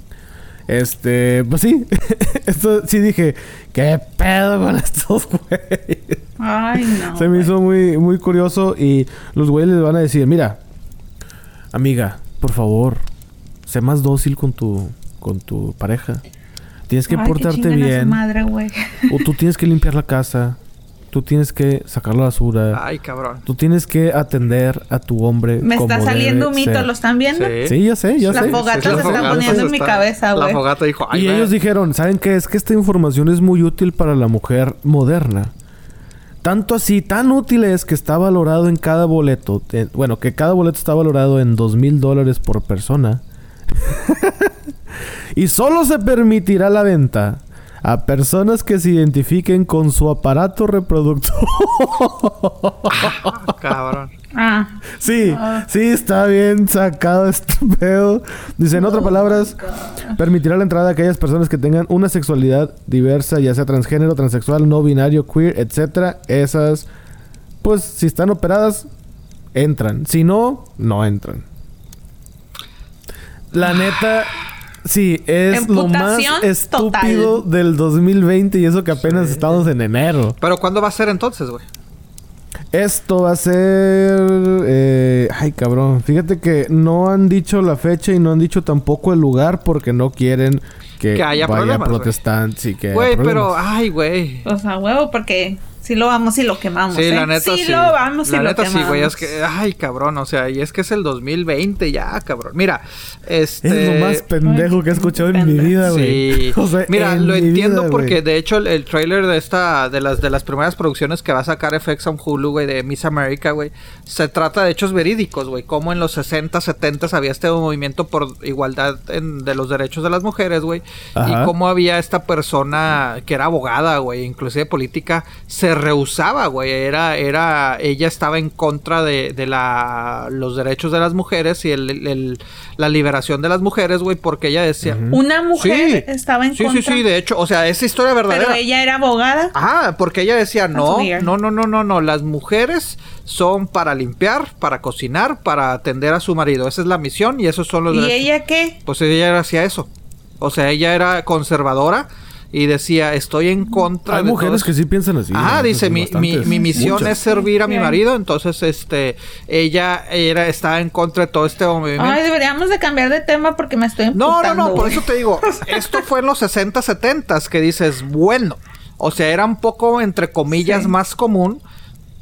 Este, pues sí. Esto sí dije, ¿qué pedo con estos güeyes? Ay, no. Se me güey. hizo muy, muy curioso y los güeyes les van a decir, mira, amiga, por favor, sé más dócil con tu, con tu pareja. Tienes que Ay, portarte chinguen a su bien. madre. O tú tienes que limpiar la casa. Tú tienes que sacar la basura. Ay, cabrón. Tú tienes que atender a tu hombre. Me está como saliendo un mito, ser. ¿lo están viendo? Sí, ya sé, ya La sé. fogata Sí, se la está poniendo se en mi está- cabeza, La güey. fogata dijo, ay, Y ellos dijeron, ¿saben qué? Es que esta información es muy útil para la mujer moderna. Tanto así, tan útil es que está valorado en cada boleto. eh, bueno, que cada boleto está valorado en dos mil dólares por persona. y solo se permitirá la venta a personas que se identifiquen con su aparato reproductor. Cabrón. Ah, Sí, sí, está bien sacado este pedo. Dice, en otras palabras, permitirá la entrada a aquellas personas que tengan una sexualidad diversa, ya sea transgénero, transexual, no binario, queer, etcétera. Esas, pues, si están operadas, entran. Si no, no entran. La neta, sí, es lo más estúpido total. del 2020 y eso que apenas Sí. estamos en enero. Pero ¿cuándo va a ser entonces, güey? Esto va a ser... eh, ay, cabrón. Fíjate que no han dicho la fecha y no han dicho tampoco el lugar porque no quieren que, Que haya vaya protestantes y que haya Güey, pero, ay, güey. pues a huevo, porque si lo vamos y lo quemamos. Sí, ¿eh? la neta sí. lo vamos y la lo neta quemamos. sí, güey. Es que, ay, cabrón. O sea, y es que es el 2020 ya, cabrón. Mira, este. Es lo más pendejo que he escuchado en mi vida, güey. Sí. O sea, Mira, en lo mi entiendo vida, porque de hecho el, el trailer de esta de las de las primeras producciones que va a sacar FX on Hulu, güey, de Miss America, güey, se trata de hechos verídicos, güey, como en los 60, 70 había este movimiento por igualdad en- de los derechos de las mujeres, güey, y cómo había esta persona que era abogada, güey, inclusive política, se rehusaba, güey, era era ella estaba en contra de, de la los derechos de las mujeres y el, el- el- la liberación de las mujeres, güey, porque ella decía, Una mujer Sí. estaba en Sí, contra. sí, sí, de hecho, o sea, es historia verdadera. Pero ella era abogada. Ajá, porque ella decía, no, no, no, no, no, no, las mujeres son para limpiar, para cocinar, para atender a su marido. Esa es la misión y esos son los ¿Y derechos. ella qué? Pues ella hacía eso. O sea, ella era conservadora y decía, estoy en contra Hay de mujeres todo que esto". sí piensan así. Ah, ¿no? dice, mi, mi, misión Muchas. es servir a mi marido, entonces, este, ella era, estaba en contra de todo este movimiento. Ay, deberíamos de cambiar de tema porque me estoy No, no, no, por eso te digo, esto fue en los 60, 70 que dices, bueno, o sea, era un poco, entre comillas, Sí. más común,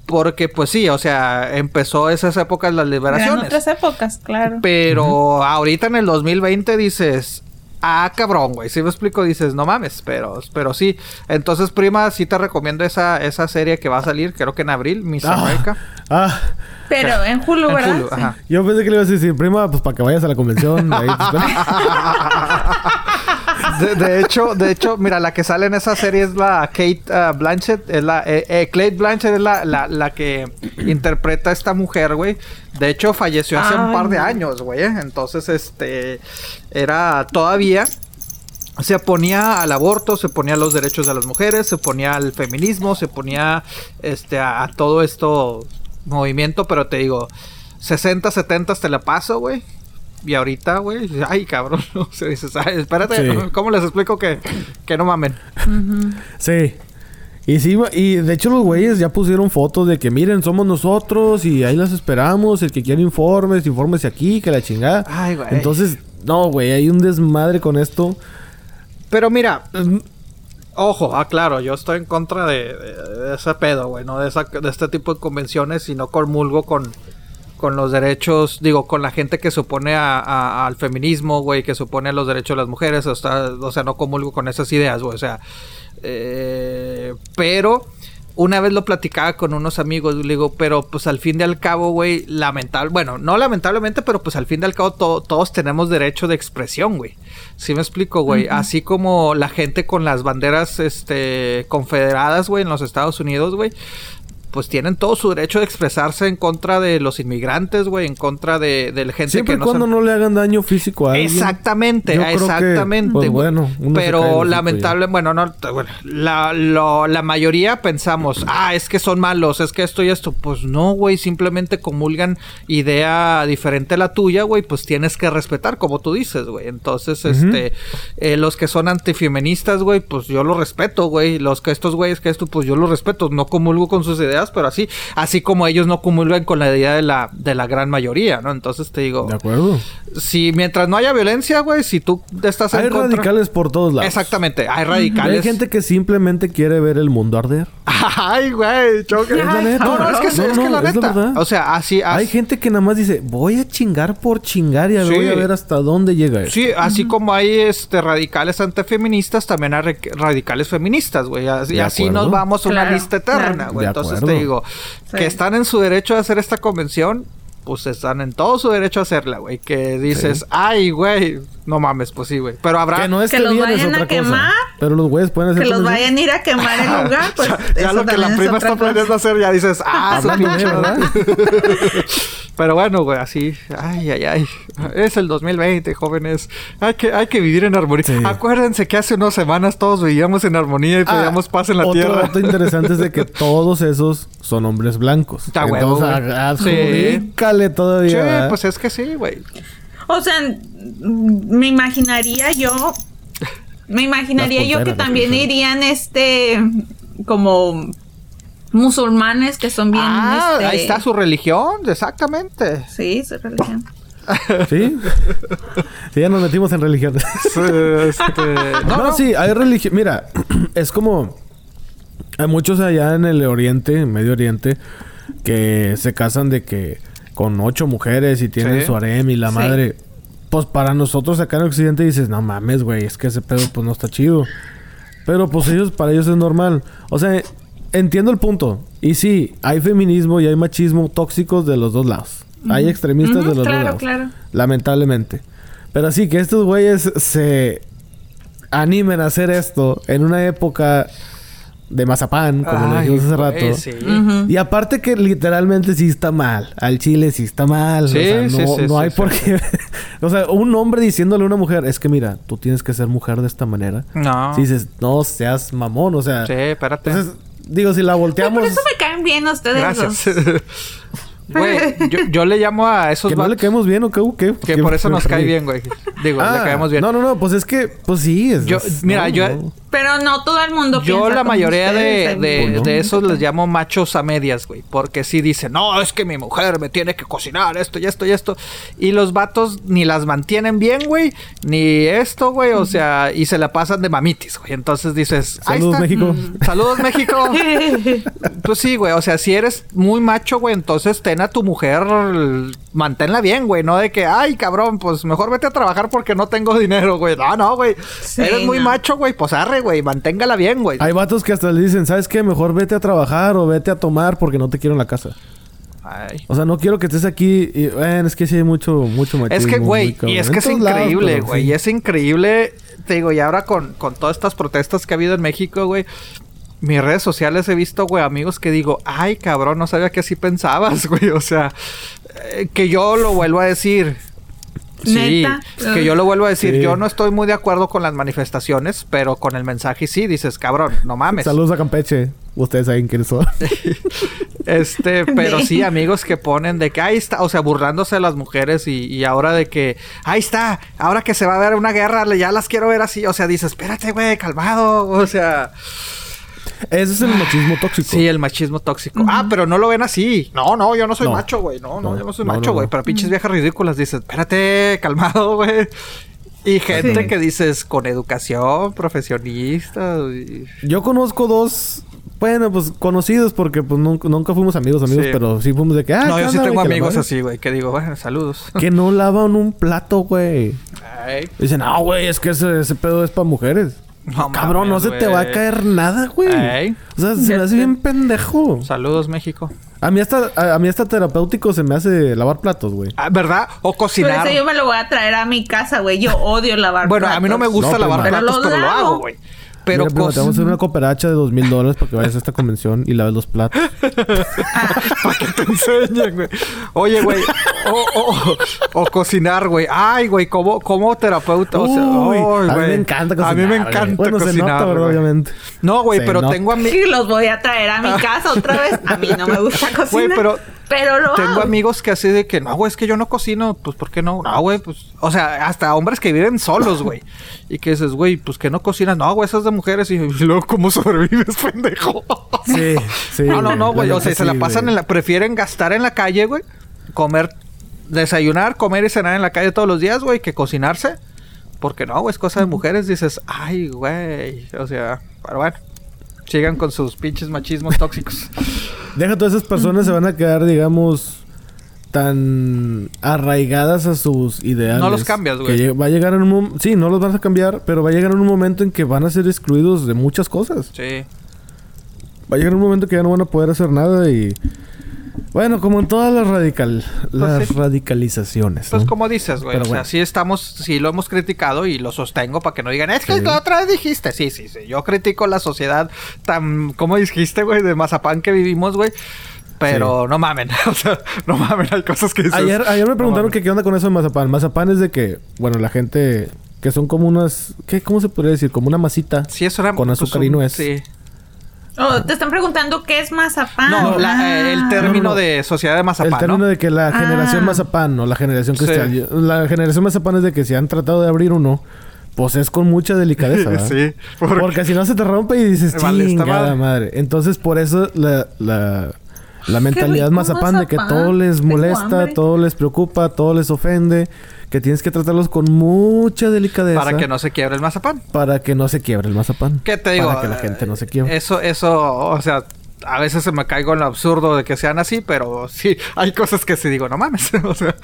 porque pues sí, o sea, empezó esas épocas las Eran liberaciones. otras épocas, claro. Pero ahorita en el 2020 dices, ah, cabrón, güey, si me explico, dices, no mames, pero, pero sí. Entonces, prima, sí te recomiendo esa, esa serie que va a salir, creo que en abril, Miss Ah, America. ah, Pero en Hulu, En ¿verdad? Hulu, Sí. ajá. yo pensé que le ibas a decir, prima, pues para que vayas a la convención. ahí espero". De, de hecho, de hecho, mira, la que sale en esa serie es la Kate ah, Blanchett, es la eh, eh, Kate Blanchett es la, la, la que interpreta a esta mujer, güey. De hecho, falleció hace un par de años, güey. ¿eh? Entonces, este, era todavía se oponía al aborto, se ponía a los derechos de las mujeres, se ponía al feminismo, se ponía este a, a todo esto movimiento, pero te digo, 60, 70 te la paso, güey. Y ahorita, güey, ay, cabrón, o sea, dices, ay, espérate, Sí. ¿cómo les explico que, que no mamen? Sí. Y sí, y de hecho los güeyes ya pusieron fotos de que miren, somos nosotros y ahí las esperamos. El que quiera informes, infórmese aquí, que la chingada. Ay, güey. Entonces, no, güey, hay un desmadre con esto. Pero mira, ojo, ah, claro, yo estoy en contra de, de- de ese pedo, güey, no de, esa- de este tipo de convenciones, y no comulgo con, con los derechos, digo, con la gente que se opone a- a- al feminismo, güey, que se opone a los derechos de las mujeres, o, sea, no comulgo con esas ideas, güey, o sea, eh, pero una vez lo platicaba con unos amigos, le digo, pero pues al fin y al cabo, güey, lamentable, bueno, no lamentablemente, pero pues al fin y al cabo to- todos tenemos derecho de expresión, güey. ¿Sí me explico, güey? Así como la gente con las banderas, este, confederadas, güey, en los Estados Unidos, güey. Pues tienen todo su derecho de expresarse en contra de los inmigrantes, güey, en contra de, de la gente Siempre que no cuando se- no le hagan daño físico a alguien. Exactamente, Yo creo que, exactamente. pues, güey. bueno, uno pero lamentable, bueno, no, bueno, la, lo- la mayoría pensamos, ah, es que son malos, es que esto y esto. Pues no, güey, simplemente comulgan idea diferente a la tuya, güey, pues tienes que respetar, como tú dices, güey. Entonces, este, eh, los que son antifeministas, güey, pues yo los respeto, güey. Los que estos güeyes que esto, pues yo los respeto, no comulgo con sus ideas, pero así, así como ellos no comulgan con la idea de la, de la gran mayoría, ¿no? Entonces te digo, De acuerdo. si mientras no haya violencia, güey, si tú estás en Hay contra- radicales por todos lados. Exactamente, hay Y radicales. Hay gente que simplemente quiere ver el mundo arder. Ay, güey, choque. Es la neta. No, no, es que, No, es no, que la es neta. o sea, así, así Hay gente que nada más dice, voy a chingar por chingar y a Sí. voy a ver hasta dónde llega eso. Sí, así como hay este radicales antifeministas, también hay radicales feministas, güey. Así, De así nos vamos a una lista eterna, güey. Entonces acuerdo. Te digo, Sí. que están en su derecho de hacer esta convención, pues están en todo su derecho a hacerla, güey. Que dices, ay, güey, no mames, pues sí, güey. Pero habrá... Que no Que esté los bien es vayan a otra cosa. quemar. Pero los güeyes pueden hacer Que los convención. vayan a ir a quemar el lugar, pues. ya eso lo que la es prima otra está planeando hacer, ya dices, ah, su pinche ¿verdad? Pero bueno, güey, así, ay, ay, ay. Es el 2020, jóvenes. Hay que, hay que vivir en armonía. Sí. Acuérdense que hace unas semanas todos vivíamos en armonía y pedíamos paz en la Ah, otro tierra. dato interesante es de que todos esos son hombres blancos. Está Entonces, güey. a- Sí. adjudícale todavía. Sí, ¿verdad? pues es que sí, güey. O sea, me imaginaría yo. Me imaginaría yo que también irían este. Como. Musulmanes que son bien. ah, este, ahí está su religión, exactamente. Sí, su religión. ¿Sí? Sí, ya nos metimos en religión. Este, No, no, no. sí, hay religión. Mira, es como. Hay muchos allá en el Oriente, en Medio Oriente, que se casan de que con ocho mujeres y tienen Sí. su harem y la Sí. madre. Pues para nosotros acá en Occidente dices, no mames, güey, es que ese pedo pues no está chido. Pero pues ellos, para ellos es normal. O sea, entiendo el punto. Y sí, hay feminismo y hay machismo tóxicos de los dos lados. Hay extremistas de los claro, dos lados. claro. Lamentablemente. Pero sí, que estos güeyes se animen a hacer esto en una época de mazapán, como le Ay, dijimos hace rato. sí. Y aparte que literalmente sí está mal. Al chile sí está mal. Sí, o sea, no, sí, sí, no hay sí. por qué... o sea, un hombre diciéndole a una mujer, es que mira, tú tienes que ser mujer de esta manera. No. Si dices, no seas mamón, o sea... Sí, espérate. Entonces, digo, si la Pero volteamos... por eso me caen bien ustedes Gracias. Güey, yo, yo le llamo a esos ¿Que no le caemos bien o qué? o qué? que ¿Qué- por eso nos cae bien, güey. Digo, le Ah, caemos bien. No, no, no, pues es que, pues sí. Es, Yo- es- mira, no, yo- no. Pero no todo el mundo Yo piensa la como mayoría de, ustedes, de, esos les llamo machos a medias, güey. Porque sí dicen, no, es que mi mujer me tiene que cocinar esto y esto y esto. Y los vatos ni las mantienen bien, güey. Ni esto, güey. O sea, y se la pasan de mamitis, güey. Entonces dices, ahí Saludos, está. México. Mm, Saludos, México. pues sí, güey. O sea, si eres muy macho, güey, entonces ten a tu mujer, manténla bien, güey. No de que, ay, cabrón, pues mejor vete a trabajar porque no tengo dinero, güey. No, no, güey. Sí, eres muy macho, güey. Pues arre, güey. Manténgala bien, güey. Hay vatos que hasta le dicen, ¿sabes qué? Mejor vete a trabajar o vete a tomar porque no te quiero en la casa. Ay. O sea, no quiero que estés aquí. Y, bueno, es que sí hay mucho, mucho machismo. Es que, güey, y es que es increíble, güey. sí. Y es increíble, te digo, y ahora con, con todas estas protestas que ha habido en México, güey. Mis redes sociales he visto, güey, amigos que digo, ay, cabrón, no sabía que así pensabas, güey. O sea, eh, que yo lo vuelvo a decir. Sí, ¿Neta? que yo lo vuelvo a decir. Sí. Yo no estoy muy de acuerdo con las manifestaciones, pero con el mensaje sí dices, cabrón, no mames. Saludos a Campeche. Ustedes saben quiénes son. Este, pero sí, amigos que ponen de que ahí está, o sea, burlándose de las mujeres y, y ahora de que ahí está, ahora que se va a ver una guerra, le- ya las quiero ver así, o sea, dices, espérate, güey, calmado, o sea, Ese es el machismo tóxico. sí, el machismo tóxico. Ah, pero no lo ven así. No, no, yo no soy No. macho, güey, no, no, No, yo no soy no, macho, güey, no. pero pinches viejas ridículas, dices, espérate, calmado, güey. Y gente Sí. que dices con educación, profesionista. Yo conozco dos. Bueno, pues conocidos porque pues nunca, nunca fuimos amigos, amigos, Sí. pero sí fuimos de que. Ah, no, ¿qué yo sí tengo amigos así, güey, que digo, bueno, saludos. Que no lavan un plato, güey. Ay. Dicen, no, güey, es que ese, ese pedo es para mujeres. No Cabrón, no se te va a caer nada, güey. Ey. O sea, se me hace bien pendejo. Saludos, México. A mí hasta, a, a mí hasta terapéutico se me hace lavar platos, güey. Ah, ¿Verdad? O Por cocinar. eso yo me lo voy a traer a mi casa, güey. Yo odio lavar Bueno, a mí no me platos. gusta No, lavar prima. platos, Pero pero, lo lo hago. hago, güey. Pero Mira, te vamos a hacer una cooperacha de dos mil dólares para que vayas a esta convención y laves los platos. para que te enseñen, güey. Oye, güey. O, o- o cocinar, güey. Ay, güey, como, como terapeuta. O sea, Uy, ay, a mí güey. me encanta cocinar. A mí me güey. encanta Bueno, se cocinar. nota, ¿verdad? güey. Obviamente. No, güey, Se pero nota. tengo a mí. Sí, los voy a traer a mi casa otra vez. A mí no me gusta Güey, cocinar. pero Pero lo Tengo hago. amigos que así de que, no, güey, es que yo no cocino. Pues, ¿por qué no? No, güey, pues... O sea, hasta hombres que viven solos, güey. Y que dices, güey, pues que no cocinas. No, güey, esas de mujeres. Y, y luego, ¿cómo sobrevives, pendejo? Sí, sí. no, no, no, güey. O sea, se la pasan en la... Prefieren gastar en la calle, güey. Comer... Desayunar, comer y cenar en la calle todos los días, güey, que cocinarse. Porque no, güey, es cosa de mujeres. Dices, ay, güey. O sea, pero bueno. Sigan con sus pinches machismos tóxicos. Deja todas esas personas se van a quedar, digamos, tan arraigadas a sus ideales. No los cambias, güey. Que va a llegar en un sí, no los vas a cambiar, pero va a llegar en un momento en que van a ser excluidos de muchas cosas. Sí. Va a llegar un momento que ya no van a poder hacer nada y bueno, como en todas las radical las Pues sí. radicalizaciones. Pues ¿no? como dices, güey. Pero O sea, sí estamos, sí lo hemos criticado y lo sostengo para que no digan, es que Sí. la otra vez dijiste. Sí, sí, sí. Yo critico la sociedad tan, ¿cómo dijiste, güey? De mazapán que vivimos, güey. Pero no mamen. O sea, no mamen. Hay cosas que dices. Ayer, ayer me "No preguntaron mamen". que qué onda con eso de mazapán. Mazapán es de que, bueno, la gente que son como unas, ¿qué, cómo se podría decir? Como una masita. Sí, eso era... con pues, azúcar y un- nuez. Sí. Oh, te están preguntando qué es mazapán. No, la- Ah. eh, el término No, no. de sociedad de mazapán, el término ¿no? de que la generación Ah. mazapán o la generación Sí. cristal. yo- La generación mazapán es de que si han tratado de abrir uno, pues es con mucha delicadeza, ¿verdad? sí. Porque... Porque... si no se te rompe y dices, Vale, chingada madre". madre. Entonces, por eso la, la, la mentalidad mazapán de que todo les molesta, todo les preocupa, todo les ofende, que tienes que tratarlos con mucha delicadeza Para que no se quiebre el mazapán. para que no se quiebre el mazapán. ¿Qué te digo? Para que la gente no se quiebre. Eso, eso, o sea, a veces se me caigo en lo absurdo de que sean así, pero sí, hay cosas que sí digo, no mames. o sea,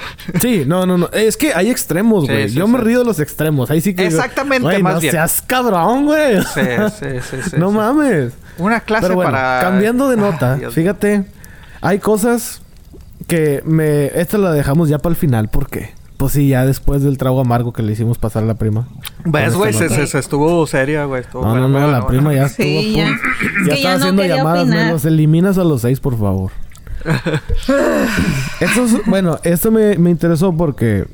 Sí, no, no, no. Es que hay extremos, güey. sí, Yo sí. me río de los extremos. Ahí sí que. digo, Exactamente, "Güey, más no bien". seas cabrón, güey. sí, sí, sí, sí, no mames. Una clase Pero bueno, para. cambiando de nota, fíjate, hay cosas que me. Esta la dejamos ya para el final, ¿por qué? Pues sí, ya después del trago amargo que le hicimos pasar a la prima. ¿Ves, Con güey? Se, se- se estuvo seria, güey. estuvo No, no, no, la prima ya Sí, estuvo. ya. a Es punto. Ya ya estaba no haciendo llamadas. Me opinar. los eliminas a los seis, por favor. Esto es- bueno, esto me, me interesó porque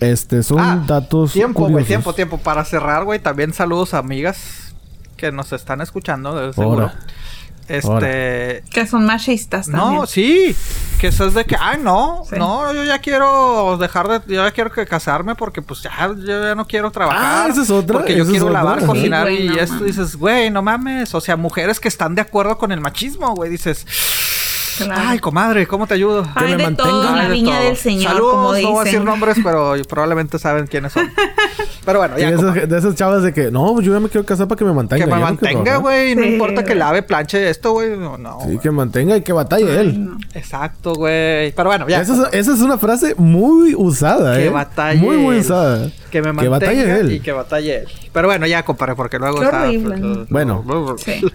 este son Ah, datos Tiempo, güey, tiempo, tiempo. Para cerrar, güey, también saludos a amigas que nos están escuchando, de seguro. Ahora. Este. Que son machistas también. No, sí. Que eso es de que, ay, no, Sí. no, yo ya quiero dejar de, yo ya quiero que casarme porque pues ya, yo ya no quiero trabajar. Ah, esa es otra, Porque yo quiero otra. lavar, Sí, cocinar güey, y no esto mames. dices, güey, no mames. O sea, mujeres que están de acuerdo con el machismo, güey, dices, Claro. ay, comadre, ¿cómo te ayudo? Hay me de mantenga. todo en Ay, la de viña todo. del Señor, Saludos, como no voy a decir nombres, pero probablemente saben quiénes son. Pero bueno, ya. de, esas, de esas chavas de que, no, pues yo ya me quiero casar para que me mantenga. que me mantenga, trabajar". güey. No Sí, importa que lave, planche esto, güey. No, no, Sí, güey. que mantenga y que batalle Ay, él. no. Exacto, güey. Pero bueno, ya. Esa, es, esa es una frase muy usada, Que ¿eh? batalle Muy, muy usada. Que me Que mantenga batalle él. y que batalle él. Pero bueno, ya, compadre, porque luego Qué está... horrible, ¿no? Bueno. Sí.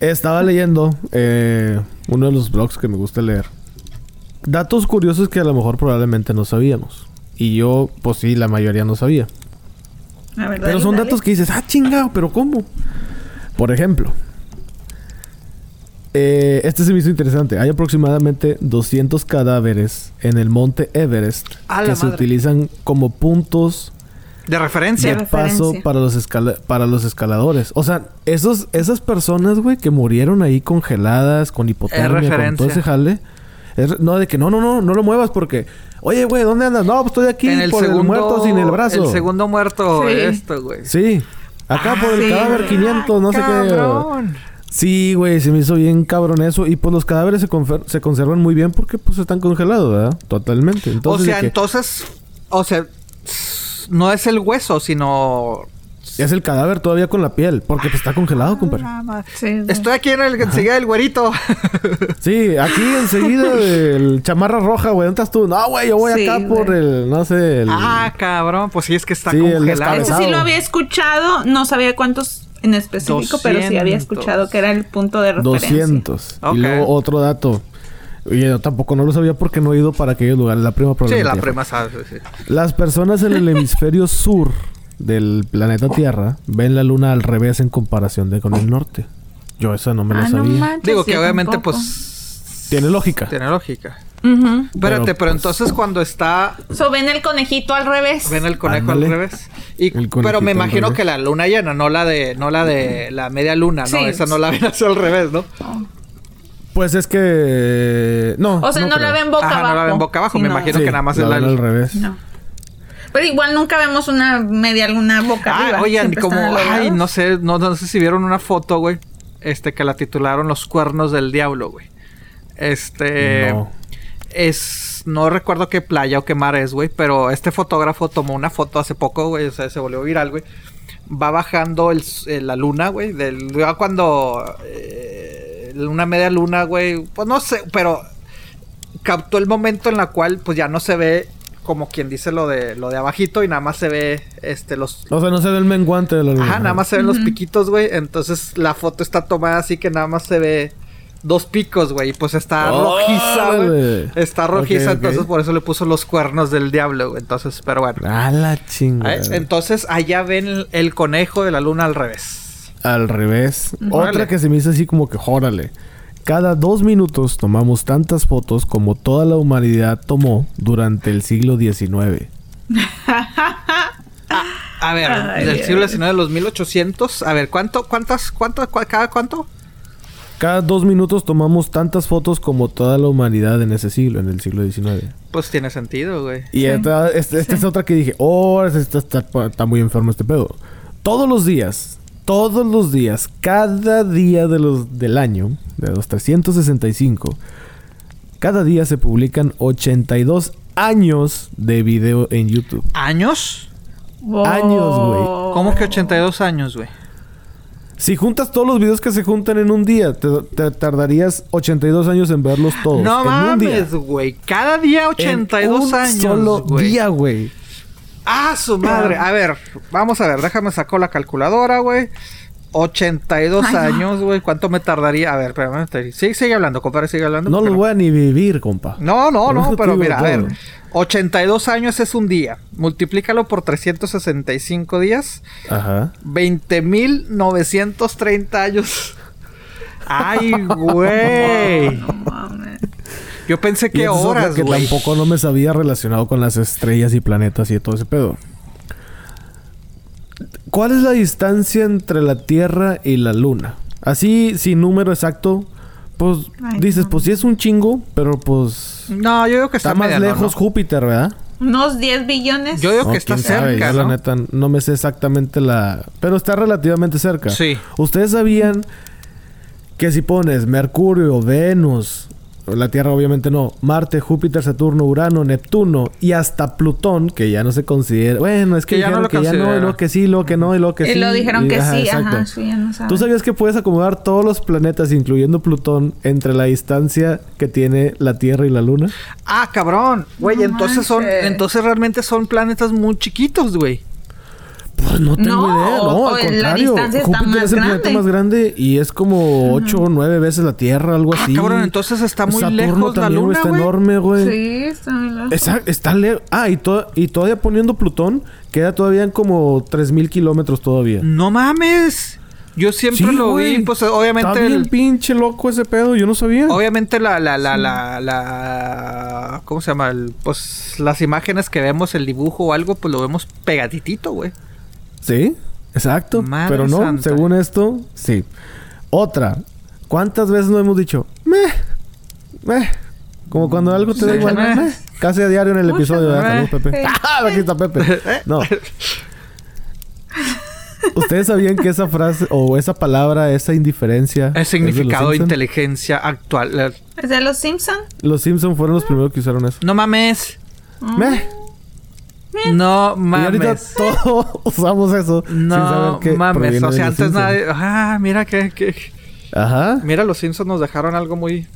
Estaba leyendo eh, uno de los blogs que me gusta leer. Datos curiosos que a lo mejor probablemente no sabíamos. Y yo, pues sí, la mayoría no sabía. La verdad, Pero son dale. datos que dices, ah, chingado, pero ¿cómo? Por ejemplo, eh, este se me hizo interesante. Hay aproximadamente 200 cadáveres en el monte Everest A que se utilizan como puntos De referencia. de De paso referencia. para los, escala- para los escaladores. O sea, esos, esas personas, güey, que murieron ahí congeladas, con hipotermia, con referencia. todo ese jale. es- no, de que no, no, no, no lo muevas porque... Oye, güey, ¿dónde andas? No, pues estoy aquí en el por segundo... el muerto sin el brazo. El segundo muerto, Sí. esto, güey. Sí. Acá por el sí, cadáver güey. 500, no sé qué. Cabrón. Sí, güey, se me hizo bien cabrón eso. Y pues los cadáveres se, se conservan muy bien porque pues están congelados, ¿verdad? Totalmente. Entonces, o sea, que entonces... O sea... No es el hueso, sino... es el cadáver todavía con la piel. Porque pues está congelado, compadre. Ah, güey. Estoy aquí en el enseguida del güerito. Sí, aquí enseguida del chamarra roja, güey. ¿Dónde estás tú? No, güey, yo voy Sí, acá por el... No sé, el... ah, cabrón. Pues sí, es que está Sí, el congelado. Ese sí lo había escuchado. No sabía cuántos en específico, pero sí había 200. escuchado que era el punto de referencia. 200. Ok. Y luego otro dato. Oye, yo tampoco no lo sabía porque no he ido para aquellos lugares. La prima Sí, probablemente la ya fue. prima sabe, sí. Las personas en el hemisferio sur del planeta Tierra ven la luna al revés en comparación de con el norte. Yo esa no me la Ah, no sabía. manches, Digo que obviamente, tampoco. pues... Tiene lógica. Tiene lógica. Espérate, pero, pues- entonces cuando está... So, ven el conejito al revés. Ven el conejo Ándale. al revés. Y, pero me imagino que la luna llena, no la de, no la de la media luna, ¿no? Sí. Esa no la ven hacia al revés, ¿no? Pues es que... No. O sea, no, la ven boca Ajá, abajo. no la ven boca abajo. Me imagino Sí, que nada más la es la... al revés. No. Pero igual nunca vemos una media luna boca Ah, arriba. oigan, como... Ay, no sé, no, no sé si vieron una foto, güey. Este, que la titularon Los Cuernos del Diablo, güey. Este... No. Es... No recuerdo qué playa o qué mar es, güey. Pero este fotógrafo tomó una foto hace poco, güey. O sea, se volvió viral, güey. Va bajando el, s- la luna, güey. Del, ya cuando... eh, una media luna, güey. Pues no sé, pero... Captó el momento en la cual, pues ya no se ve... Como quien dice lo de lo de abajito y nada más se ve este los O sea, no se ve el menguante de la luna. Ajá, nada más se ven los piquitos, güey. Entonces la foto está tomada así que nada más se ve dos picos, güey. Y pues está rojiza, güey. Está rojiza, entonces por eso le puso los cuernos del diablo, güey. Entonces, pero bueno. A la chingada. ¿Eh? Entonces allá ven el, el conejo de la luna al revés. Al revés. Órale. Otra que se me hizo así como que, jórale. Cada dos minutos tomamos tantas fotos como toda la humanidad tomó durante el siglo XIX. A ver, Ay, del siglo XIX de los 1800. A ver, ¿cuánto, cuántas, cuánto, cua- cada cuánto? Cada dos minutos tomamos tantas fotos como toda la humanidad en ese siglo, en el siglo XIX. Pues tiene sentido, güey. Y esta, esta- esta es otra que dije, oh, esta está, está muy enfermo este pedo. Todos los días, todos los días, cada día de los, del año, de los 365, cada día se publican 82 años de video en YouTube. ¿Años? Años, güey. ¿Cómo que 82 años, güey? Si juntas todos los videos que se juntan en un día, te, te tardarías 82 años en verlos todos. No en mames, güey. Cada día 82 En un años. solo día, güey. Ah, su madre. A ver, vamos a ver, déjame sacar la calculadora, güey. 82 Ay, no. años, güey. ¿Cuánto me tardaría? A ver, espérame. te- Sigue, hablando, compadre, sigue hablando. No los voy a ni vivir, compa. No, no, no, pero mira, a ver. 82 años es un día. Multiplícalo por 365 días. Ajá. 20.930 años. Ay, güey. No mames. Yo pensé que horas, que güey. tampoco no me sabía relacionado con las estrellas y planetas y todo ese pedo. ¿Cuál es la distancia entre la Tierra y la Luna? Así, sin número exacto, pues Ay, dices, no. pues sí es un chingo, pero pues No, yo digo que está, está más mediano, lejos ¿no? Júpiter, ¿verdad? Unos 10 billones. Yo digo No, que está cerca, yo la ¿no? neta no me sé exactamente la... Pero está relativamente cerca. Sí. ¿Ustedes sabían que si pones Mercurio, Venus, la Tierra obviamente no, Marte, Júpiter, Saturno, Urano, Neptuno y hasta Plutón, que ya no se considera... Bueno, es que, Que ya no lo que ya no, y luego que sí, luego que no, y luego que y sí. lo dijeron y- que ajá, sí, exacto. ajá, sí, ya no sabes. ¿Tú sabías que puedes acomodar todos los planetas, incluyendo Plutón, entre la distancia que tiene la Tierra y la Luna? Ah, cabrón. Güey, No entonces son... Entonces realmente son planetas muy chiquitos, güey. Pues no tengo No, idea, no, o- al o la contrario. distancia está Júpiter más es el planeta grande. más grande y es como 8 o 9 veces la Tierra, algo Ah, así. cabrón, entonces está muy Saturno lejos la también, luna, está güey. enorme, güey. Sí, está muy lejos. Exacto, está lejos. Ah, y, to- y todavía poniendo Plutón, queda todavía en como 3000 kilómetros todavía. No mames. Yo siempre Sí, lo güey. vi, pues obviamente... Está bien el- pinche loco ese pedo, yo no sabía. Obviamente la, la, la, la, la... ¿Cómo se llama? El- pues las imágenes que vemos, el dibujo o algo, pues lo vemos pegaditito, güey. Sí, exacto. Madre Pero no, santa. según esto, sí. Otra. ¿Cuántas veces no hemos dicho? Meh, meh? Como cuando algo te da igual. meh. meh. Casi a diario en el episodio. Saludos, Pepe. ¡Ah! Aquí está Pepe. No. ¿Ustedes sabían que esa frase o esa palabra, esa indiferencia... El es significado de de inteligencia actual. ¿Es de los Simpson? Los Simpson fueron los primeros que usaron eso. No mames. Meh. No Y ahorita mames. todos usamos eso sin saber No que mames. O sea, antes nadie. Ah, mira que, que- Ajá. Mira, los Simpsons nos dejaron algo muy.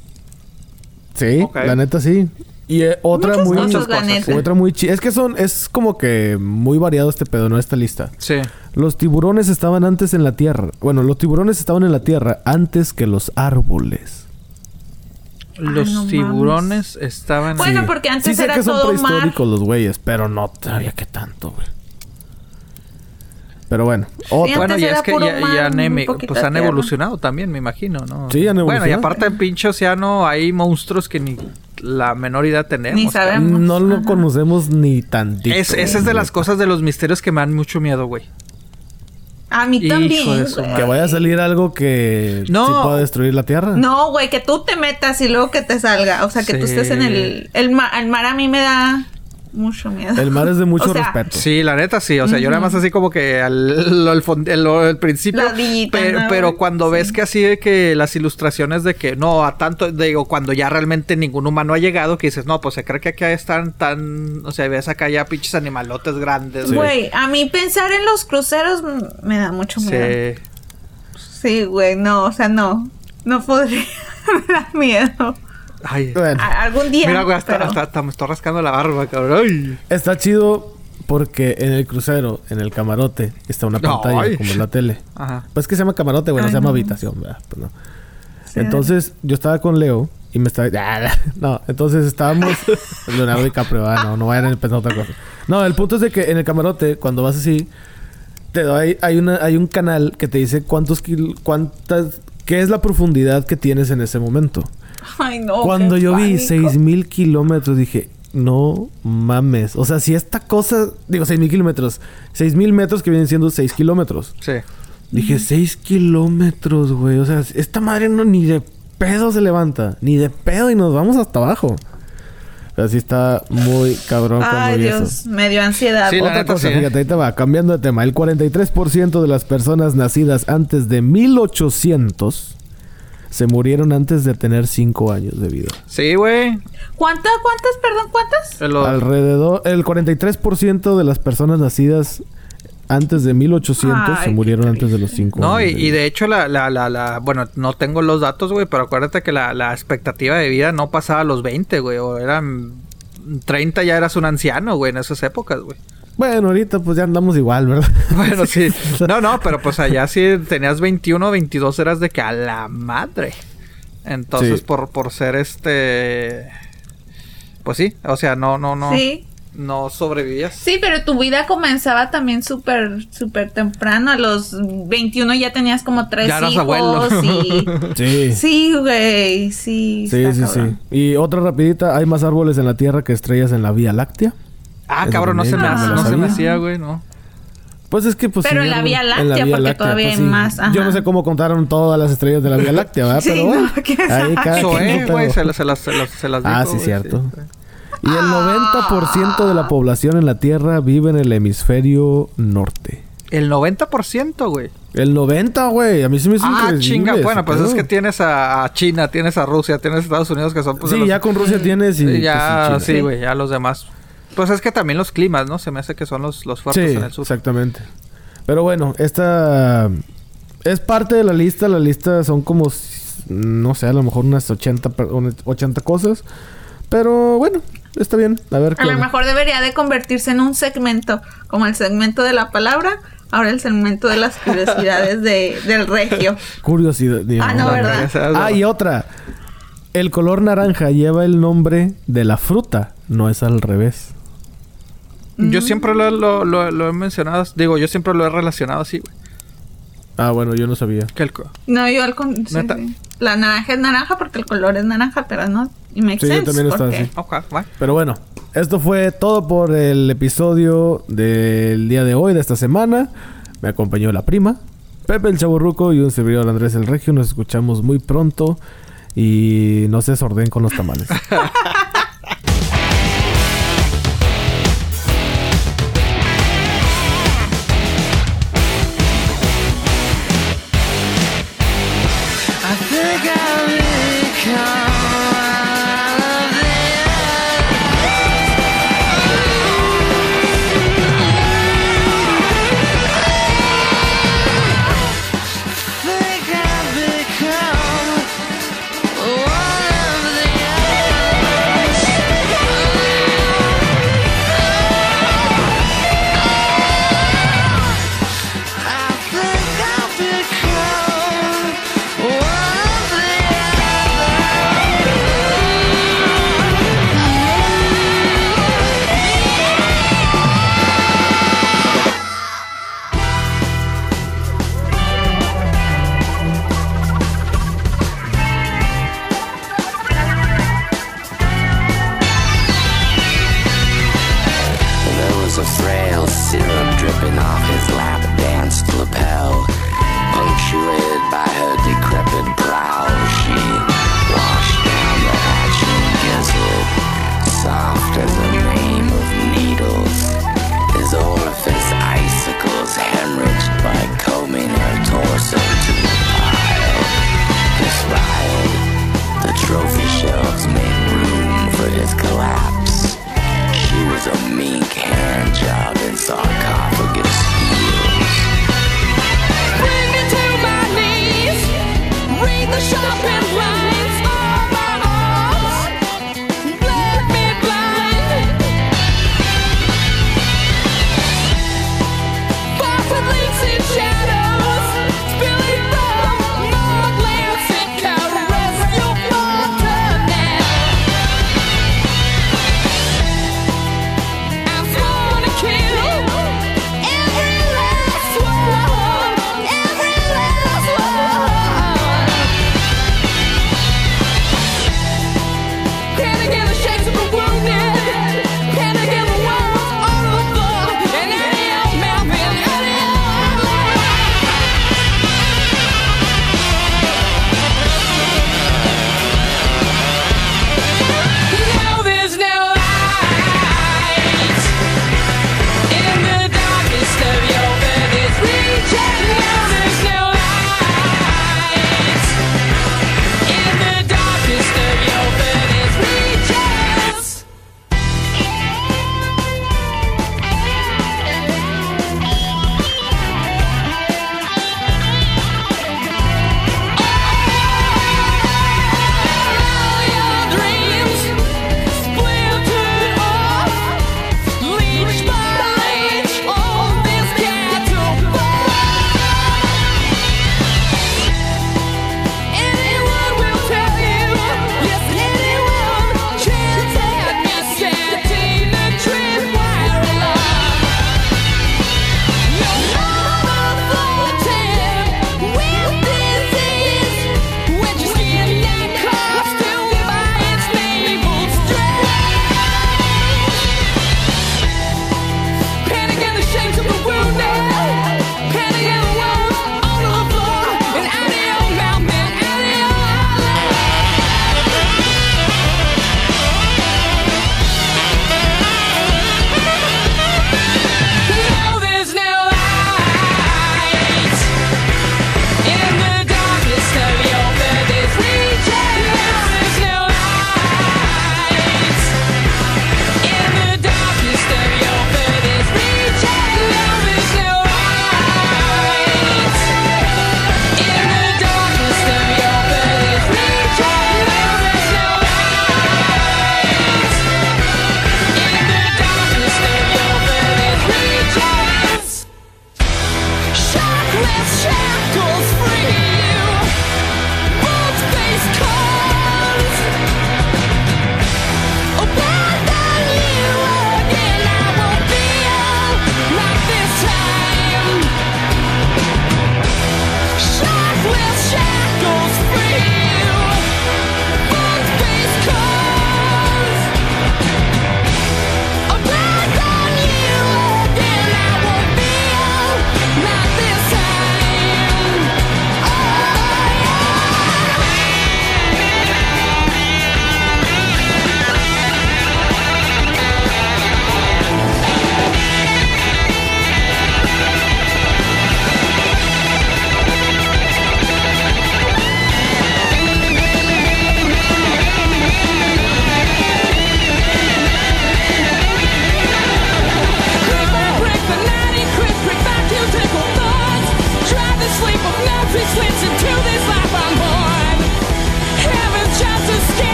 Sí, la neta sí. Y eh, otra Muchas muy... Muchas cosas. Otra muy Es que son... Es como que muy variado este pedo, ¿no? Esta lista. Sí. Los tiburones estaban antes en la tierra. Bueno, los tiburones estaban en la tierra antes que los árboles. Los no mames. tiburones estaban. Bueno, Sí. porque antes Sí sé era que son todo mar. prehistóricos los güeyes, pero no sabía que tanto, güey. Pero bueno, otra. Bueno, ya es que ya, ya pues han tierra. evolucionado también, me imagino, ¿no? Sí, han Bueno, y evolucionado. aparte en pinche océano hay monstruos que ni la menor idea tenemos. Ni sabemos. no lo Ajá. conocemos ni tantito. Es, esa es de las cosas de los misterios que me dan mucho miedo, güey. A mí Hijo también. de su güey. Que vaya a salir algo que No. sí pueda destruir la Tierra. No, güey, que tú te metas y luego que te salga. O sea, que tú Sí. estés en el... El mar, el mar a mí me da mucho miedo. El mar es de mucho O sea, respeto. Sí, la neta sí. O sea, yo nada más así como que al, principio. Pero, ¿no? pero cuando Sí. ves que así de que las ilustraciones de que no, a tanto, digo, cuando ya realmente ningún humano ha llegado, que dices, no, pues se cree que acá están tan. O sea, ves acá ya pinches animalotes grandes. Güey, a mí pensar en los cruceros me da mucho miedo. Sí. Sí, güey, no, o sea, no. No podría. me da miedo. Ay. Bueno, A- algún día. Mira, güey, hasta, pero- hasta- hasta me estoy rascando la barba, cabrón. Ay. está chido porque en el crucero, en el camarote, está una pantalla Ay. como en la tele. Ajá. Pues que se llama camarote, bueno, Ay, se llama no. habitación, ¿verdad? Pues no. Sí. Entonces, yo estaba con Leo y me estaba. No, entonces estábamos. Leonardo DiCaprio, ah, no, no vayan a pensar otra cosa. No, el punto es de que en el camarote, cuando vas así, te hay, hay, una, hay un canal que te dice cuántos kil, cuántas. ¿Qué es la profundidad que tienes en ese momento? Ay, no. Cuando qué yo vi pánico. 6000 kilómetros, dije, no mames. O sea, si esta cosa, digo, 6000 kilómetros, 6000 metros que vienen siendo 6 kilómetros. Sí. Dije, 6 kilómetros, güey. O sea, esta madre no ni de pedo se levanta, ni de pedo y nos vamos hasta abajo. Pero sí está muy cabrón cuando Ay, vi Dios, eso. me dio ansiedad. Sí, Otra cosa, sí, ¿eh? fíjate, ahí te va, cambiando de tema. El 43% de las personas nacidas antes de 1800 se murieron antes de tener 5 años de vida. Sí, güey. ¿Cuántas, cuántas, perdón, cuántas? En lo- Alrededor, el 43% de las personas nacidas antes de 1800 Ay, se murieron antes de los 5 No, años. y, de y de hecho, la, la, la, la- bueno, no tengo los datos, güey, pero acuérdate que la, la expectativa de vida no pasaba a los 20, güey, o eran 30 ya eras un anciano, güey, en esas épocas, güey. Bueno, ahorita pues ya andamos igual, ¿verdad? Bueno, sí. No, no, pero pues allá sí tenías 21 22 eras de que a la madre. Entonces, Sí. por, por ser este... Pues sí, o sea, no, no, no. Sí. No sobrevivías. Sí, pero tu vida comenzaba también súper, súper temprano. A los 21 ya tenías como tres Ya eras hijos abuelo. y... Sí. Sí, güey, sí. Sí, sí, sí. Y otra rapidita, hay más árboles en la Tierra que estrellas en la Vía Láctea. Ah, cabrón, no se me, no se hacía, güey, no. Pues es que pues Pero sí, en la Vía Láctea, porque todavía hay más, ajá. Yo no sé cómo contaron todas las estrellas de la Vía Láctea, ¿verdad? Sí, Pero no, bueno, ahí cada güey, se, las- se las, se las, se las Ah, sí, güey, cierto. sí. Y el 90% de la población en la Tierra vive en el hemisferio norte. El 90%, güey. El 90, güey. A mí se me hizo Ah, increíble chinga. Bueno, pues es que tienes a, a China, tienes a Rusia, tienes a Estados Unidos que son pues Sí, los- ya con Rusia tienes y... y ya, pues, sí, güey, ya los demás. Pues es que también los climas, ¿no? Se me hace que son los, los fuertes Sí, en el sur. exactamente. Pero bueno, esta es parte de la lista. La lista son como, no sé, a lo mejor unas 80, per- unas 80 cosas. Pero bueno, está bien. A ver qué A lo onda. mejor debería de convertirse en un segmento, como el segmento de la palabra, ahora el segmento de las curiosidades de, del regio. Curiosidad. digo, Ah, no, ¿verdad? Ah, y otra. El color naranja lleva el nombre de la fruta, no es al revés. Yo siempre lo, lo, lo- lo he mencionado, digo, yo siempre lo he relacionado así, güey. Ah, bueno, yo no sabía. Que el co- No, yo al con... sí, ¿Neta? sí. La naranja es naranja porque el color es naranja, pero no. Y me Sí, yo también está así. Ok, va. Pero bueno, esto fue todo por el episodio del día de hoy, de esta semana. Me acompañó la prima, Pepe el Chaburruco y un servidor Andrés el Regio. Nos escuchamos muy pronto y no se desorden con los tamales.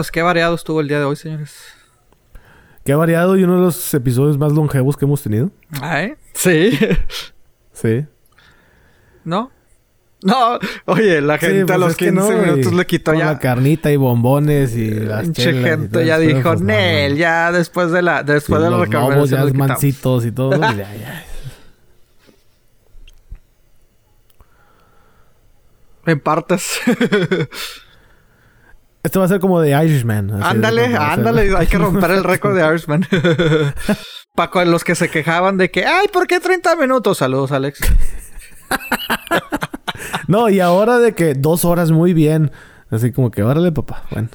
pues qué variado estuvo el día de hoy, señores. Qué variado y uno de los episodios más longevos que hemos tenido. ¿Ay? Sí. Sí. ¿No? No, oye, la Sí, gente pues a los es que 15 no, minutos y le quitó con ya. La carnita y bombones y las todo gente ya eso, dijo, pues, Nel, ya después de la, Sí, después de la los lobos ya lo es quitamos. mancitos y todo. pues, ya, ya. En partes. Este va a ser como de Irishman. ándale, ándale, hay que romper el récord de Irishman. Para los que se quejaban de que, ay, ¿por qué 30 minutos? Saludos, Alex. No, y ahora de que dos horas muy bien. Así como que, órale, papá. Bueno.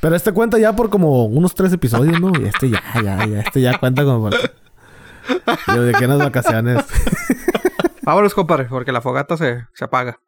Pero este cuenta ya por como unos tres episodios, ¿no? Y este ya, ya, ya. Este ya cuenta como por... Yo de que en las vacaciones. Vámonos, compadre, porque la fogata se, se apaga.